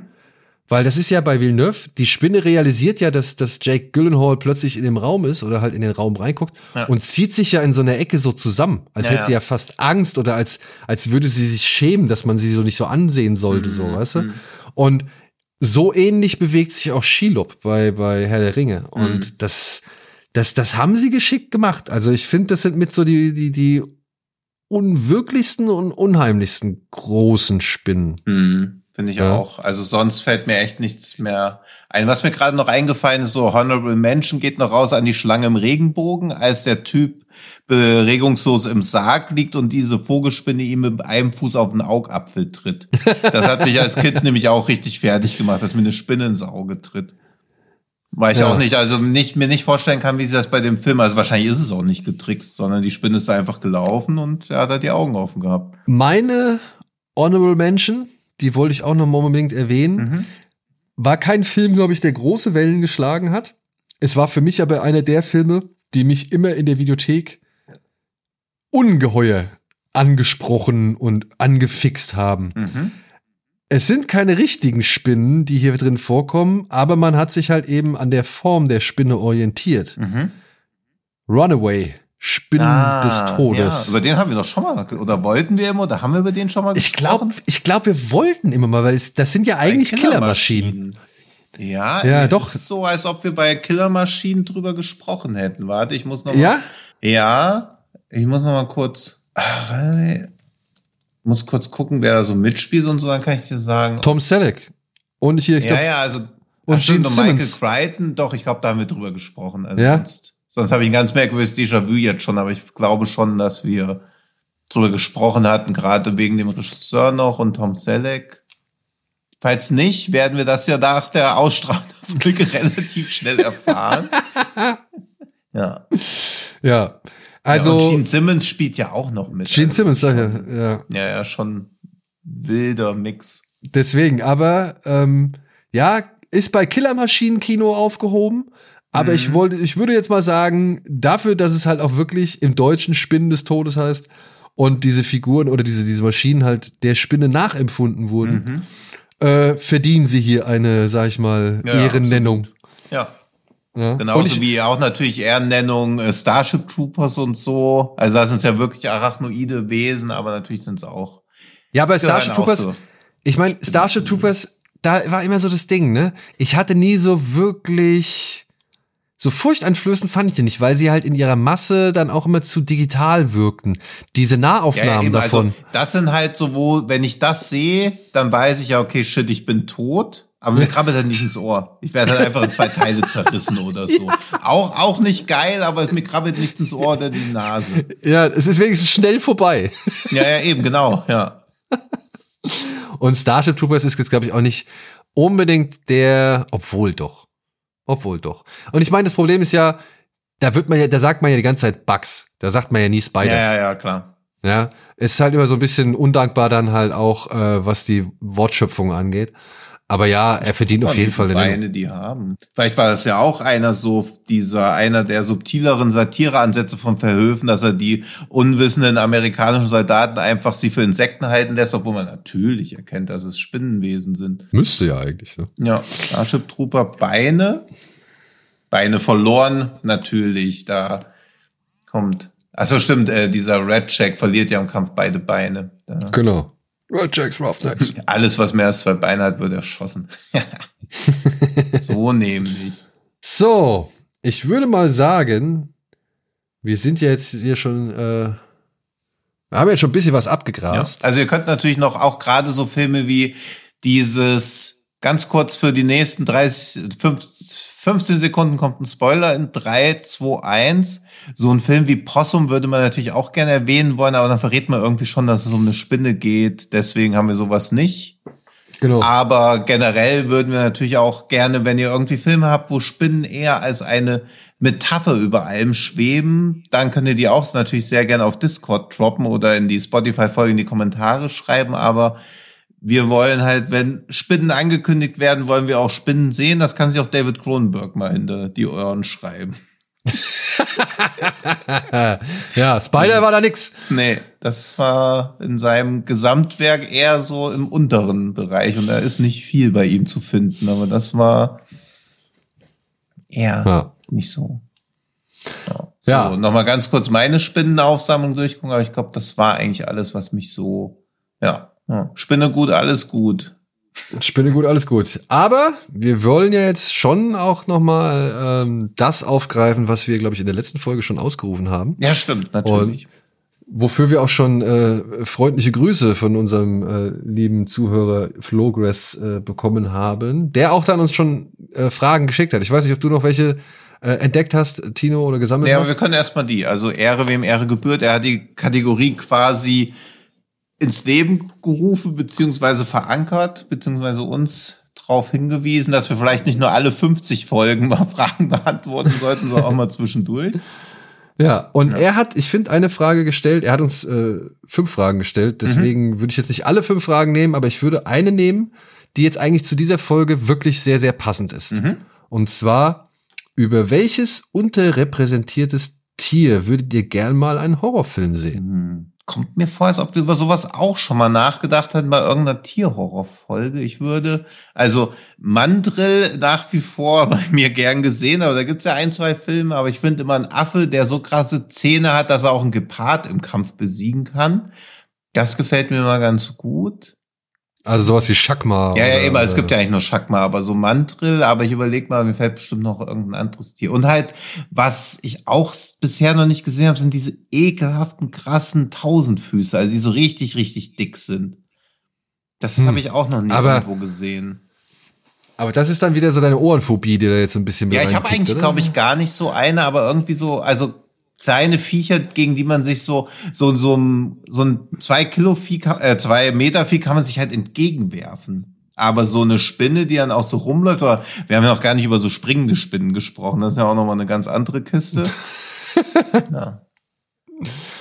Weil das ist ja bei Villeneuve, die Spinne realisiert ja, dass, dass Jake Gyllenhaal plötzlich in dem Raum ist oder halt in den Raum reinguckt Ja. und zieht sich ja in so einer Ecke so zusammen, als Ja, hätte sie ja. ja fast Angst oder als, als würde sie sich schämen, dass man sie so nicht so ansehen sollte, Mhm. so, weißt du? Und so ähnlich bewegt sich auch Shelob bei, bei Herr der Ringe. Und Mhm. das, das, das haben sie geschickt gemacht. Also ich finde, das sind mit so die, die, die unwirklichsten und unheimlichsten großen Spinnen. Mhm. Finde ich Ja. auch. Also sonst fällt mir echt nichts mehr ein. Was mir gerade noch eingefallen ist, so Honorable Mention geht noch raus an die Schlange im Regenbogen, als der Typ regungslos im Sarg liegt und diese Vogelspinne ihm mit einem Fuß auf den Augapfel tritt. Das hat mich als Kind nämlich auch richtig fertig gemacht, dass mir eine Spinne ins Auge tritt. Weil ich Ja. auch nicht, also nicht, mir nicht vorstellen kann, wie sie das bei dem Film, also wahrscheinlich ist es auch nicht getrickst, sondern die Spinne ist da einfach gelaufen und er hat halt die Augen offen gehabt. Meine Honorable Mention, die wollte ich auch noch mal unbedingt erwähnen, Mhm. war kein Film, glaube ich, der große Wellen geschlagen hat. Es war für mich aber einer der Filme, die mich immer in der Videothek ungeheuer angesprochen und angefixt haben. Mhm. Es sind keine richtigen Spinnen, die hier drin vorkommen, aber man hat sich halt eben an der Form der Spinne orientiert. Mhm. Runaway, Spinnen Ah, des Todes. Ja, über den haben wir doch schon mal, oder wollten wir immer, oder haben wir über den schon mal ich glaube, ich glaube, wir wollten immer mal, weil es, das sind ja eigentlich Killermaschinen. Ja, Ja, doch. Ist so, als ob wir bei Killermaschinen drüber gesprochen hätten. Warte, ich muss noch mal. Ja? Ja, ich muss noch mal kurz. Ach, ey, muss kurz gucken, wer da so mitspielt und so, dann kann ich dir sagen. Tom Selleck. Und hier, ich ja, glaube, ja, also. und Gene Michael. Crichton, doch, ich glaube, da haben wir drüber gesprochen. Also Ja? sonst sonst habe ich ein ganz merkwürdiges Déjà-vu jetzt schon, aber ich glaube schon, dass wir drüber gesprochen hatten, gerade wegen dem Regisseur noch und Tom Selleck. Falls nicht, werden wir das ja nach der Ausstrahlung relativ schnell erfahren. ja. ja. Also, ja, Gene Simmons spielt ja auch noch mit. Gene Also Simmons, sag ja, ja. Ja, ja, schon wilder Mix. Deswegen, aber ähm, ja, ist bei Killermaschinenkino aufgehoben. Aber Mhm. ich wollte, ich würde jetzt mal sagen, dafür, dass es halt auch wirklich im Deutschen Spinnen des Todes heißt und diese Figuren oder diese, diese Maschinen halt der Spinne nachempfunden wurden, äh, verdienen sie hier eine, sag ich mal. Ja, Ehrennennung. Ja. Ja. Genauso ich- wie auch natürlich Ehrennennung äh, Starship Troopers und so. Also das sind ja wirklich arachnoide Wesen, aber natürlich sind es auch. Ja, bei gehören Starship Troopers, ich meine, Starship Troopers, da war immer so das Ding, ne? Ich hatte nie so wirklich so furchteinflößend fand ich die nicht, weil sie halt in ihrer Masse dann auch immer zu digital wirkten. Diese Nahaufnahmen eben, davon. Also, das sind halt so, wo, wenn ich das sehe, dann weiß ich ja, okay, shit, ich bin tot. Aber mir krabbelt dann nicht ins Ohr. Ich werde halt einfach in zwei Teile zerrissen oder so. Auch, auch nicht geil, aber mir krabbelt nicht ins Ohr oder die Nase. ja, es ist wenigstens schnell vorbei. Ja, ja, eben, genau, ja. Und Starship Troopers ist jetzt, glaube ich, auch nicht unbedingt der, obwohl doch. Obwohl doch. Und ich meine, das Problem ist ja, da wird man ja, da sagt man ja die ganze Zeit Bugs. Da sagt man ja nie Spiders. Ja, ja, ja, klar. Ja, es ist halt immer so ein bisschen undankbar dann halt auch, äh, was die Wortschöpfung angeht. Aber ja, er verdient auf jeden Fall eine Beine die haben. Vielleicht war das ja auch einer so, dieser, einer der subtileren Satireansätze von Verhöfen, dass er die unwissenden amerikanischen Soldaten einfach sie für Insekten halten lässt, obwohl man natürlich erkennt, dass es Spinnenwesen sind. Müsste ja eigentlich. Ne? Ja, Starship Trooper Beine. Beine verloren, natürlich, da kommt. Also stimmt, äh, dieser Red Jack verliert ja im Kampf beide Beine. Da. Genau. Jacks Roughnecks. Alles, was mehr als zwei Beine hat, wird erschossen. so nämlich. So, ich würde mal sagen, wir sind ja jetzt hier schon, äh, wir haben jetzt schon ein bisschen was Ja. abgegrast. Also ihr könnt natürlich noch auch gerade so Filme wie dieses ganz kurz für die nächsten 30, 50, 15 Sekunden kommt ein Spoiler in 3, 2, 1. So ein Film wie Possum würde man natürlich auch gerne erwähnen wollen, aber dann verrät man irgendwie schon, dass es um eine Spinne geht. Deswegen haben wir sowas nicht. Genau. Aber generell würden wir natürlich auch gerne, wenn ihr irgendwie Filme habt, wo Spinnen eher als eine Metapher über allem schweben, dann könnt ihr die auch natürlich sehr gerne auf Discord droppen oder in die Spotify-Folge in die Kommentare schreiben. Aber wir wollen halt, wenn Spinnen angekündigt werden, wollen wir auch Spinnen sehen. Das kann sich auch David Cronenberg mal hinter die Ohren schreiben. ja, Spider war da nix. Nee, das war in seinem Gesamtwerk eher so im unteren Bereich und da ist nicht viel bei ihm zu finden, aber das war eher Ja. nicht so. Ja. So, Ja. nochmal ganz kurz meine Spinnenaufsammlung durchgucken, aber ich glaube, das war eigentlich alles, was mich so, ja, ja. Spinne gut, alles gut. Spinne gut, alles gut. Aber wir wollen ja jetzt schon auch noch mal ähm, das aufgreifen, was wir, glaube ich, in der letzten Folge schon ausgerufen haben. Ja, stimmt, natürlich. Wofür wir auch schon äh, freundliche Grüße von unserem äh, lieben Zuhörer Flogress äh, bekommen haben, der auch dann uns schon äh, Fragen geschickt hat. Ich weiß nicht, ob du noch welche äh, entdeckt hast, Tino, oder gesammelt Ja, aber hast. wir können erstmal die. Also Ehre, wem Ehre gebührt. Er hat die Kategorie quasi ins Leben gerufen, beziehungsweise verankert, beziehungsweise uns darauf hingewiesen, dass wir vielleicht nicht nur alle 50 Folgen mal Fragen beantworten sollten, sondern auch mal zwischendurch. Ja, und er hat, ich finde, eine Frage gestellt. Er hat uns äh, fünf Fragen gestellt. Deswegen würde ich jetzt nicht alle fünf Fragen nehmen, aber ich würde eine nehmen, die jetzt eigentlich zu dieser Folge wirklich sehr, sehr passend ist. Und zwar, über welches unterrepräsentiertes Tier würdet ihr gern mal einen Horrorfilm sehen? Hm. Kommt mir vor, als ob wir über sowas auch schon mal nachgedacht hatten bei irgendeiner Tierhorrorfolge. Ich würde, also Mandrill nach wie vor bei mir gern gesehen, aber da gibt's ja ein, zwei Filme, aber ich finde immer ein Affe, der so krasse Zähne hat, dass er auch einen Gepard im Kampf besiegen kann. Das gefällt mir mal ganz gut. Also sowas wie Schakma. Ja, ja, eben, es gibt ja eigentlich nur Schakma, aber so Mandrill, aber ich überlege mal, mir fällt bestimmt noch irgendein anderes Tier. Und halt, was ich auch bisher noch nicht gesehen habe, sind diese ekelhaften, krassen Tausendfüße, also die so richtig, richtig dick sind. Das Hm. habe ich auch noch nie Aber- irgendwo gesehen. Aber das ist dann wieder so deine Ohrenphobie, die da jetzt ein bisschen Ja, ich habe eigentlich, glaube ich, gar nicht so eine, aber irgendwie so, also kleine Viecher, gegen die man sich so, so, so, ein- so ein zwei Kilo Vieh, kann- äh, zwei Meter Vieh kann man sich halt entgegenwerfen. Aber so eine Spinne, die dann auch so rumläuft, oder wir haben ja noch gar nicht über so springende Spinnen gesprochen, das ist ja auch nochmal eine ganz andere Kiste. ja.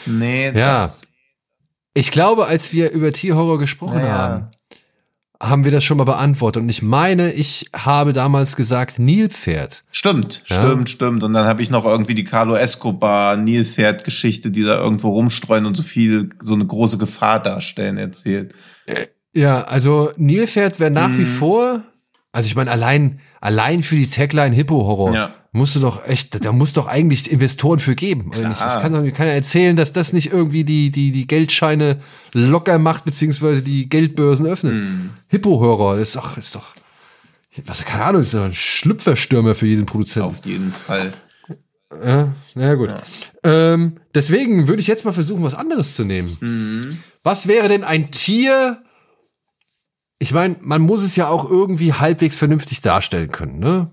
Nee, Ja. das, Ich glaube, als wir über Tierhorror gesprochen Naja. haben, haben wir das schon mal beantwortet. Und ich meine, ich habe damals gesagt Nilpferd. Stimmt, Ja. stimmt, stimmt. Und dann habe ich noch irgendwie die Carlo Escobar Nilpferd-Geschichte, die da irgendwo rumstreuen und so viel, so eine große Gefahr darstellen, erzählt. Ja, also Nilpferd wäre nach wie Mhm. vor, also ich meine, allein, allein für die Tagline Hippo-Horror Ja. Musst du doch echt, da muss doch eigentlich Investoren für geben. Oder nicht? Das Klar. kann doch keiner erzählen, dass das nicht irgendwie die, die, die Geldscheine locker macht, beziehungsweise die Geldbörsen öffnet. Mhm. Hippo-Horror ist doch, ist doch, was, keine Ahnung, ist doch ein Schlüpferstürmer für jeden Produzenten. Auf jeden Fall. Ja, na gut. Ähm, deswegen würde ich jetzt mal versuchen, was anderes zu nehmen. Mhm. Was wäre denn ein Tier? Ich meine, man muss es ja auch irgendwie halbwegs vernünftig darstellen können, ne?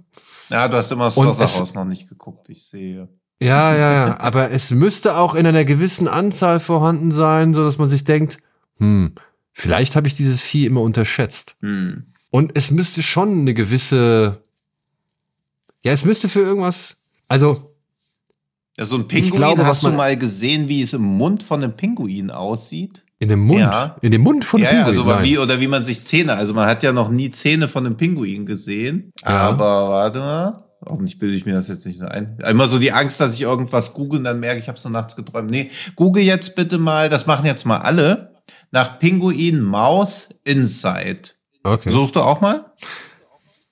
Ja, du hast immer das es- noch nicht geguckt, ich sehe. Ja, ja, ja. Aber es müsste auch in einer gewissen Anzahl vorhanden sein, so dass man sich denkt, hm, vielleicht habe ich dieses Vieh immer unterschätzt. Hm. Und es müsste schon eine gewisse, ja, es müsste für irgendwas, also Ja, so ein Pinguin, glaube, hast du mal gesehen, wie es im Mund von einem Pinguin aussieht? In dem Mund? Ja. In dem Mund von Ja, ja, Pinguin? also aber Nein. wie oder wie man sich Zähne, also man hat ja noch nie Zähne von einem Pinguin gesehen, Ja. aber warte mal, hoffentlich bilde ich mir das jetzt nicht so ein. Immer so die Angst, dass ich irgendwas google und dann merke ich, habe es nur nachts geträumt. Nee, google jetzt bitte mal, das machen jetzt mal alle, nach Pinguin Maus Inside. Okay. Suchst du auch mal?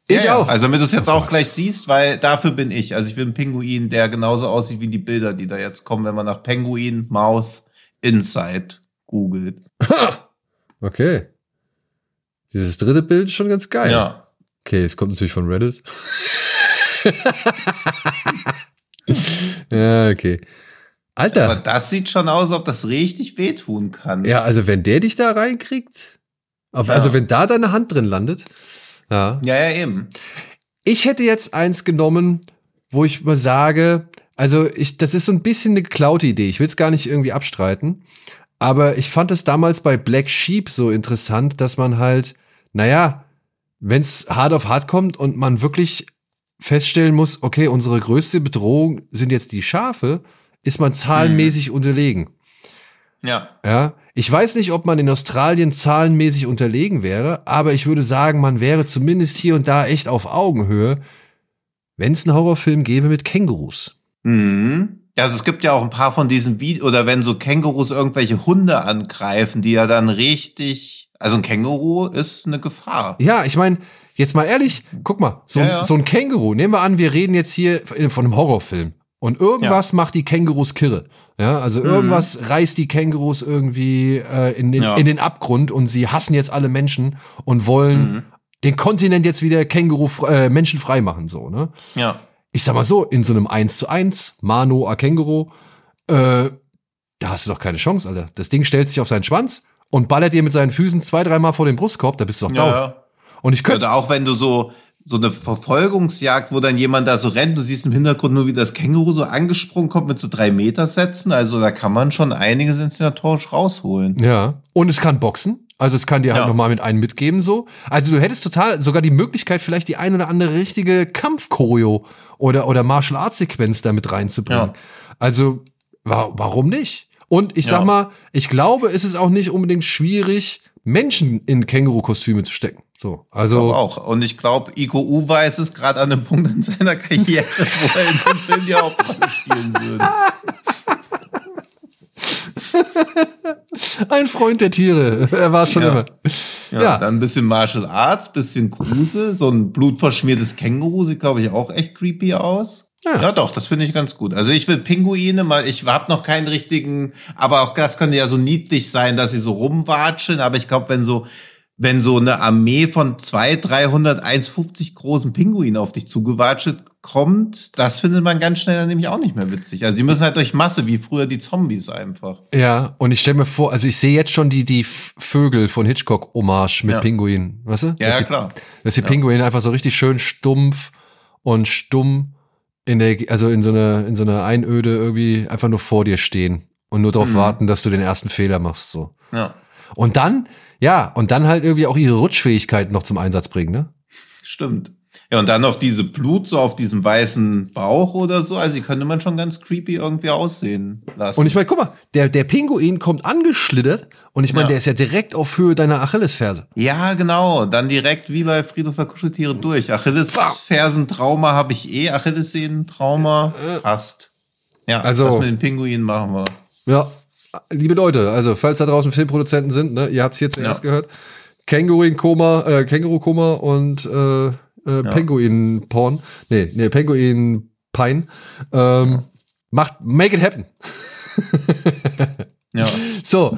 Ich ja, ja. auch. Also damit du es jetzt Oh auch gleich siehst, weil dafür bin ich. Also ich will einen Pinguin, der genauso aussieht wie die Bilder, die da jetzt kommen, wenn man nach Pinguin Mouth Inside googelt. Okay. Dieses dritte Bild ist schon ganz geil. Ja. Okay, es kommt natürlich von Reddit. ja, okay. Alter. Aber das sieht schon aus, ob das richtig wehtun kann. Ja, also wenn der dich da reinkriegt, aber Ja. also wenn da deine Hand drin landet, ja. Ja, ja, eben. Ich hätte jetzt eins genommen, wo ich mal sage, also ich, das ist so ein bisschen eine geklaute Idee. Ich will es gar nicht irgendwie abstreiten. Aber ich fand es damals bei Black Sheep so interessant, dass man halt, naja, wenn es hart auf hart kommt und man wirklich feststellen muss, okay, unsere größte Bedrohung sind jetzt die Schafe, ist man zahlenmäßig unterlegen. Ja. Ja, ich weiß nicht, ob man in Australien zahlenmäßig unterlegen wäre, aber ich würde sagen, man wäre zumindest hier und da echt auf Augenhöhe, wenn es einen Horrorfilm gäbe mit Kängurus. Mhm. Ja, Also es gibt ja auch ein paar von diesen Videos, oder wenn so Kängurus irgendwelche Hunde angreifen, die ja dann richtig, also ein Känguru ist eine Gefahr. Ja, ich meine, jetzt mal ehrlich, guck mal, so, Ja, ja. so ein Känguru, nehmen wir an, wir reden jetzt hier von einem Horrorfilm und irgendwas macht die Kängurus kirre. Ja, also irgendwas reißt die Kängurus irgendwie äh, in, den, Mhm. Ja. in den Abgrund und sie hassen jetzt alle Menschen und wollen Mhm. den Kontinent jetzt wieder Känguru äh, menschenfrei machen, so, ne? Ja. Ich sag mal so, in so einem 1 zu 1, Mano a Känguru, äh, da hast du doch keine Chance, Alter. Das Ding stellt sich auf seinen Schwanz und ballert dir mit seinen Füßen zwei, dreimal vor den Brustkorb, da bist du doch Ja, down. ja. Und ich könnte, Oder auch wenn du so, so eine Verfolgungsjagd, wo dann jemand da so rennt, du siehst im Hintergrund nur, wie das Känguru so angesprungen kommt mit so drei Meter Sätzen. Also da kann man schon einiges inszenatorisch rausholen. ja, und es kann boxen. Also es kann dir halt Ja. nochmal mit einem mitgeben, so. Also du hättest total sogar die Möglichkeit, vielleicht die ein oder andere richtige Kampfchoreo oder, oder Martial Arts Sequenz da mit reinzubringen. Ja. Also, wa warum nicht? Und ich sag Ja. mal, ich glaube, es ist auch nicht unbedingt schwierig, Menschen in Känguru-Kostüme zu stecken. So, also. Aber auch. Und ich glaube, Iko Uwe ist es gerade an einem Punkt in seiner Karriere, wo er in dem Film die Hauptrolle spielen würde. Ein Freund der Tiere. Er war schon Ja. immer. Ja, Ja. Dann ein bisschen Martial Arts, bisschen Kruse, so ein blutverschmiertes Känguru sieht, glaube ich, auch echt creepy aus. Ja. Ja, doch, das finde ich ganz gut. Also ich will Pinguine mal, ich habe noch keinen richtigen, aber auch das könnte ja so niedlich sein, dass sie so rumwatschen, aber ich glaube, wenn so, wenn so eine Armee von 200, 300, 1,50 großen Pinguinen auf dich zugewatscht kommt, das findet man ganz schnell dann nämlich auch nicht mehr witzig. Also die müssen halt durch Masse, wie früher die Zombies einfach. Ja, und ich stelle mir vor, also ich sehe jetzt schon die, die Vögel von Hitchcock-Hommage mit Ja. Pinguinen. Weißt du? Ja, dass ja die, klar. Dass die Pinguine einfach so richtig schön stumpf und stumm in der, also in so einer, in so einer Einöde irgendwie einfach nur vor dir stehen und nur darauf Mhm. warten, dass du den ersten Fehler machst, so. Ja, Und dann, ja, und dann halt irgendwie auch ihre Rutschfähigkeit noch zum Einsatz bringen, ne? stimmt. Ja, und dann noch diese Blut so auf diesem weißen Bauch oder so. Also die könnte man schon ganz creepy irgendwie aussehen lassen. Und ich meine, guck mal, der, der Pinguin kommt angeschlittert und ich meine, Ja. der ist ja direkt auf Höhe deiner Achillesferse. ja, genau. Dann direkt wie bei Friedhof der Kuscheltiere durch. Achillesfersen-Trauma habe ich eh. Achillessehnen-Trauma passt. Ja, Also- das mit den Pinguinen machen wir. Ja, liebe Leute, also falls da draußen Filmproduzenten sind, ne, ihr habt es hier zuerst Ja. gehört. Känguru-Koma, äh, Känguru-Koma und äh, äh, Penguin-Porn. Nee, nee, Penguin-Pein. Ähm, Macht, make it happen. Ja. So.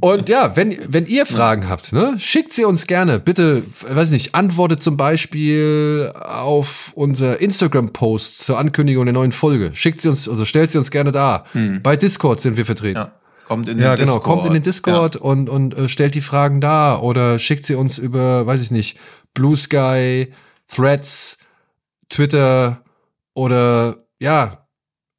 Und ja, wenn, wenn ihr Fragen habt, ne, schickt sie uns gerne. Bitte, weiß nicht, antwortet zum Beispiel auf unser Instagram-Post zur Ankündigung der neuen Folge. Schickt sie uns, also stellt sie uns gerne da. Bei Discord sind wir vertreten. ja. Kommt in Ja, den genau. Discord. Kommt in den Discord und, und äh, stellt die Fragen da oder schickt sie uns über, weiß ich nicht, Blue Sky, Threads, Twitter oder ja,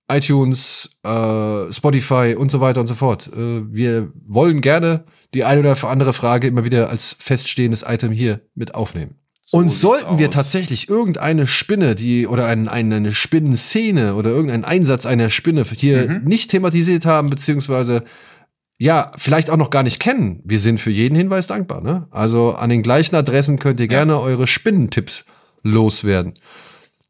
iTunes, äh, Spotify und so weiter und so fort. Äh, wir wollen gerne die eine oder andere Frage immer wieder als feststehendes Item hier mit aufnehmen. So und sollten wir aus. tatsächlich irgendeine Spinne, die oder ein, ein, eine Spinnenszene oder irgendeinen Einsatz einer Spinne hier Mhm. nicht thematisiert haben, beziehungsweise ja, vielleicht auch noch gar nicht kennen. Wir sind für jeden Hinweis dankbar. Ne? Also an den gleichen Adressen könnt ihr gerne eure Spinnentipps loswerden.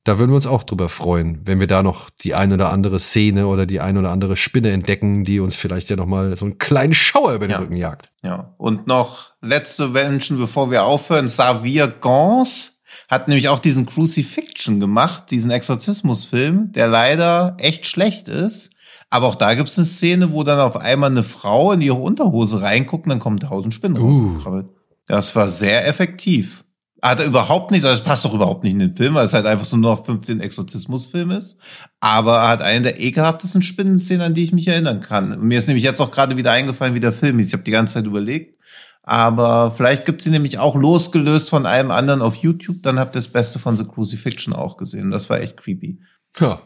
Da würden wir uns auch drüber freuen, wenn wir da noch die ein oder andere Szene oder die ein oder andere Spinne entdecken, die uns vielleicht ja noch mal so einen kleinen Schauer über den Ja. Rücken jagt. Ja. Und noch letzte Menschen, bevor wir aufhören. Xavier Gans hat nämlich auch diesen Crucifixion gemacht, diesen Exorzismusfilm, der leider echt schlecht ist. Aber auch da gibt es eine Szene, wo dann auf einmal eine Frau in ihre Unterhose reinguckt und dann kommen tausend Spinnen Uh. rausgekrabbelt. Das war sehr effektiv. Hat er überhaupt nichts, also es passt doch überhaupt nicht in den Film, weil es halt einfach so nur noch 15 Exorzismusfilm ist. Aber er hat eine der ekelhaftesten Spinnenszenen, an die ich mich erinnern kann. Mir ist nämlich jetzt auch gerade wieder eingefallen, wie der Film ist. Ich habe die ganze Zeit überlegt. Aber vielleicht gibt sie nämlich auch losgelöst von einem anderen auf YouTube. Dann habt ihr das Beste von The Crucifixion auch gesehen. Das war echt creepy. Ja.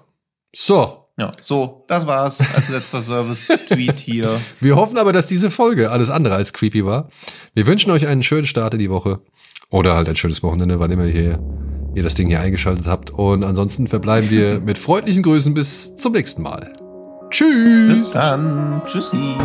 So, Ja, so, das war's als letzter Service-Tweet hier. Wir hoffen aber, dass diese Folge alles andere als creepy war. Wir wünschen euch einen schönen Start in die Woche. Oder halt ein schönes Wochenende, wann immer ihr, ihr das Ding hier eingeschaltet habt. Und ansonsten verbleiben wir mit freundlichen Grüßen bis zum nächsten Mal. Tschüss! Bis dann. Tschüssi.